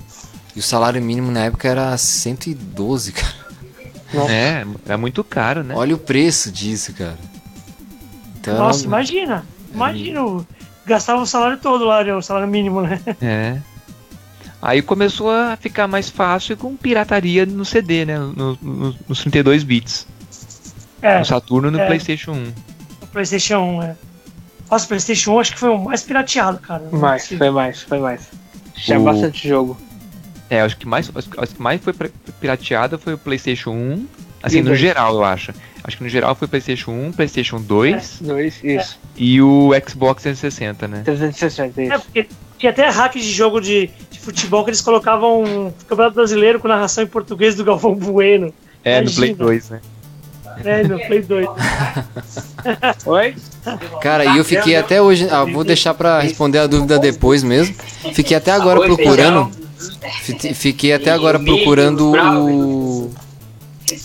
e o salário mínimo na época era 112, cara.
Nossa.
É, era muito caro, né?
Olha o preço disso, cara. Então,
Nossa, imagina. Imagina. o- Gastava o salário todo lá, o salário mínimo, né?
É. Aí começou a ficar mais fácil com pirataria no CD, né? No, no, nos 32 bits.
É,
No Saturno e no
é.
PlayStation 1.
o PlayStation 1, é. Nossa, o PlayStation 1 acho que foi o mais pirateado, cara.
Mais, foi mais, foi mais. Tinha
O-
bastante jogo.
É, acho que mais, acho que mais foi pirateado foi o PlayStation 1. Assim,
E
no
dois.
geral, eu acho. Acho que no geral foi PlayStation 1, PlayStation 2
Dois, isso.
e o Xbox 360, né?
360,
É,
isso.
porque tinha até hack de jogo de, de futebol que eles colocavam um Campeonato Brasileiro com narração em português do Galvão Bueno.
É, no Play
Imagina.
2, né?
É, no Play 2.
Oi?
Cara, e eu fiquei até hoje. Ah, vou deixar pra responder a dúvida depois mesmo. Fiquei até agora procurando. fi- Fiquei até agora procurando o.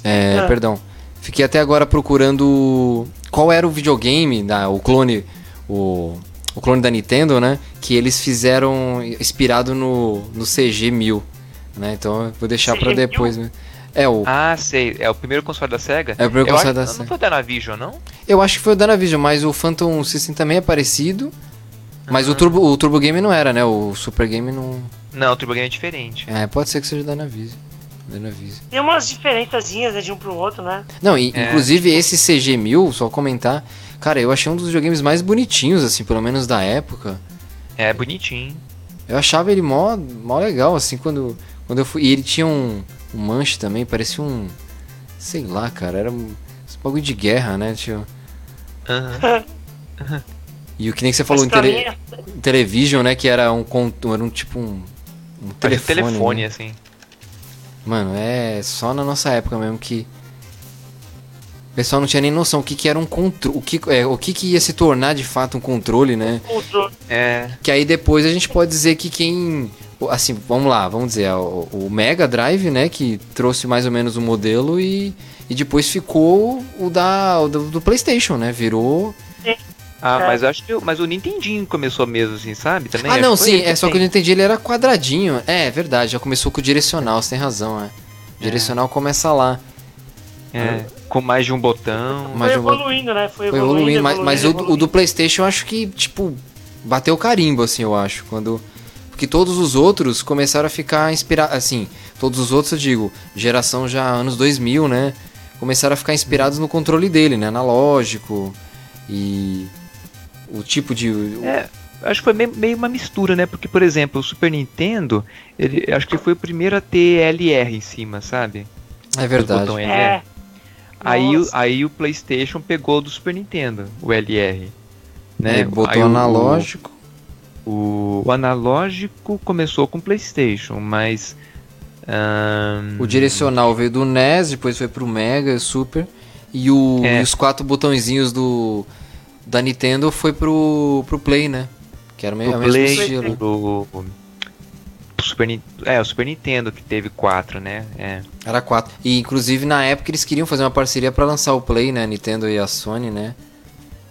É,
Ah.
perdão. Fiquei até agora procurando qual era o videogame, da, o clone. O, o clone da Nintendo, né? Que eles fizeram inspirado no, no CG1000. Né? Então eu vou deixar pra
CG-1000?
depois. né? É, o,
Ah, sei. É o primeiro console da SEGA?
É o primeiro
Eu
console
acho-
da
Não
Sega.
foi da Navision, não?
Eu acho que foi o Danavision, mas o Phantom System também é parecido. Mas o, Turbo, o Turbo Game não era, né? O Super Game não.
Não, o Turbo Game é diferente.
É, pode ser que seja da Danavision. Danavision.
Tem umas diferençazinhas né, de um pro outro, né?
Não, e,
É.
inclusive esse CG1000, só comentar. Cara, eu achei um dos videogames mais bonitinhos, assim, pelo menos da época.
É bonitinho.
Eu achava ele mó, mó legal, assim, quando, quando eu fui. E ele tinha um, um manche também, parecia um. Sei lá, cara, era um. Esse bagulho de guerra, né? Tinha,
Aham.
e o que nem você falou,
Mas
em tele,
é-
Television, né? Que era um, era um tipo um. Um telefone.
um telefone,
né?
assim.
Mano, é só na nossa época mesmo que. O pessoal não tinha nem noção o que, que era um controle. O, que, é, o que, que ia se tornar de fato um controle, né?
controle.
É.
Que aí depois a gente pode dizer que quem. Assim, vamos lá, vamos dizer, o, o Mega Drive, né? Que trouxe mais ou menos o modelo e, e depois ficou o da o do, do PlayStation, né? Virou.
Ah,
É.
mas eu acho que. Mas o Nintendinho começou mesmo, assim, sabe? Também
ah,
acho
não, sim, é só que
tem.
não entendi, ele era quadradinho. É, é verdade, já começou com o direcional, você tem razão, é. O
É.
direcional começa lá.
É, com mais de um botão.
Mas
foi
vou-
evoluindo, né? Foi
Foi
evoluindo,
evoluindo, mas, mas o,
evoluindo,
do- o do PlayStation eu acho que, tipo, bateu carimbo, assim, eu acho. Quando. Porque todos os outros começaram a ficar inspirados. Assim, todos os outros, eu digo, geração já anos 2000, né? Começaram a ficar inspirados no controle dele, né? Analógico. E. O tipo de. o-
É, acho que foi meio, meio uma mistura, né? Porque, por exemplo, o Super Nintendo, ele, acho que foi o primeiro a ter LR em cima, sabe?
É verdade.
Os botão LR.
É.
Aí, aí o PlayStation pegou do Super Nintendo, o LR. Né?
Ele botou
Aí o-
analógico.
O, o analógico começou com o PlayStation, mas. ahn,
O direcional veio do NES, depois foi pro Mega, Super. E, o,
É.
e os quatro botõezinhos do. Da Nintendo foi pro, pro Play, né? Que era o mesmo,
do
é o mesmo
Play,
estilo.
do, do Super, Nin- é, o Super Nintendo que teve quatro, né? É.
Era quatro. E inclusive na época eles queriam fazer uma parceria pra lançar o Play, né? A Nintendo e a Sony, né?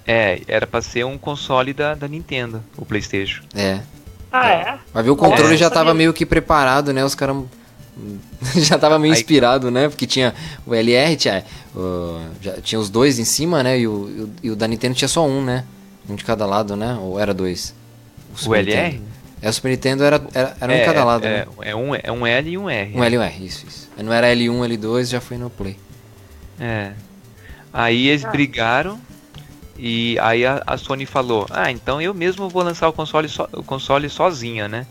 É, era pra ser um console da, da Nintendo, o PlayStation.
É.
Ah, é?
Mas ver o controle
É,
já tava meio que preparado, né? Os caras já tava meio inspirado, né? Porque tinha o LR, tinha, o- já tinha os dois em cima, né? E o, e o- e o da Nintendo tinha só um, né? Um de cada lado, né? Ou era dois?
O
Super
LR?
Nintendo. É, o Super Nintendo era, era, era um
é,
de cada lado,
é,
né?
é um, é um L e um R.
Um L e um R, isso, isso. Não era L1, L2, já foi no Play.
É. Aí eles
Ah.
brigaram e aí a, a Sony falou: Ah, então eu mesmo vou lançar o console, so, o console sozinha, né?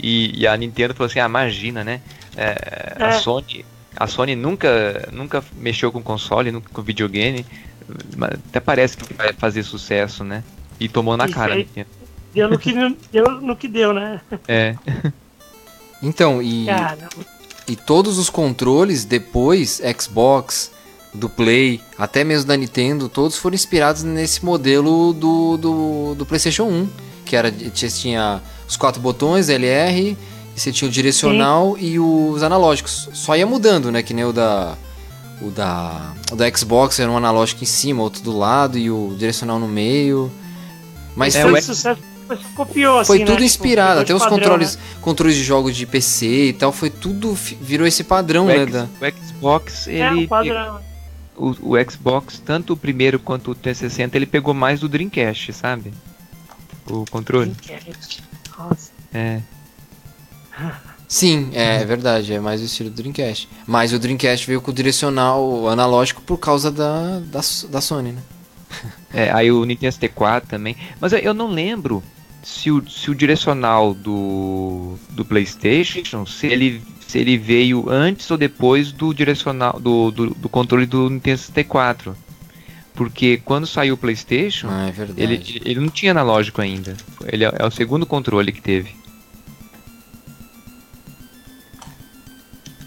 E, e a Nintendo falou assim: Ah, imagina, né? É, A
É.
Sony, a Sony nunca, nunca mexeu com console, nunca com videogame. mas Até parece que vai fazer sucesso, né? E tomou na
E
cara. a. Nintendo.
Deu no que deu, no que deu né?
É.
Então, e,
Cara,
e todos os controles depois, Xbox, do Play, até mesmo da Nintendo, todos foram inspirados nesse modelo do, do, do PlayStation 1. Que era, tinha, os quatro botões, LR, e você tinha o direcional e os analógicos. Só ia mudando, né? Que nem o da. O da, o da Xbox era um analógico em cima, outro do lado e o direcional no meio. Mas
É,
foi,
o
sucesso, foi- copiou assim,
foi
né?
tudo
Tipo,
inspirado, até os
padrão,
controles,
né?
controles de jogos de PC e tal, foi tudo virou esse padrão,
O,
né?
X-
da-
o Xbox,
É,
ele.
o padrão.
o, o Xbox, tanto o primeiro quanto o 360, ele pegou mais do Dreamcast, sabe? O controle.
Nossa.
É.
Sim, é, é verdade, é mais o estilo do Dreamcast. Mas o Dreamcast veio com o direcional analógico por causa da, da, da Sony, né?
É, aí o Nintendo 64 também. Mas eu não lembro se o, se o direcional do, do PlayStation, se ele, se ele veio antes ou depois do direcional do, do, do controle do Nintendo 64. Porque quando saiu o PlayStation,
Ah, é verdade.
ele, ele não tinha analógico ainda. Ele é, é o segundo controle que teve.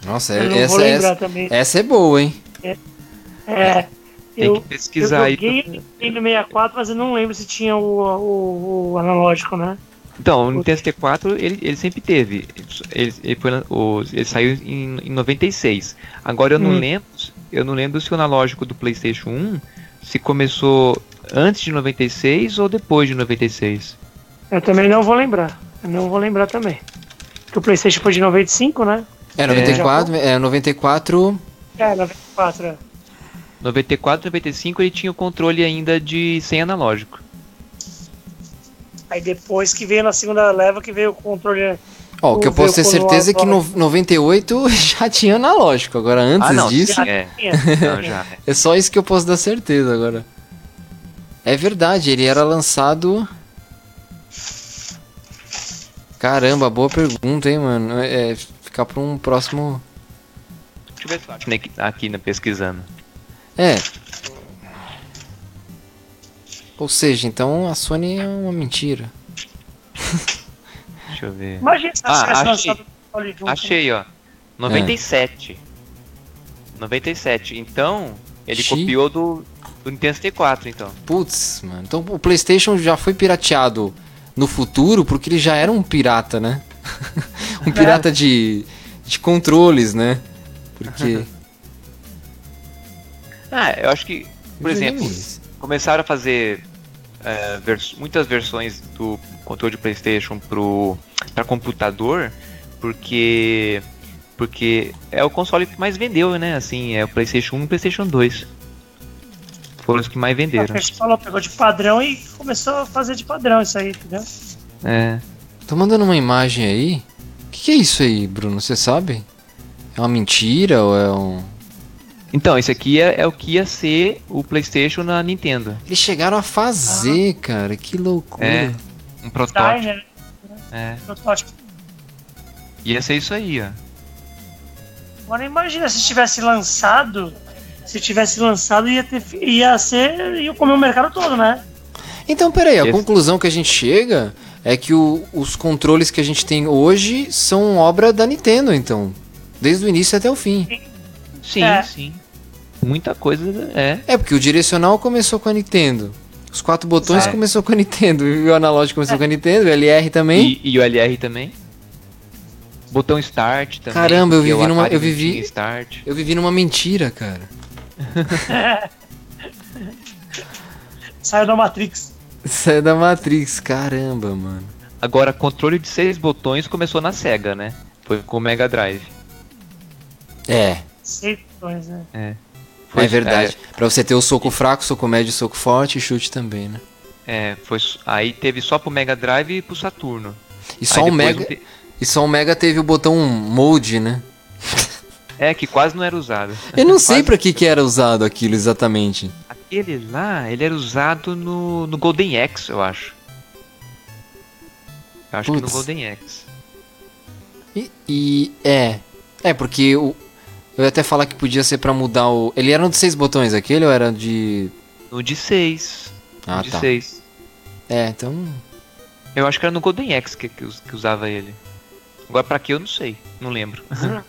Nossa, é- essa, essa, essa é boa, hein?
É,
Tem
eu,
que pesquisar
eu joguei
aí.
no 64, mas eu não lembro se tinha o, o, o analógico, né?
Então, o Nintendo 64 ele, ele sempre teve. Ele, ele, foi, ele saiu em, em 96. Agora eu não
Hum.
lembro. Eu não lembro se o analógico do PlayStation 1 se começou antes de 96 ou depois de 96.
Eu também não vou lembrar. Eu não vou lembrar também. Porque o PlayStation foi de 95, né?
É, 94, é, 94.
É, 94. É.
94, 95 ele tinha o controle ainda de sem analógico.
Aí depois que veio na segunda leva, que veio o controle.
Ó, o que eu posso ter certeza é que no
quando
98 já tinha analógico. Agora, antes
ah, não,
disso,
sim, é.
tinha.
Não, já.
é só isso que eu posso dar certeza agora. É verdade, ele era lançado. Caramba, boa pergunta, hein, mano. É, ficar pra um próximo.
Deixa eu ver se eu acho aqui, aqui na pesquisando.
É. Ou seja, então a Sony é uma mentira.
Deixa eu ver.
Imagina se
Ah, achei.
junto.
Achei, ó. 97. 97. Então, ele copiou do, do Nintendo 64, então.
Putz, mano. Então o PlayStation já foi pirateado no futuro porque ele já era um pirata, né? um pirata de, de controles, né? Porque.
Ah, eu acho que, por exemplo,
Videogames.
começaram a fazer é, vers- muitas versões do controle de PlayStation pro para computador, porque porque é o console que mais vendeu, né? Assim, é o PlayStation 1 e o PlayStation 2. Foram os que mais
A
venderam.
gente falou, pegou de padrão e começou a fazer de padrão isso aí, entendeu?
É.
Tô mandando uma imagem aí. O que, que é isso aí, Bruno? Você sabe? É uma mentira ou é um.
Então, esse aqui é, é o que ia ser o PlayStation na Nintendo.
Eles chegaram a fazer, cara. Que loucura.
É. Um protótipo.
Diner,
É.
protótipo.
Ia ser isso aí, ó.
Agora imagina se tivesse lançado. Se tivesse lançado, ia, ter, ia ser. ia comer o mercado todo, né?
Então, peraí, a
Esse-
conclusão que a gente chega é que o- os controles que a gente tem hoje são obra da Nintendo, então. Desde o início até o fim.
Sim,
É.
sim. Muita coisa é.
É, porque o direcional começou com a Nintendo. Os quatro botões
É.
começou com a Nintendo. E o analógico começou com a Nintendo, o LR também.
E, e o LR também. Botão Start também.
Caramba, eu vivi numa- eu vivi-
Start.
Eu vivi numa mentira, cara.
Saiu da Matrix.
Saiu da Matrix, caramba, mano.
Agora, controle de seis botões começou na Sega, né? Foi com o Mega Drive.
É,
Seis botões, né?
Foi,
é verdade. Pra você ter o soco fraco, soco médio, soco forte e chute também, né?
É, foi, aí teve só pro Mega Drive e pro Saturno.
E só,
Aí
o Mega,
te-
e só o Mega teve o botão mode, né?
É, que quase não era usado.
Eu não sei pra que, que era usado aquilo exatamente.
Aquele lá, ele era usado no, no Golden Axe, eu acho. Eu acho que no. Golden Axe.
E, e- é. É, porque o, eu ia até falar que podia ser pra mudar o. Ele era um de seis botões aquele ou era de.
No de 6.
Ah,
de
tá.
6.
É, então.
Eu acho que era no Golden Axe que, que, que usava ele. Agora pra que eu não sei, não lembro.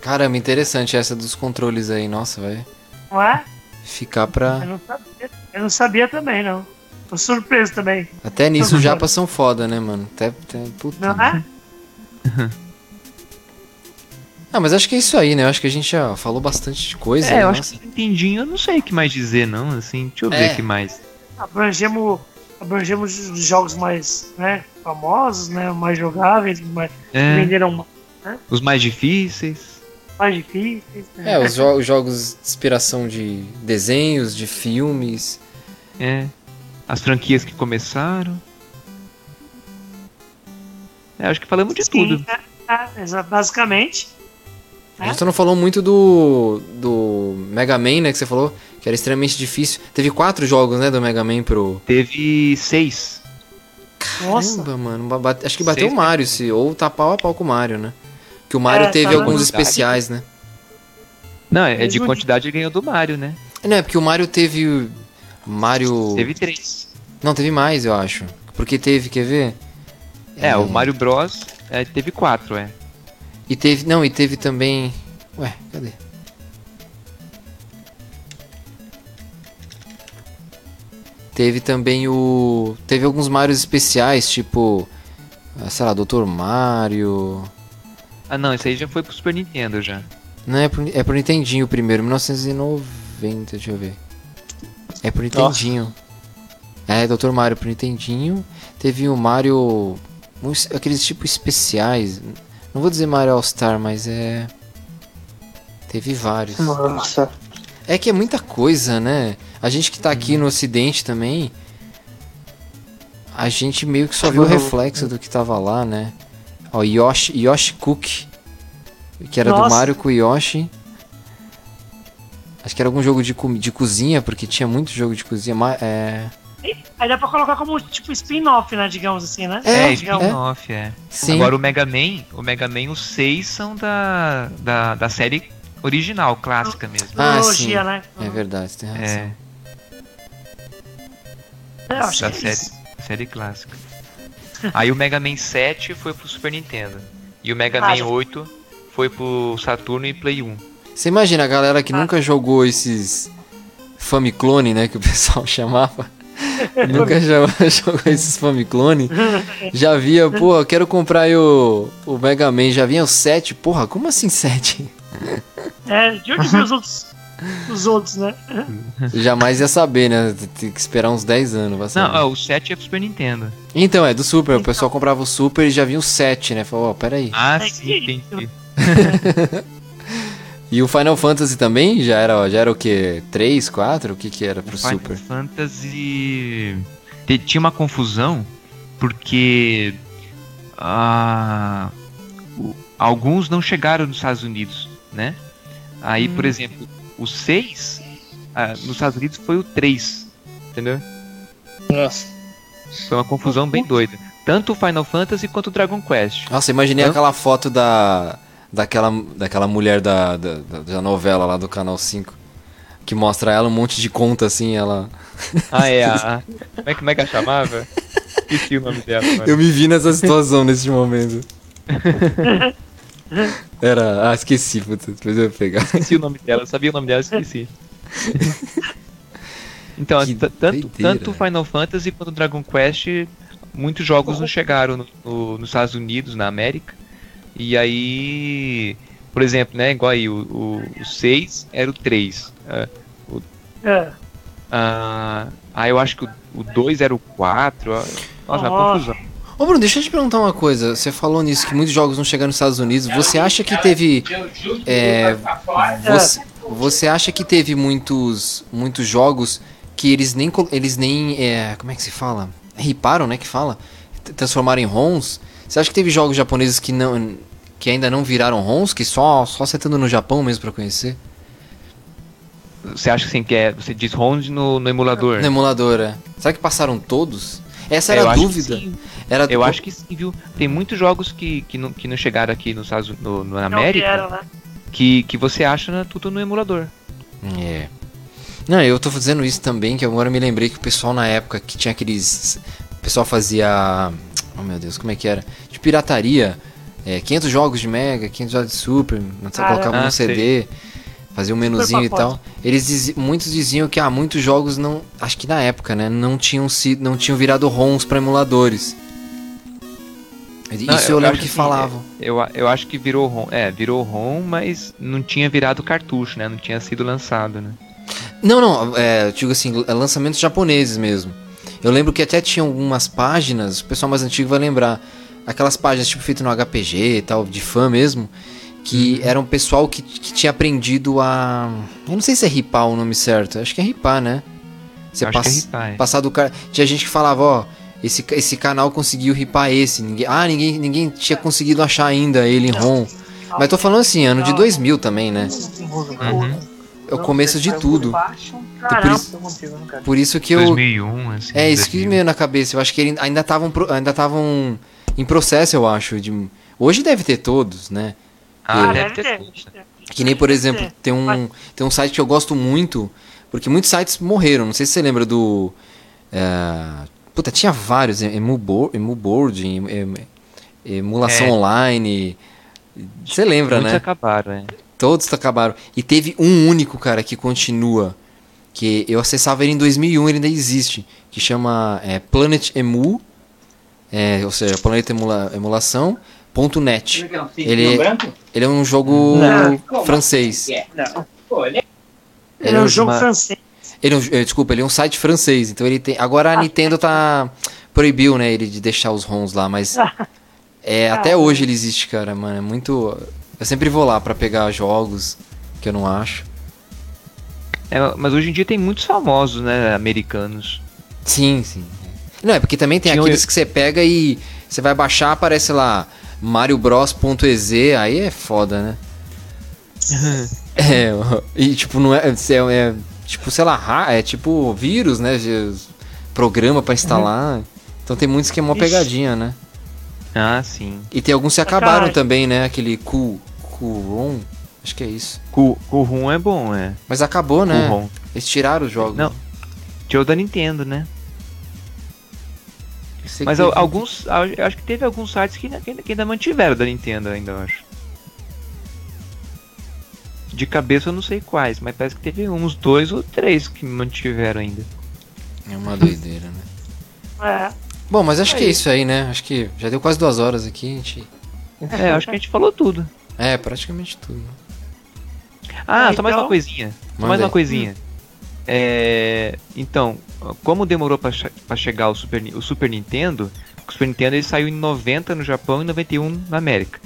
Caramba, interessante essa dos controles aí. Nossa, vai
Não é?
ficar
Eu
pra.
não sabia, eu não sabia também, não. Tô surpreso também.
Até nisso os japas são foda, né, mano? Até. até puta.
Não é?
Ah, mas acho que é isso aí, né? Eu acho que a gente já falou bastante de coisa.
É,
né?
eu acho
Nossa.
que Nintendinho eu não sei o que mais dizer, não. Assim, deixa eu
É.
ver o que mais.
Abrangemos, abrangemos os jogos mais né, famosos, né? Mais jogáveis, mais, que
É,
venderam
os mais difíceis.
mais difíceis. né?
É, os, jo- os jogos de inspiração de desenhos, de filmes.
É. As franquias que começaram. É, acho que falamos de
Sim,
tudo.
é, é, basicamente.
A gente só não falou muito do, do Mega Man, né? Que você falou que era extremamente difícil. Teve quatro jogos, né? Do Mega Man pro.
Teve seis.
Nossa,
Caramba, mano. ba- bate- acho que bateu
Seis
o Mario, se, ou tá pau a pau com o Mario, né? Que o Mario
É,
teve
tá
alguns especiais, né?
Não, é de quantidade ele ganhou do Mario, né?
Não, é porque o Mario teve. o Mario.
Teve três.
Não, teve mais, eu acho. Porque teve, quer ver?
É, o Mario Bros. é, teve quatro, é.
E teve. Não, e teve também. Ué, cadê? Teve também o. Teve alguns Marios especiais, tipo. ah, Sei lá, Dr. Mario.
Ah não, esse aí já foi pro Super Nintendo já.
Não, é pro, é pro Nintendinho o primeiro, 1990, deixa eu ver. É pro Nintendinho. É, Dr. Mario pro Nintendinho. Teve o Mario. aqueles tipo especiais. Não vou dizer Mario All-Star, mas é. Teve vários.
Nossa.
É que é muita coisa, né? A gente que tá aqui no ocidente também. A gente meio que só viu o reflexo do que tava lá, né? Ó, Yoshi, Yoshi Cook. Que era do
Nossa.
Mario com Yoshi. Acho que era algum jogo de, co- de cozinha, porque tinha muito jogo de cozinha. É.
Aí dá pra colocar como tipo spin-off, né? Digamos assim, né?
É,
É, spin-off, é.
Sim.
Agora o Mega Man, o Mega Man, os seis são da, da, da série original, clássica mesmo.
Ah,
Cronologia,
sim.
né?
É verdade, tem razão.
É,
É, eu acho
da
que é
série,
isso.
série clássica. Aí o Mega Man 7 foi pro Super Nintendo. E o Mega
Ah,
Man
já-
8 foi pro Saturno e Play 1.
Você imagina a galera
Ah.
que nunca jogou esses Famiclone, né? Que o pessoal chamava. nunca jo- jogou esses Famiclone. Já via, pô, eu quero comprar aí o, o Mega Man. Já vinha o 7. Porra, como assim 7?
É, de onde veio os outros? Os outros, né?
Jamais ia saber, né? Tem que esperar uns 10 anos.
Não, ó, o 7 é pro Super Nintendo.
Então, é do Super. O pessoal comprava o Super e já vinha o 7, né? Falou, ó, peraí.
Ah,
É
sim, entendi.
E o Final Fantasy também já era, já era o quê? 3, 4? O que que era pro
Final
Super?
Fantasy te- tinha uma confusão porque ah, o- alguns não chegaram nos Estados Unidos, né? Aí, por exemplo, o 6 ah, nos Estados Unidos foi o 3, entendeu?
Nossa.
Foi uma confusão bem doida. Tanto o Final Fantasy quanto o Dragon Quest.
Nossa, imaginei
Hã?
aquela foto da daquela, daquela mulher da, da, da- novela lá do Canal 5. Que mostra ela um monte de conta assim, ela...
Ah, é a. Como é, que- como é que ela chamava? Esqueci o nome dela. agora.
Eu me vi nessa situação nesse momento. Era... Ah, esqueci, putz, depois eu vou pegar.
Esqueci o nome dela, eu sabia o nome dela, esqueci. então, tanto, tanto Final Fantasy quanto o Dragon Quest, muitos jogos não chegaram no- no- nos Estados Unidos, na América. E aí, por exemplo, né, igual aí, o, o, 6 era o 3. Ah,
É.
ah, ah, eu acho que o, o 2 era o 4. ah, Nossa, uma
Nossa.
confusão.
Ô Bruno, deixa eu te perguntar uma coisa. Você falou nisso, que muitos jogos não chegaram nos Estados Unidos. Você acha que teve... É, você, você acha que teve muitos, muitos jogos que eles nem... Eles nem é, como é que se fala? Riparam, né, que fala? Transformaram em ROMs. Você acha que teve jogos japoneses que não... Que ainda não viraram ROMs? Que só, só você estando no Japão mesmo pra conhecer?
Você acha assim que é. Você diz ROM no, no emulador?
No emulador, é. Será que passaram todos? Essa
É,
era
eu
a
que
dúvida.
sim.
Era
Eu acho que sim, viu? Tem muitos jogos que, que, não, que não chegaram aqui nos Estados no, no- na
Não
América
vieram, né?
que, que você acha né, tudo no emulador.
É. Não, eu tô dizendo isso também, que agora eu me lembrei que o pessoal na época que tinha aqueles. O pessoal fazia. Oh meu Deus, como é que era? De pirataria. É, 500 jogos de Mega, 500 jogos de Super,
Ah,
colocava
ah,
no CD, fazia um menuzinho e tal. Eles muitos diziam que ah, muitos jogos não, acho que na época, né, não tinham sido, não tinham virado ROMs pra emuladores.
Não,
Isso eu, lembro
acho
que
assim,
falavam.
Eu, eu acho que virou ROM. É, virou ROM, mas não tinha virado cartucho, né? Não tinha sido lançado, né?
Não, não, é, eu digo assim, é lançamentos japoneses mesmo. Eu lembro que até tinha algumas páginas, o pessoal mais antigo vai lembrar, aquelas páginas tipo feito no HPG e tal, de fã mesmo, que era um pessoal que, que tinha aprendido a. Eu não sei se é ripar o nome certo, acho que é ripar, né? Você
que é
passa-
ripar, é.
passar do cara. Tinha gente que falava, ó, esse, esse canal conseguiu ripar esse. Ninguém, ah, ninguém, ninguém tinha conseguido achar ainda ele em ROM. Mas tô falando assim, ano de 2000 também, né?
Uhum.
É o começo de tudo.
Caramba.
isso- Por isso que eu.
2001, assim.
É, isso que
2000.
me veio na cabeça. Eu acho que ele ainda estavam ainda estavam em processo, eu acho. De... Hoje deve ter todos, né?
Ah,
Que-
deve ter. tudo.
Que nem, por exemplo, tem um, tem um site que eu gosto muito, porque muitos sites morreram. Não sei se você lembra do. é, puta, tinha vários. Emuboard, Emuboard em- em- emulação
É.
online. Você lembra,
Muitos
né?
acabaram, é.
Todos acabaram. E teve um único, cara, que continua. Que eu acessava ele em 2001, ele ainda existe. Que chama é, Planet Emu. É, ou seja, Planeta Emula, Emulação. Ponto net. Ele, ele é um jogo
Não.
francês.
Não.
Ele é um jogo francês.
Ele é um, eh, desculpa, ele é um site francês. Então ele tem. Agora a Nintendo tá. Proibiu, né, ele de deixar os ROMs lá, mas. É, até hoje ele existe, cara, mano. É muito. Eu sempre vou lá pra pegar jogos que eu não acho.
É, mas hoje em dia tem muitos famosos, né, americanos.
Sim, sim. Não, é porque também tem
Tinha um-
aqueles que você pega e você vai baixar, aparece lá Mario Bros.exe, aí é foda, né? é, e tipo, não é, é, é tipo, sei lá, é tipo vírus, né? Programa pra instalar. Então tem muitos que é uma pegadinha, né?
Ah, sim.
E tem alguns que acabaram também, né? Aquele cool ROM, acho que é isso.
O ROM é bom, é.
Mas acabou, né? Eles tiraram os jogos.
Não. Tinha o da Nintendo, né?
Sei
Mas
teve-
alguns. acho que teve alguns sites que, ainda- que ainda- mantiveram da Nintendo, ainda, eu acho. De cabeça eu não sei quais, mas parece que teve uns dois ou três que mantiveram ainda.
É uma doideira, né?
É.
Bom, mas acho que é isso aí, né? Acho que já deu quase duas horas aqui, a gente.
É, acho que a gente falou tudo.
É, praticamente tudo.
Ah,
Ah,
só mais uma
então-
coisinha. Só mais uma coisinha. É, então, como demorou pra che- chegar o Super, o Super Nintendo, o Super Nintendo ele saiu em 90 no Japão e 91 na América.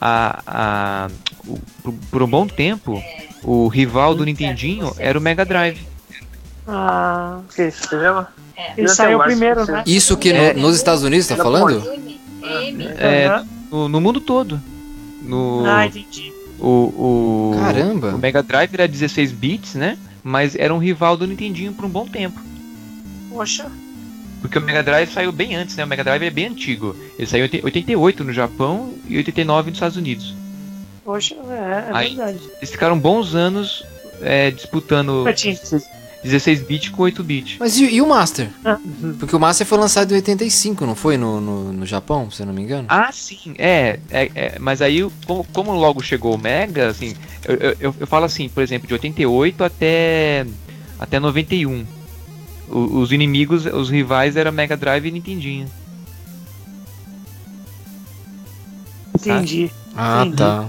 A, a, o- por, por um bom tempo, o rival do Nintendinho era o Mega Drive.
Ah,
O que? Você chama?
ele
Já
saiu primeiro, né?
Isso que no-
É.
nos Estados Unidos tá
Era
falando?
É, no, no mundo todo. No,
Ah, entendi.
o, o,
Caramba.
o Mega Drive era 16 bits, né? Mas era um rival do Nintendinho por um bom tempo.
Poxa.
Porque o Mega Drive saiu bem antes, né? O Mega Drive é bem antigo. Ele saiu em 88 no Japão e 89 nos Estados Unidos.
Poxa, é, é
Aí.
verdade.
Eles ficaram bons anos é, disputando
Pertinho.
16 bit com 8 bit.
Mas e, e o Master?
Ah.
Porque o Master foi lançado em 85, não foi? No, no, no Japão, se eu não me engano?
Ah, sim, é, é, é, mas aí, como, como logo chegou o Mega, assim, eu, eu, eu- eu falo assim, por exemplo, de 88 até, até 91. O- os inimigos, os rivais eram Mega Drive e Nintendinho.
Entendi.
Ah,
entendi.
tá.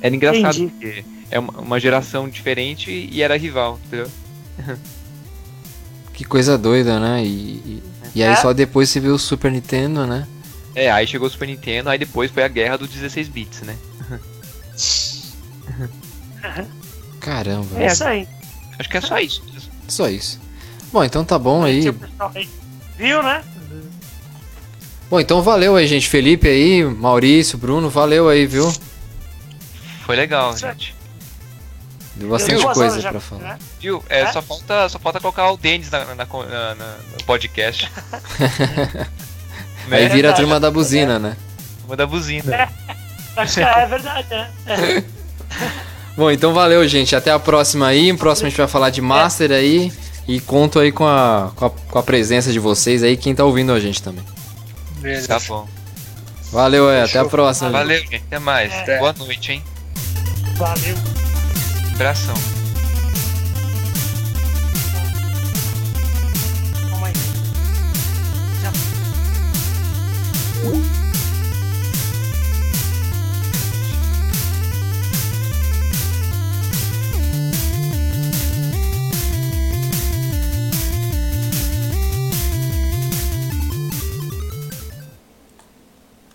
Era engraçado,
Entendi.
porque é uma, geração diferente e era rival, entendeu?
Que coisa doida, né? E, e, e aí
É.
só depois você vê o Super Nintendo, né?
É, aí chegou o Super Nintendo, aí depois foi a guerra dos 16 bits, né?
Caramba.
É isso aí.
Acho que é só isso.
Só isso. Bom, então tá bom aí.
Viu, né?
Bom, então valeu aí, gente. Felipe aí, Maurício, Bruno, valeu aí, viu?
Foi legal,
Certo.
gente.
Deu
Deu
bastante
duas
coisa
já,
pra falar.
né?
Viu? É,
É?
Só, falta, só falta colocar o Denis na, na- na- na- no podcast.
Aí
né?
vira a turma da buzina, né?
Uma da buzina.
Acho que é verdade, né?
Bom, então valeu, gente. Até a próxima aí. Próximo a gente vai falar de Master aí. E conto aí com a, com a, com a presença de vocês aí, quem tá ouvindo a gente também.
Beleza.
Tá bom.
Valeu, é. Até a próxima.
Valeu, gente. Até mais.
É.
Boa noite, hein?
Valeu.
Abração.